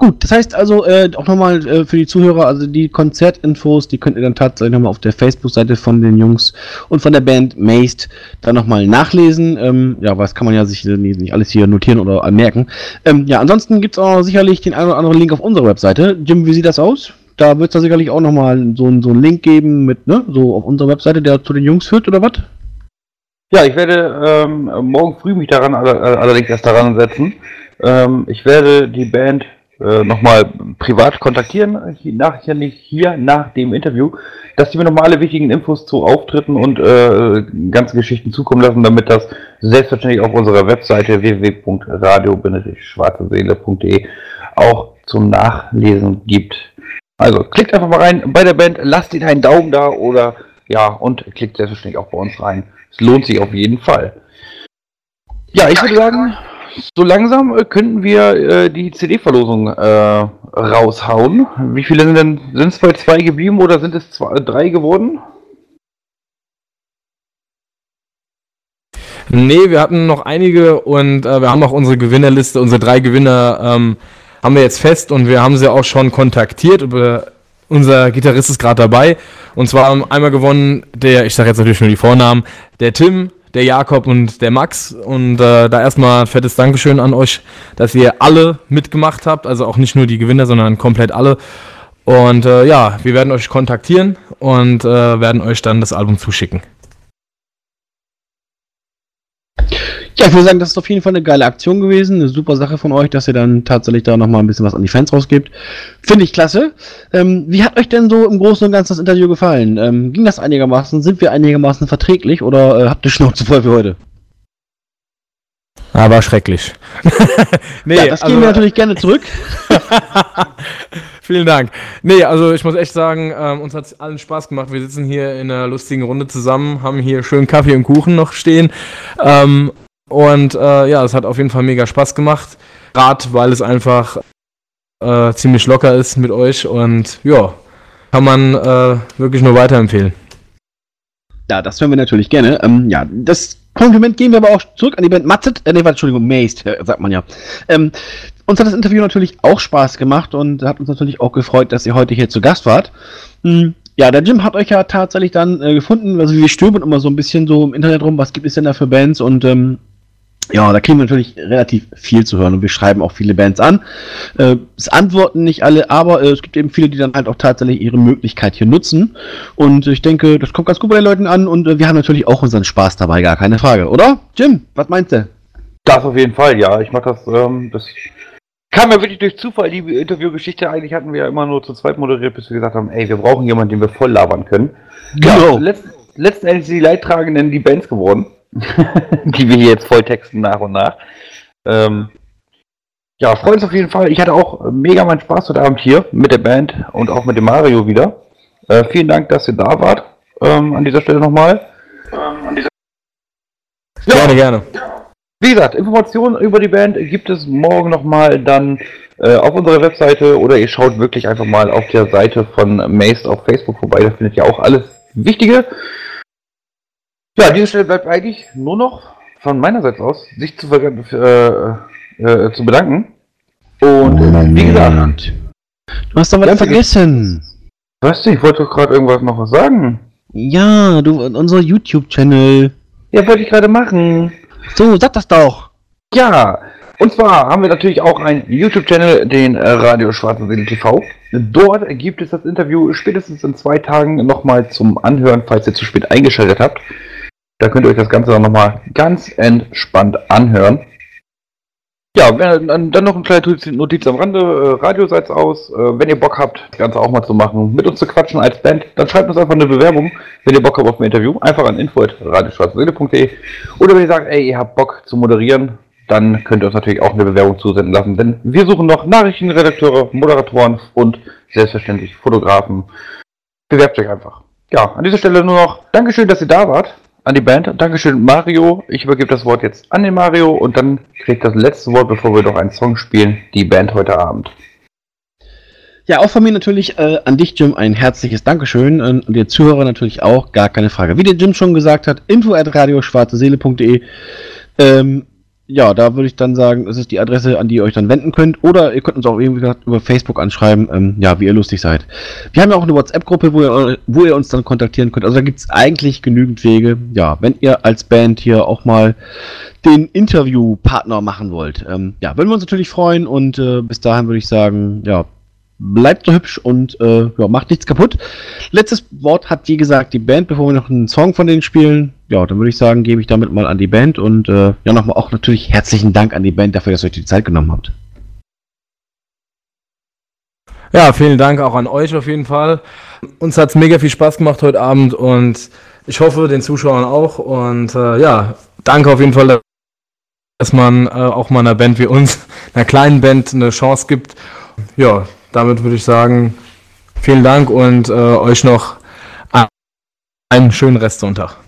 Gut, das heißt also äh, auch nochmal äh, für die Zuhörer, also die Konzertinfos, die könnt ihr dann tatsächlich nochmal auf der Facebook-Seite von den Jungs und von der Band Maced dann nochmal nachlesen. Ähm, ja, was kann man ja sich nicht, alles hier notieren oder merken. Ähm, ja, ansonsten gibt es auch sicherlich den einen oder anderen Link auf unserer Webseite. Jim, wie sieht das aus? Da wird es da sicherlich auch nochmal so, so einen Link geben mit, ne, so auf unserer Webseite, der zu den Jungs führt oder was? Ja, ich werde ähm, morgen früh mich daran aller- allerdings erst daran setzen. Ähm, ich werde die Band äh, nochmal privat kontaktieren, hier nach, hier, hier nach dem Interview, dass die mir nochmal alle wichtigen Infos zu Auftritten und äh, ganzen Geschichten zukommen lassen, damit das selbstverständlich auf unserer Webseite www.radio-schwarzeseele.de auch zum Nachlesen gibt. Also klickt einfach mal rein bei der Band, lasst ihnen einen Daumen da oder ja, und klickt selbstverständlich auch bei uns rein. Es lohnt sich auf jeden Fall. Ja, ich würde sagen, so langsam äh, könnten wir äh, die CD-Verlosung äh, raushauen. Wie viele sind denn, sind es bei zwei geblieben oder sind es zwei, drei geworden? Nee, wir hatten noch einige und äh, wir haben auch unsere Gewinnerliste, unsere drei Gewinner ähm, haben wir jetzt fest und wir haben sie auch schon kontaktiert. Unser Gitarrist ist gerade dabei. Und zwar haben einmal gewonnen der, ich sage jetzt natürlich nur die Vornamen, der Tim, der Jakob und der Max. Und äh, da erstmal ein fettes Dankeschön an euch, dass ihr alle mitgemacht habt. Also auch nicht nur die Gewinner, sondern komplett alle. Und äh, ja, wir werden euch kontaktieren und äh, werden euch dann das Album zuschicken. Ja, ich würde sagen, das ist auf jeden Fall eine geile Aktion gewesen. Eine super Sache von euch, dass ihr dann tatsächlich da nochmal ein bisschen was an die Fans rausgibt. Finde ich klasse. Ähm, wie hat euch denn so im Großen und Ganzen das Interview gefallen? Ähm, ging das einigermaßen? Sind wir einigermaßen verträglich oder äh, habt ihr Schnauze voll für heute? Aber schrecklich. nee, ja, das also, gehen wir natürlich gerne zurück. Vielen Dank. Nee, also ich muss echt sagen, ähm, uns hat es allen Spaß gemacht. Wir sitzen hier in einer lustigen Runde zusammen, haben hier schön Kaffee und Kuchen noch stehen. Ähm, und äh, ja, es hat auf jeden Fall mega Spaß gemacht. Gerade weil es einfach äh, ziemlich locker ist mit euch und ja, kann man äh, wirklich nur weiterempfehlen. Ja, das hören wir natürlich gerne. Ähm, ja, das Kompliment gehen wir aber auch zurück an die Band Matzet, äh, nee, Entschuldigung, Mazed, äh, sagt man ja. Ähm, uns hat das Interview natürlich auch Spaß gemacht und hat uns natürlich auch gefreut, dass ihr heute hier zu Gast wart. Hm, ja, der Jim hat euch ja tatsächlich dann äh, gefunden. Also wir stöbern immer so ein bisschen so im Internet rum, was gibt es denn da für Bands und ähm, ja, da kriegen wir natürlich relativ viel zu hören und wir schreiben auch viele Bands an. Äh, es antworten nicht alle, aber äh, es gibt eben viele, die dann halt auch tatsächlich ihre Möglichkeit hier nutzen. Und ich denke, das kommt ganz gut bei den Leuten an und äh, wir haben natürlich auch unseren Spaß dabei, gar keine Frage, oder? Jim, was meinst du? Das auf jeden Fall, ja. Ich mach das, ähm, das kam ja wirklich durch Zufall, die Interviewgeschichte. Eigentlich hatten wir ja immer nur zu zweit moderiert, bis wir gesagt haben, ey, wir brauchen jemanden, den wir voll labern können. Genau. Ja, letzt, letzten Endes die Leidtragenden die Bands geworden. die wir hier jetzt volltexten nach und nach. Ähm, ja, freuen uns auf jeden Fall. Ich hatte auch mega meinen Spaß heute Abend hier mit der Band und auch mit dem Mario wieder. Äh, vielen Dank, dass ihr da wart. Ähm, an dieser Stelle nochmal. Ähm, dieser ja. Gerne, gerne. Wie gesagt, Informationen über die Band gibt es morgen nochmal dann äh, auf unserer Webseite oder ihr schaut wirklich einfach mal auf der Seite von Maced auf Facebook vorbei. Da findet ihr auch alles Wichtige. Ja, an dieser Stelle bleibt eigentlich nur noch von meiner Seite aus, sich zu, äh, äh, zu bedanken. Und Moment. wie gesagt. Du hast doch was vergessen. Weißt du, ich wollte doch gerade irgendwas noch was sagen. Ja, du, unser YouTube-Channel. Ja, wollte ich gerade machen. So, sag das doch. Ja, und zwar haben wir natürlich auch einen YouTube-Channel, den Radio Schwarze Seele TV. Dort gibt es das Interview spätestens in zwei Tagen nochmal zum Anhören, falls ihr zu spät eingeschaltet habt. Da könnt ihr euch das Ganze dann nochmal ganz entspannt anhören. Ja, dann, noch eine kleine Notiz am Rande. Äh, Radio seid's aus. Äh, wenn ihr Bock habt, das Ganze auch mal zu machen, mit uns zu quatschen als Band, dann schreibt uns einfach eine Bewerbung, wenn ihr Bock habt auf ein Interview. Einfach an info.radioschwarzseele.de Oder wenn ihr sagt, ey, ihr habt Bock zu moderieren, dann könnt ihr uns natürlich auch eine Bewerbung zusenden lassen. Denn wir suchen noch Nachrichtenredakteure, Moderatoren und selbstverständlich Fotografen. Bewerbt euch einfach. Ja, an dieser Stelle nur noch Dankeschön, dass ihr da wart an die Band. Dankeschön, Mario. Ich übergebe das Wort jetzt an den Mario und dann kriegt das letzte Wort, bevor wir noch einen Song spielen, die Band heute Abend. Ja, auch von mir natürlich äh, an dich, Jim, ein herzliches Dankeschön. Und die Zuhörer natürlich auch, gar keine Frage. Wie der Jim schon gesagt hat, info at radioschwarzeseele.de. Ähm, ja, da würde ich dann sagen, das ist die Adresse, an die ihr euch dann wenden könnt. Oder ihr könnt uns auch irgendwie über Facebook anschreiben, ähm, ja, wie ihr lustig seid. Wir haben ja auch eine WhatsApp-Gruppe, wo ihr, wo ihr uns dann kontaktieren könnt. Also da gibt es eigentlich genügend Wege. Ja, wenn ihr als Band hier auch mal den Interviewpartner machen wollt. Ähm, ja, würden wir uns natürlich freuen und äh, bis dahin würde ich sagen, ja, bleibt so hübsch und äh, ja, macht nichts kaputt. Letztes Wort hat, wie gesagt, die Band, bevor wir noch einen Song von denen spielen. Ja, dann würde ich sagen, gebe ich damit mal an die Band und äh, ja, nochmal auch natürlich herzlichen Dank an die Band dafür, dass ihr euch die Zeit genommen habt. Ja, vielen Dank auch an euch auf jeden Fall. Uns hat es mega viel Spaß gemacht heute Abend und ich hoffe, den Zuschauern auch. Und äh, ja, danke auf jeden Fall, dass man äh, auch mal einer Band wie uns, einer kleinen Band, eine Chance gibt. Ja, damit würde ich sagen, vielen Dank und äh, euch noch einen schönen Restsonntag.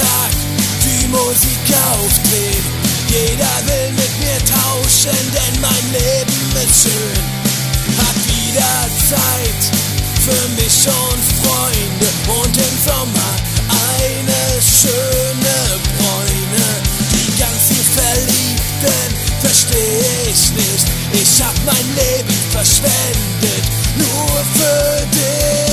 Tag die Musik aufdrehen. Jeder will mit mir tauschen, denn mein Leben ist schön. Hab wieder Zeit für mich und Freunde und im Sommer eine schöne Bräune. Die ganzen Verliebten versteh ich nicht. Ich hab mein Leben verschwendet, nur für dich.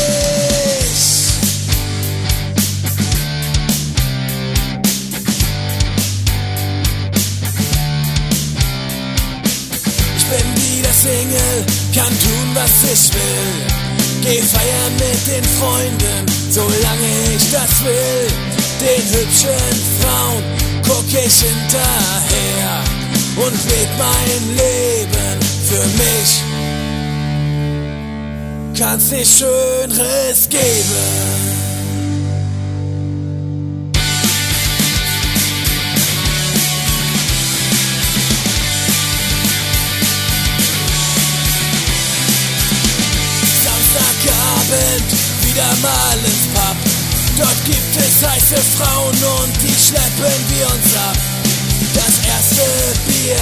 Single, kann tun, was ich will. Geh feiern mit den Freunden, solange ich das will. Den hübschen Frauen guck ich hinterher und leb mein Leben für mich. Kann's nicht Schöneres geben. Wieder mal ins Pub. Dort gibt es heiße Frauen und die schleppen wir uns ab. Das erste Bier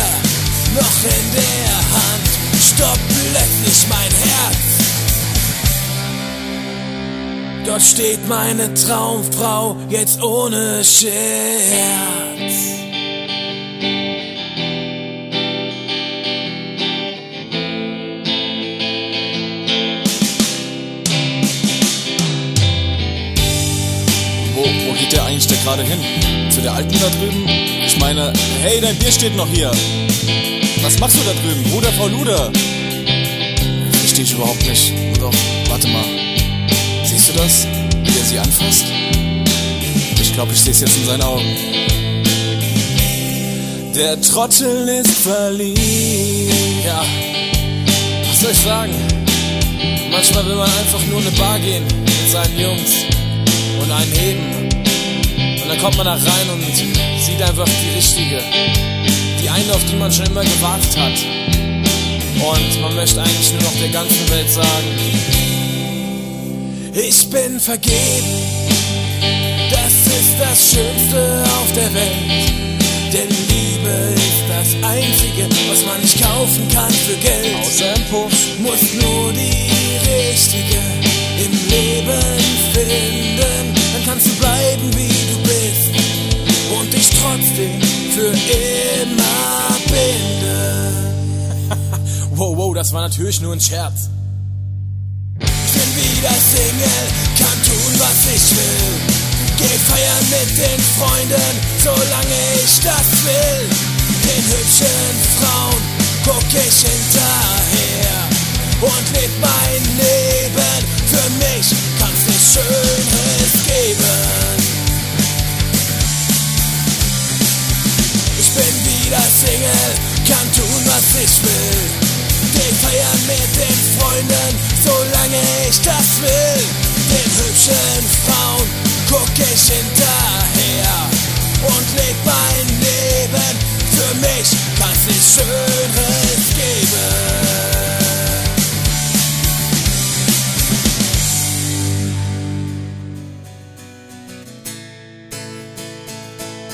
noch in der Hand, stoppt plötzlich mein Herz. Dort steht meine Traumfrau jetzt ohne Scherz. Geht der eigentlich da gerade hin? Zu der Alten da drüben? Ich meine, hey, dein Bier steht noch hier. Was machst du da drüben? Bruder Frau Luder? Verstehe ich überhaupt nicht. Doch, warte mal. Siehst du das? Wie er sie anfasst? Ich glaube, ich sehe es jetzt in seinen Augen. Der Trottel ist verliebt. Ja, was soll ich sagen? Manchmal will man einfach nur in eine Bar gehen mit seinen Jungs und einen heben. Dann kommt man da rein und sieht einfach die richtige. Die eine, auf die man schon immer gewartet hat. Und man möchte eigentlich nur noch der ganzen Welt sagen, Ich bin vergeben, das ist das Schönste auf der Welt. Denn Liebe ist das Einzige, was man nicht kaufen kann für Geld. außer im Puff. Muss nur die richtige im Leben finden. Dann kannst du bleiben, wie. Dich trotzdem für immer binden. Wow, wow, das war natürlich nur ein Scherz. Ich bin wieder Single, kann tun, was ich will. Geh feiern mit den Freunden, solange ich das will. Den hübschen Frauen guck ich hinterher und leb mein Leben. Für mich kann's nichts Schönes geben. jeder Single, kann tun, was ich will. Den feiern mit den Freunden, solange ich das will. Den hübschen Frauen guck ich hinterher und leg mein Leben. Für mich kann's nicht Schöneres geben.